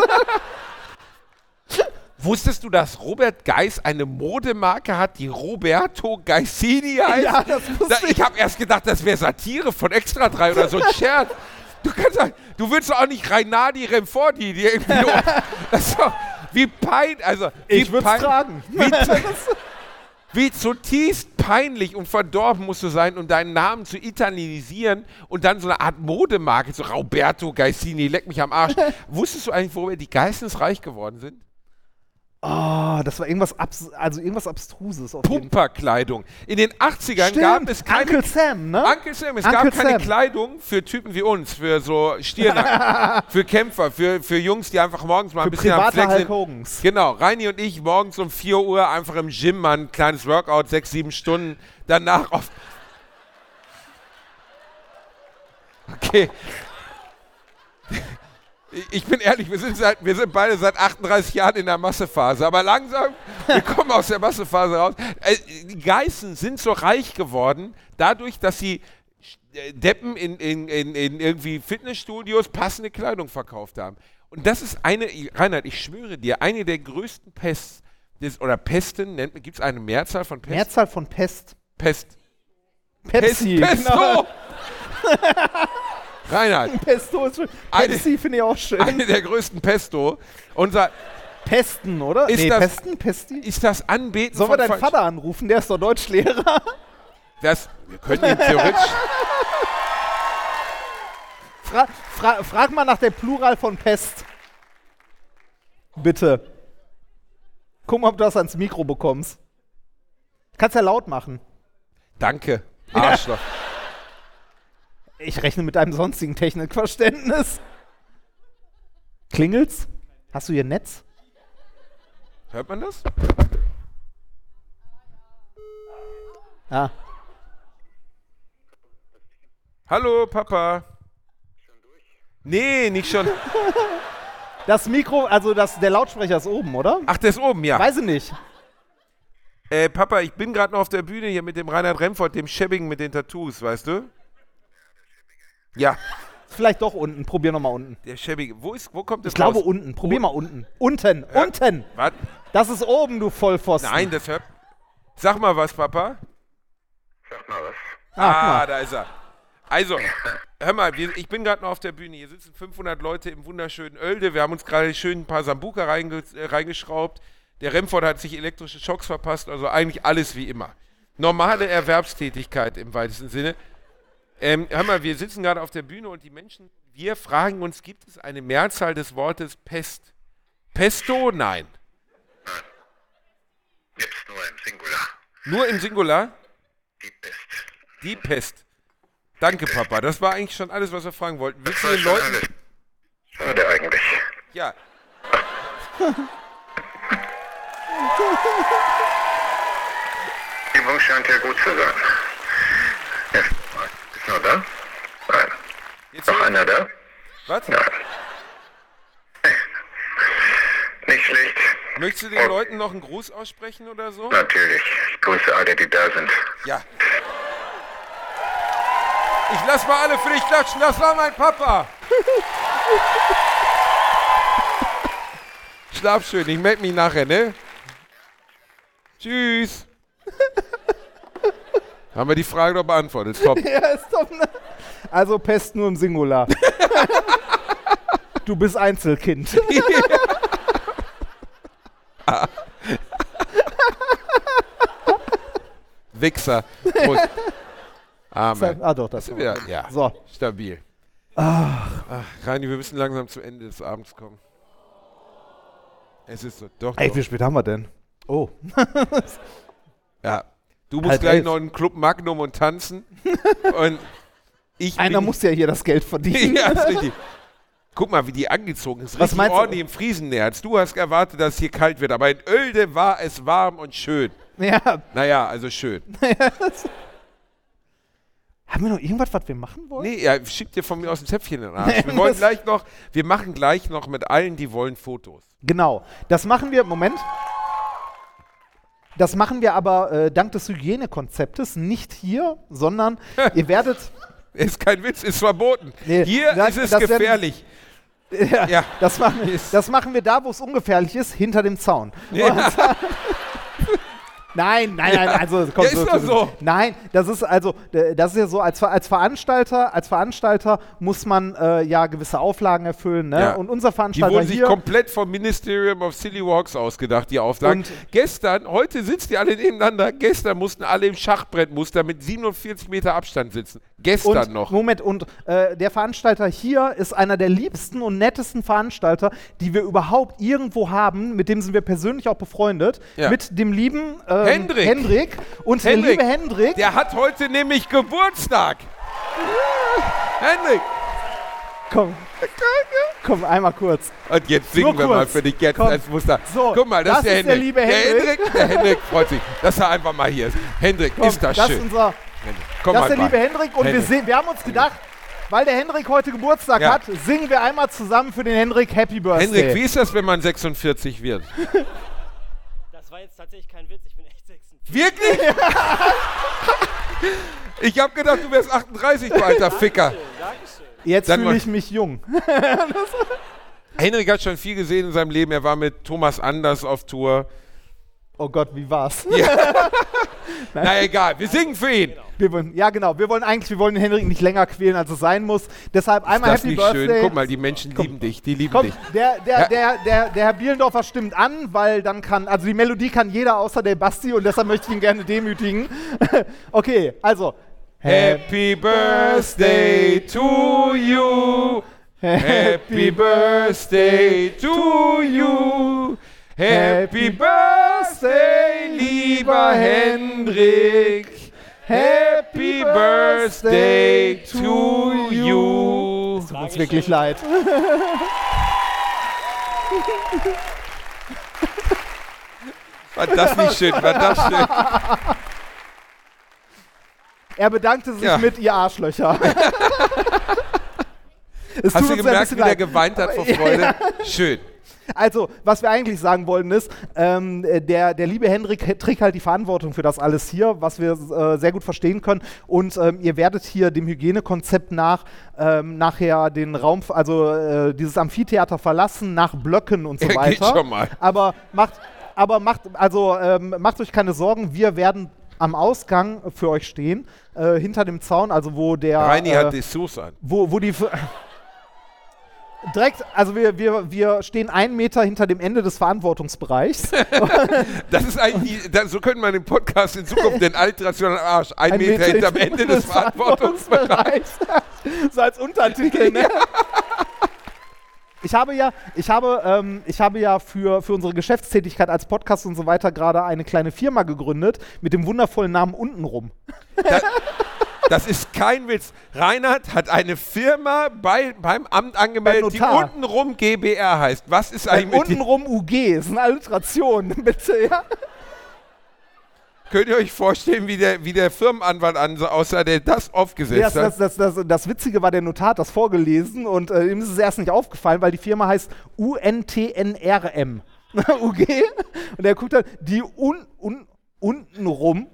Wusstest du, dass Robert Geis eine Modemarke hat, die Roberto Geissini heißt? Ja, das wusste Da- ich habe erst gedacht, das wäre Satire von Extra 3 oder so ein Scherz. Du kannst sagen, du willst doch auch nicht Reinardi Remfordi, die irgendwie das ist doch, wie pein, also wie Ich würd's pein- tragen. Wie, wie zutiefst peinlich und verdorben musst du sein, um deinen Namen zu italienisieren und dann so eine Art Modemarke, so Roberto Geissini, leck mich am Arsch. Wusstest du eigentlich, worüber die geistesreich geworden sind? Oh, das war irgendwas, abs also irgendwas Abstruses. Pumperkleidung. In den 80ern gab Stimmt, es keine. Uncle Sam, ne? Uncle Sam, es Uncle gab keine Sam. Kleidung für Typen wie uns, für so Stirnacken, für Kämpfer, für, für Jungs, die einfach morgens mal ein Für bisschen am Flex sind. Genau, Reini und ich morgens um 4 Uhr einfach im Gym mal ein kleines Workout, sechs, sieben Stunden, danach auf. Okay. Ich- bin ehrlich, wir sind, seit, wir sind beide seit 38 Jahren in der Massephase, aber langsam, wir kommen aus der Massephase raus. Äh, Die Geißen sind so reich geworden, dadurch, dass sie äh, Deppen in, in, in, in irgendwie Fitnessstudios passende Kleidung verkauft haben. Und das ist eine, Reinhard, ich schwöre dir, eine der größten Pests, des, oder Pesten, gibt es eine Mehrzahl von Pest? Mehrzahl von Pest. Pest. Pepsi. Pest, genau. Reinhard, Pesto ist schön. Eine- Pepsi finde ich auch schön. eine der größten Pesto. Unser, Pesten, oder? Ist nee, das- Pesten? Pesti? ist das Anbeten Sollen wir deinen Vater anrufen? Der ist doch Deutschlehrer. Das, wir können ihn theoretisch. Fra fra frag mal nach der Plural von Pest. Bitte. Guck mal, ob du das ans Mikro bekommst. Kannst ja laut machen. Danke, Arschloch. Ich rechne mit deinem sonstigen Technikverständnis. Klingelt's? Hast du hier Netz? Hört man das? Ah. Hallo, Papa. Nee, nicht schon. Das Mikro, also das, der Lautsprecher ist oben, oder? Ach, der ist oben, ja. Weiß ich nicht. Äh, Papa, ich bin gerade noch auf der Bühne hier mit dem Reinhard Remford, dem Schäbigen mit den Tattoos, weißt du? Ja, Vielleicht doch unten. Probier nochmal unten. der Schäbige. Wo, ist, wo kommt das Ich glaube raus? unten. Probier mal unten. Unten. Unten. Was? Das ist oben, du Vollpfosten. Nein, das hört. Sag mal was, Papa. Sag mal was. Ah, Ah, mal. da ist er. Also, hör mal, wir, ich bin gerade noch auf der Bühne. Hier sitzen 500 Leute im wunderschönen Oelde. Wir haben uns gerade schön ein paar Sambuka reinge äh, reingeschraubt. Der Remford hat sich elektrische Schocks verpasst. Also eigentlich alles wie immer. Normale Erwerbstätigkeit im weitesten Sinne. Ähm, hör mal, wir sitzen gerade auf der Bühne und die Menschen, wir fragen uns, gibt es eine Mehrzahl des Wortes Pest? Pesto? Nein. Jetzt nur im Singular. Nur im Singular? Die Pest. Die Pest. Danke, Papa. Das war eigentlich schon alles, was wir fragen wollten. Willst du war den Leuten. alles. Schade eigentlich. Ja. Die Übung scheint ja gut zu sein. Noch da? Nein. Jetzt Noch einer da? Was? Nein. Nicht schlecht. Möchtest du den Leuten noch einen Gruß aussprechen oder so? Natürlich. Ich grüße alle, die da sind. Ja. Ich lass mal alle für dich klatschen. Das war mein Papa. Schlaf schön. Ich melde mich nachher, ne? Tschüss. Haben wir die Frage doch beantwortet. Top. Ja, ist doch ne? Also Pest nur im Singular. du bist Einzelkind. Wichser. Prost. Amen. ah doch, das Ja, ja. So. Stabil. Ach. Reini, wir müssen langsam zu Ende des Abends kommen. Es ist so. Doch, Ey, doch. wie spät haben wir denn? Oh. Ja. Du musst Halb gleich elf. noch in den Club Magnum und tanzen. und ich Einer muss ja hier das Geld verdienen. ja, ist richtig. Guck mal, wie die angezogen ist. Was Richtig meinst du? ordentlich im Friesennerz. Du hast erwartet, dass es hier kalt wird, aber in Oelde war es warm und schön. Ja, Naja, also schön. haben wir noch irgendwas, was wir machen wollen? Nee, ja, schick dir von mir aus ein Zäpfchen in den Arsch. Wir wollen gleich noch, wir machen gleich noch mit allen, die wollen, Fotos. Genau. Das machen wir, Moment. Das machen wir aber äh, dank des Hygienekonzeptes nicht hier, sondern ihr werdet. Ist kein Witz, ist verboten. Nee, Hier das- ist es das werden- gefährlich. Ja, Ja. Das, machen, das machen wir da, wo es ungefährlich ist, hinter dem Zaun. Nein, nein, nein, also komm, Ja, ist doch so. Nein, das ist also, äh, das ist ja so, als, als Veranstalter, als Veranstalter muss man äh, ja gewisse Auflagen erfüllen, ne? Ja. Und unser Die Veranstalter wurden sich komplett vom Ministerium of Silly Walks ausgedacht, die Auflagen. Und- gestern, heute sitzen die alle nebeneinander, gestern mussten alle im Schachbrettmuster mit 47 Meter Abstand sitzen. Gestern und, noch. Moment, und äh, der Veranstalter hier ist einer der liebsten und nettesten Veranstalter, die wir überhaupt irgendwo haben. Mit dem sind wir persönlich auch befreundet. Ja. Mit dem lieben ähm, Hendrik. Hendrik. Und Hendrik, der liebe Hendrik, Der hat heute nämlich Geburtstag. Hendrik. komm, komm, einmal kurz. Und jetzt singen Nur wir mal kurz. für dich jetzt Komm. als Muster. So, Guck mal, das, das ist der ist der Hendrik. liebe Der Hendrik. Hendrik, der Hendrik freut sich, dass er einfach mal hier ist. Hendrik, Komm, ist das, das schön. Ist unser, Hendrik, komm das mal ist der mal. liebe Hendrik und wir, Hendrik. sehen, wir haben uns gedacht, weil der Hendrik heute Geburtstag Ja. hat, singen wir einmal zusammen für den Hendrik Happy Birthday. Hendrik, wie ist das, wenn man 46 wird? Das war jetzt tatsächlich kein Witz, ich bin echt 46. Wirklich? ich hab gedacht, du wärst 38, du alter Ficker. Jetzt fühle ich mich jung. Henrik hat schon viel gesehen in seinem Leben. Er war mit Thomas Anders auf Tour. Oh Gott, wie war's? Na egal, wir singen für ihn. Wir wollen, ja, genau. Wir wollen eigentlich, wir wollen den Henrik nicht länger quälen, als es sein muss. Deshalb einmal das Happy nicht Birthday. schön. Guck mal, die Menschen lieben dich. Die lieben Komm, dich. der, der, Ja. der, der, der Herr Bielendorfer stimmt an, weil dann kann, also die Melodie kann jeder außer der Basti und deshalb möchte ich ihn gerne demütigen. okay, also. Happy Birthday to you. Happy Birthday to you. Happy Birthday, lieber Hendrik. Happy Birthday to you. Tut uns wirklich leid. War das nicht schön? War das schön? Er bedankte sich Ja. mit ihr Arschlöcher. es Hast du gemerkt, wie der leid. geweint hat vor Freude? Schön. Also, was wir eigentlich sagen wollten ist, ähm, äh, der, der liebe Hendrik he- trägt halt die Verantwortung für das alles hier, was wir äh, sehr gut verstehen können. Und ähm, ihr werdet hier dem Hygienekonzept nach ähm, nachher den Raum, also äh, dieses Amphitheater verlassen, nach Blöcken und so Ja, geht weiter. schon mal. Aber macht, aber macht, also ähm, macht euch keine Sorgen, wir werden am Ausgang für euch stehen, äh, hinter dem Zaun, also wo der Reini äh, hat Dessous an. wo, wo die. Direkt, also wir, wir, wir stehen einen Meter hinter dem Ende des Verantwortungsbereichs. Das ist eigentlich, das, so könnte man den Podcast in Zukunft den Alliteration am Arsch. Ein, Meter, hinterm Ende des Verantwortungsbereichs. so als Untertitel, ne? Ich habe ja, ich habe, ähm, ich habe ja für, für unsere Geschäftstätigkeit als Podcast und so weiter gerade eine kleine Firma gegründet mit dem wundervollen Namen Untenrum. Das ist kein Witz. Reinhard hat eine Firma bei, beim Amt angemeldet, die untenrum GBR heißt. Was ist eigentlich mit? Untenrum UG, ist eine Alliteration, bitte, ja? Könnt ihr euch vorstellen, wie der, wie der Firmenanwalt an, aussah, der das aufgesetzt Das, das, hat? das, das, das Witzige war, der Notar hat das vorgelesen und äh, ihm ist es erst nicht aufgefallen, weil die Firma heißt UNTNRM. UG. Und er guckt dann, die un, un, unten rum.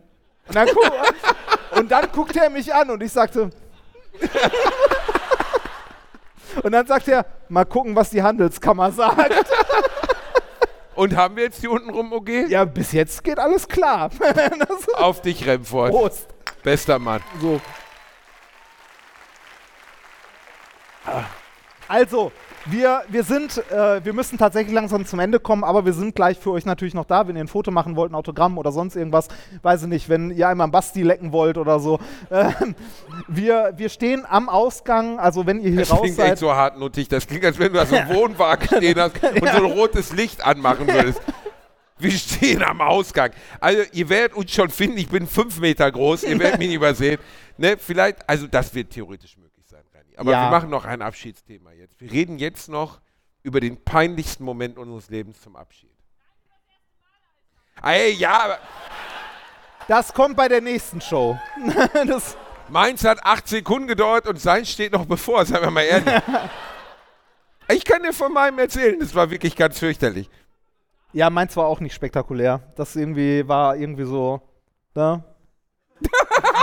Und dann, gu und dann guckt er mich an und ich sagte. und dann sagt er, mal gucken, was die Handelskammer sagt. Und haben wir jetzt die untenrum OG? ja, bis jetzt geht alles klar. Auf dich, Remford. Prost. Bester Mann. So. Also, wir, wir sind, äh, wir müssen tatsächlich langsam zum Ende kommen, aber wir sind gleich für euch natürlich noch da, wenn ihr ein Foto machen wollt, ein Autogramm oder sonst irgendwas. Weiß ich nicht, wenn ihr einmal einen Basti lecken wollt oder so. Ähm, wir, wir stehen am Ausgang, also wenn ihr hier Das raus klingt echt seid. so hartnäckig. Das klingt, als wenn du da so einen Wohnwagen stehen hast und so ein rotes Licht anmachen würdest. Wir stehen am Ausgang. Also, ihr werdet uns schon finden. Ich bin fünf Meter groß. Ihr werdet mich nicht übersehen. Ne, vielleicht, also, das wird theoretisch möglich. Aber Ja. wir machen noch ein Abschiedsthema jetzt. Wir reden jetzt noch über den peinlichsten Moment unseres Lebens zum Abschied. Ey, ja, Das kommt bei der nächsten Show. das, Meins hat acht Sekunden gedauert und sein steht noch bevor, seien wir mal ehrlich. ich kann dir von meinem erzählen, das war wirklich ganz fürchterlich. ja, meins war auch nicht spektakulär. Das irgendwie war irgendwie so. Ne?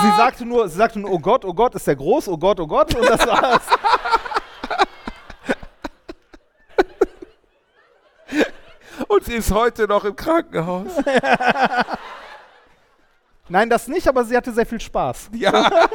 sie sagte nur, sie sagte nur, oh Gott, oh Gott, ist der groß, oh Gott, oh Gott, und das war's. Und sie ist heute noch im Krankenhaus. Nein, das nicht, aber sie hatte sehr viel Spaß. Ja.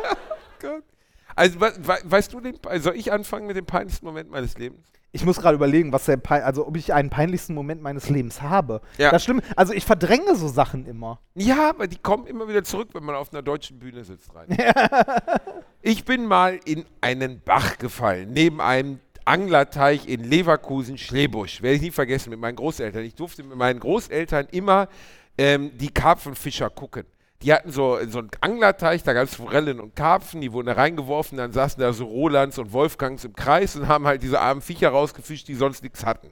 Also, we we weißt du, den, soll ich anfangen mit dem peinlichsten Moment meines Lebens? Ich muss gerade überlegen, was der also ob ich einen peinlichsten Moment meines Lebens habe. Ja. Das stimmt. Also ich verdränge so Sachen immer. Ja, aber die kommen immer wieder zurück, wenn man auf einer deutschen Bühne sitzt rein. ich bin mal in einen Bach gefallen, neben einem Anglerteich in Leverkusen, Schlebusch. Werde ich nie vergessen, mit meinen Großeltern. Ich durfte mit meinen Großeltern immer ähm, die Karpfenfischer gucken. Die hatten so, so einen Anglerteich, da gab es Forellen und Karpfen, die wurden da reingeworfen, dann saßen da so Rolands und Wolfgangs im Kreis und haben halt diese armen Viecher rausgefischt, die sonst nichts hatten.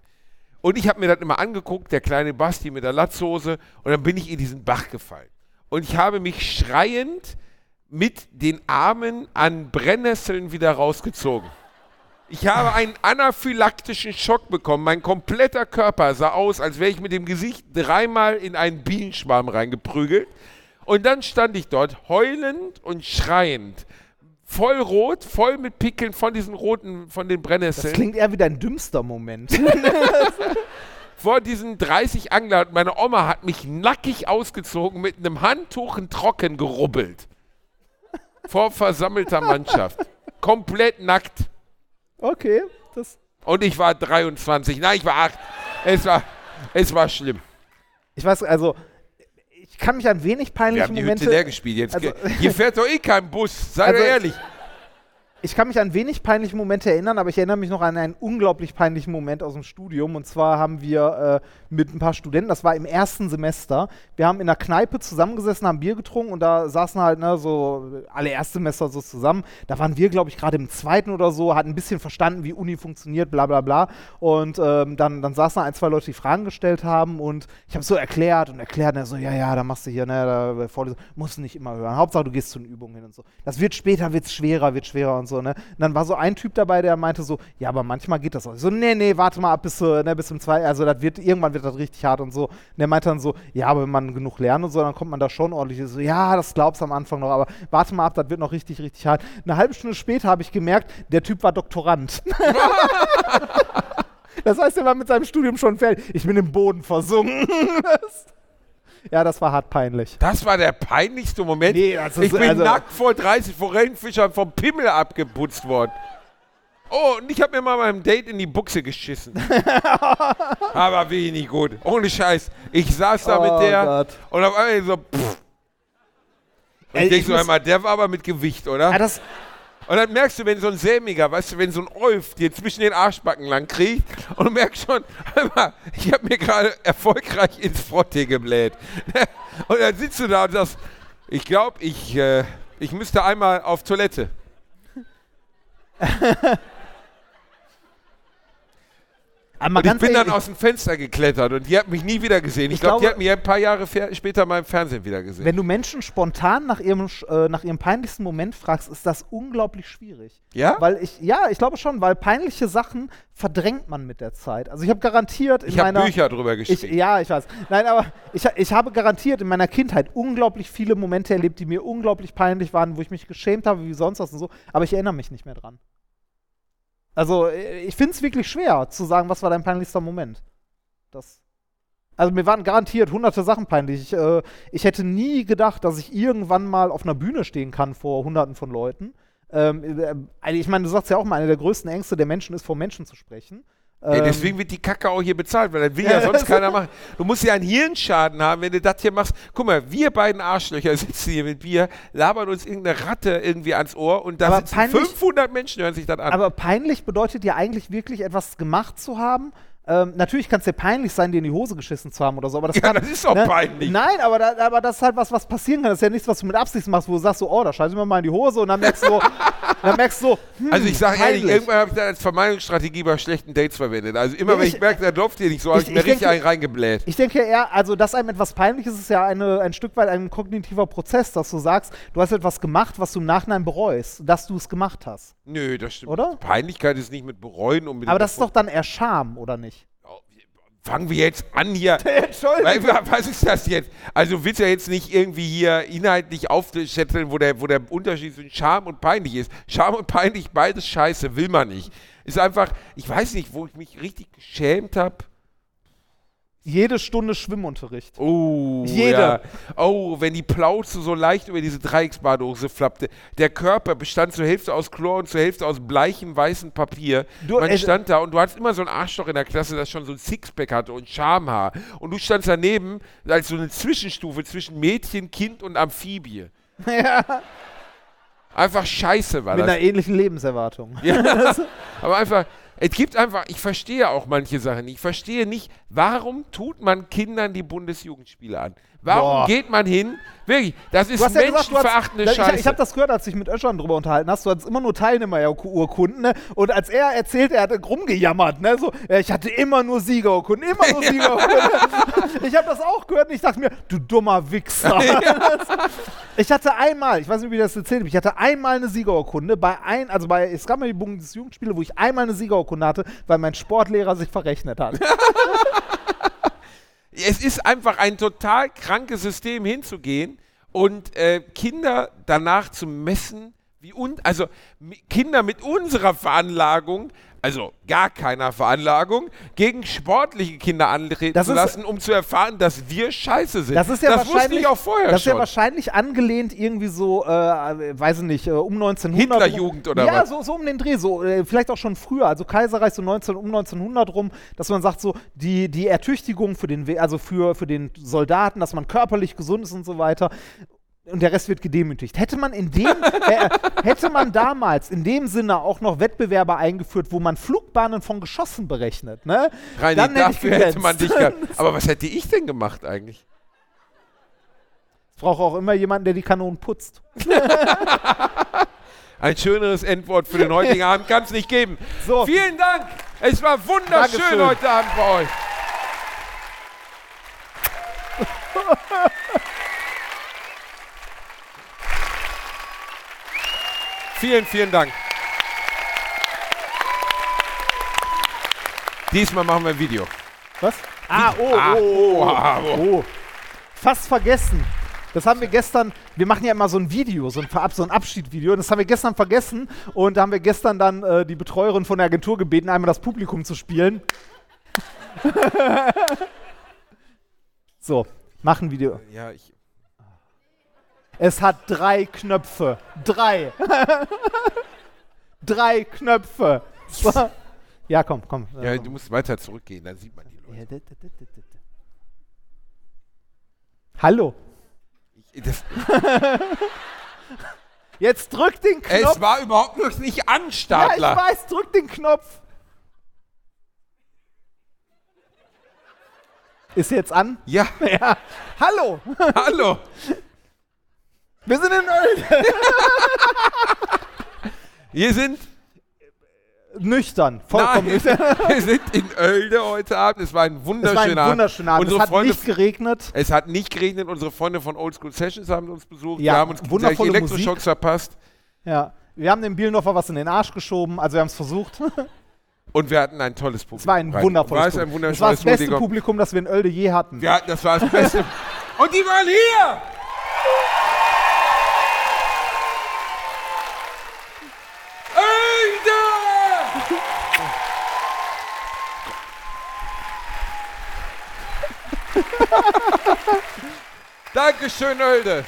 Und ich habe mir das immer angeguckt, der kleine Basti mit der Latzhose, und dann bin ich in diesen Bach gefallen. Und ich habe mich schreiend mit den Armen an Brennnesseln wieder rausgezogen. Ich habe einen anaphylaktischen Schock bekommen. Mein kompletter Körper sah aus, als wäre ich mit dem Gesicht dreimal in einen Bienenschwarm reingeprügelt. Und dann stand ich dort heulend und schreiend. Voll rot, voll mit Pickeln von diesen roten, von den Das Brennnesseln. klingt eher wie dein dümmster Moment. vor diesen 30 Anglern. Meine Oma hat mich nackig ausgezogen, mit einem Handtuch in trocken gerubbelt. Vor versammelter Mannschaft. Komplett nackt. okay, das. Und ich war 23. Nein, ich war 8. Es war, es war schlimm. Ich weiß, also kann mich an wenig Wir peinliche haben die Momente. Hütte leer gespielt. Jetzt, also- hier fährt doch eh kein Bus. Sei Also- ehrlich. Ich kann mich an wenig peinliche Momente erinnern, aber ich erinnere mich noch an einen unglaublich peinlichen Moment aus dem Studium. Und zwar haben wir äh, mit ein paar Studenten, das war im ersten Semester, wir haben in einer Kneipe zusammengesessen, haben Bier getrunken und da saßen halt ne, so alle Erstsemester so zusammen. Da waren wir, glaube ich, gerade im zweiten oder so, hatten ein bisschen verstanden, wie Uni funktioniert, bla bla bla. Und ähm, dann, dann saßen da ein, zwei Leute, die Fragen gestellt haben und ich habe so erklärt und erklärt, er so, ja, ja, da machst du hier, ne, da Vorlesung, musst du nicht immer hören. Hauptsache, du gehst zu den Übungen hin und so. Das wird später, wird schwerer, wird schwerer und so, ne. Und dann war so ein Typ dabei, der meinte so, ja, aber manchmal geht das auch. Ich so, nee, nee, warte mal ab bis, äh, ne, bis zum zweiten, also das wird, irgendwann wird das richtig hart und so. Und der meinte dann so, ja, aber wenn man genug lernt und so, dann kommt man da schon ordentlich. Ich so, ja, das glaubst du am Anfang noch, aber warte mal ab, das wird noch richtig, richtig hart. Eine halbe Stunde später habe ich gemerkt, der Typ war Doktorand. Das heißt, er war mit seinem Studium schon fertig. Ich bin im Boden versunken. Ja, das war hart peinlich. Das war der peinlichste Moment. Nee, das ist- ich bin also- nackt vor 30 Forellenfischern vom Pimmel abgeputzt worden. Oh, und ich habe mir mal beim Date in die Buchse geschissen. Aber wenig gut. Ohne Scheiß. Ich saß da Oh mit der Gott. und auf einmal so, pff. Und ich denk ich so einmal, der war aber mit Gewicht, oder? Ja, das, Und dann merkst du, wenn so ein Sämiger, weißt du, wenn so ein Olf dir zwischen den Arschbacken lang kriegt und du merkst schon, ich habe mir gerade erfolgreich ins Frottee gebläht. Und dann sitzt du da und sagst, ich glaube, ich, äh, ich müsste einmal auf Toilette. aber Und ich bin dann aus dem Fenster geklettert und die hat mich nie wieder gesehen. Ich, Ich glaube, die hat mich ein paar Jahre später mal im Fernsehen wieder gesehen. wenn du Menschen spontan nach ihrem, äh, nach ihrem peinlichsten Moment fragst, ist das unglaublich schwierig. ja? Weil ich, ja, ich glaube schon, weil peinliche Sachen verdrängt man mit der Zeit. Also ich habe garantiert in Ich habe meiner... Bücher drüber Ich, geschrieben. ja, ich weiß. Nein, aber ich, ich habe garantiert in meiner Kindheit unglaublich viele Momente erlebt, die mir unglaublich peinlich waren, wo ich mich geschämt habe, wie sonst was und so. Aber ich erinnere mich nicht mehr dran. Also, äh, ich finde es wirklich schwer zu sagen, was war dein peinlichster Moment. Das. Also, mir waren garantiert hunderte Sachen peinlich. Ich, äh, ich hätte nie gedacht, dass ich irgendwann mal auf einer Bühne stehen kann vor hunderten von Leuten. Ähm, äh, also ich meine, du sagst ja auch mal, eine der größten Ängste der Menschen ist, vor Menschen zu sprechen. Ey, Ähm, deswegen wird die Kacke auch hier bezahlt, weil das will ja sonst keiner machen. Du musst ja einen Hirnschaden haben, wenn du das hier machst. Guck mal, wir beiden Arschlöcher sitzen hier mit Bier, labern uns irgendeine Ratte irgendwie ans Ohr und da Aber sitzen peinlich- 500 Menschen, hören sich das an. Aber peinlich bedeutet ja eigentlich wirklich etwas gemacht zu haben. Ähm, natürlich kann es dir peinlich sein, dir in die Hose geschissen zu haben oder so, aber das Ja, kann, das ist doch peinlich. Nein, aber, da, aber das ist halt was, was passieren kann. Das ist ja nichts, was du mit Absicht machst, wo du sagst so, oh, da scheiße ich mir mal in die Hose und dann merkst du so, dann merkst du so, hm, Also ich sage ehrlich, irgendwann habe ich das als Vermeidungsstrategie bei schlechten Dates verwendet. Also immer, Ja, wenn ich- ich merke, der läuft hier nicht so, habe ich- ich, mir ich richtig denke- einen reingebläht. Ich denke eher, also dass einem etwas peinlich ist, ist ja eine, ein Stück weit ein kognitiver Prozess, dass du sagst, du hast etwas gemacht, was du im Nachhinein bereust, dass du es gemacht hast. Nö, das stimmt. Oder? Peinlichkeit ist nicht mit bereuen unbedingt. Aber das ist doch dann eher Scham, oder nicht? Fangen wir jetzt an hier. Entschuldigung. Was ist das jetzt? Also willst du ja jetzt nicht irgendwie hier inhaltlich aufschätzeln, wo der, wo der Unterschied zwischen Scham und peinlich ist. Scham und peinlich, beides scheiße, will man nicht. Ist einfach, ich weiß nicht, wo ich mich richtig geschämt habe. Jede Stunde Schwimmunterricht. Oh, Jede. Ja. Oh, wenn die Plauze so leicht über diese Dreiecksbadehose flappte. Der Körper bestand zur Hälfte aus Chlor und zur Hälfte aus bleichem weißem Papier. Du, Man stand da und du hattest immer so ein Arschloch in der Klasse, das schon so ein Sixpack hatte und Schamhaar. Und du standst daneben als so eine Zwischenstufe zwischen Mädchen, Kind und Amphibie. ja, Einfach scheiße war mit das. einer ähnlichen Lebenserwartung. Ja. Aber einfach, es gibt einfach, ich verstehe auch manche Sachen nicht. Ich verstehe nicht, warum tut man Kindern die Bundesjugendspiele an? Warum Boah. geht man hin? Wirklich, das ist hast ja menschenverachtende ich, Scheiße. ich habe das gehört, als ich mit Öschern drüber unterhalten hast. Du hattest immer nur Teilnehmerurkunden. Ne? Und als er erzählt, er hatte rumgejammert. Ne? So, ja, ich hatte immer nur Siegerurkunden, immer nur Siegerurkunden. ich habe das auch gehört und ich dachte mir, du dummer Wichser. ich hatte einmal, ich weiß nicht, wie ich das erzählt habe, ich hatte einmal eine Siegerurkunde bei ein, also bei, es gab mal die Bundesjugendspiele, wo ich einmal eine Siegerurkunde hatte, weil mein Sportlehrer sich verrechnet hat. es ist einfach ein total krankes System hinzugehen und äh, Kinder danach zu messen, wie un also Kinder mit unserer Veranlagung, also gar keiner Veranlagung, gegen sportliche Kinder antreten Das zu lassen, um zu erfahren, dass wir scheiße sind. Das ist ja wusste wahrscheinlich ich auch vorher Das ist ja schon. wahrscheinlich angelehnt irgendwie so, äh, weiß ich nicht, äh, um 1900. Hitlerjugend oder ja, was? so, so um den Dreh, so äh, vielleicht auch schon früher, also Kaiserreich so 19, um 1900 rum, dass man sagt so die die Ertüchtigung für den also für für den Soldaten, dass man körperlich gesund ist und so weiter. Und der Rest wird gedemütigt. Hätte man in dem, äh, hätte man damals in dem Sinne auch noch Wettbewerbe eingeführt, wo man Flugbahnen von Geschossen berechnet, ne? Reini, Dann hätte dafür hätte man dich gehabt. Aber was hätte ich denn gemacht eigentlich? Es braucht auch immer jemanden, der die Kanonen putzt. Ein schöneres Endwort für den heutigen Abend kann es nicht geben. So. Vielen Dank. Es war wunderschön Dankeschön. heute Abend bei euch. vielen, vielen Dank. Diesmal machen wir ein Video. Was? Ah, oh, Ah, oh, oh, ah, oh, oh. Fast vergessen. Das haben wir gestern, wir machen ja immer so ein Video, so ein, Verab so ein Abschiedvideo. Und das haben wir gestern vergessen. Und da haben wir gestern dann äh, die Betreuerin von der Agentur gebeten, einmal das Publikum zu spielen. so, mach ein Video. Ja, ich. Es hat drei Knöpfe. Drei. drei Knöpfe. ja, komm, komm. Ja, du musst weiter zurückgehen, dann sieht man die Leute. Hallo. Ich, Jetzt drück den Knopf. es war überhaupt noch nicht an, Ja, ich Stadler. weiß, drück den Knopf. Ist jetzt an? Ja, Ja. Hallo, hallo. Wir sind in Oelde. Wir sind, Nüchtern, vollkommen nein, nüchtern. wir sind in Oelde heute Abend. Es war ein Es wunderschöner war ein Abend. wunderschöner Abend. Es Unsere hat Freunde, nicht geregnet. es hat nicht geregnet. Unsere Freunde von Old School Sessions haben uns besucht. Ja, wir haben uns wundervolle Elektroschocks Musik. verpasst. Ja. Wir haben dem Bielendorfer was in den Arsch geschoben, also wir haben es versucht. Und wir hatten ein tolles Publikum. Es war ein wundervolles War es ein Publikum. Es war das beste Publikum. Publikum, das wir in Oelde je hatten. Ja, das war das Beste. Und die waren hier! Dankeschön, Oelde.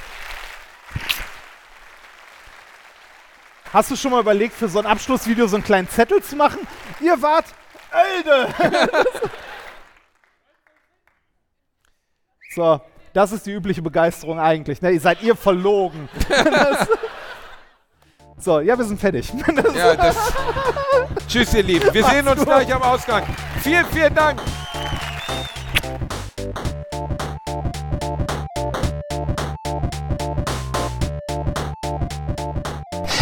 Hast du schon mal überlegt, für so ein Abschlussvideo so einen kleinen Zettel zu machen? Ihr wart Oelde. so, das ist die übliche Begeisterung eigentlich. Ne? Ihr seid ihr verlogen. So, ja, wir sind fertig. Ja. Tschüss, ihr Lieben. Wir sehen uns gut. gleich am Ausgang. Vielen, vielen Dank.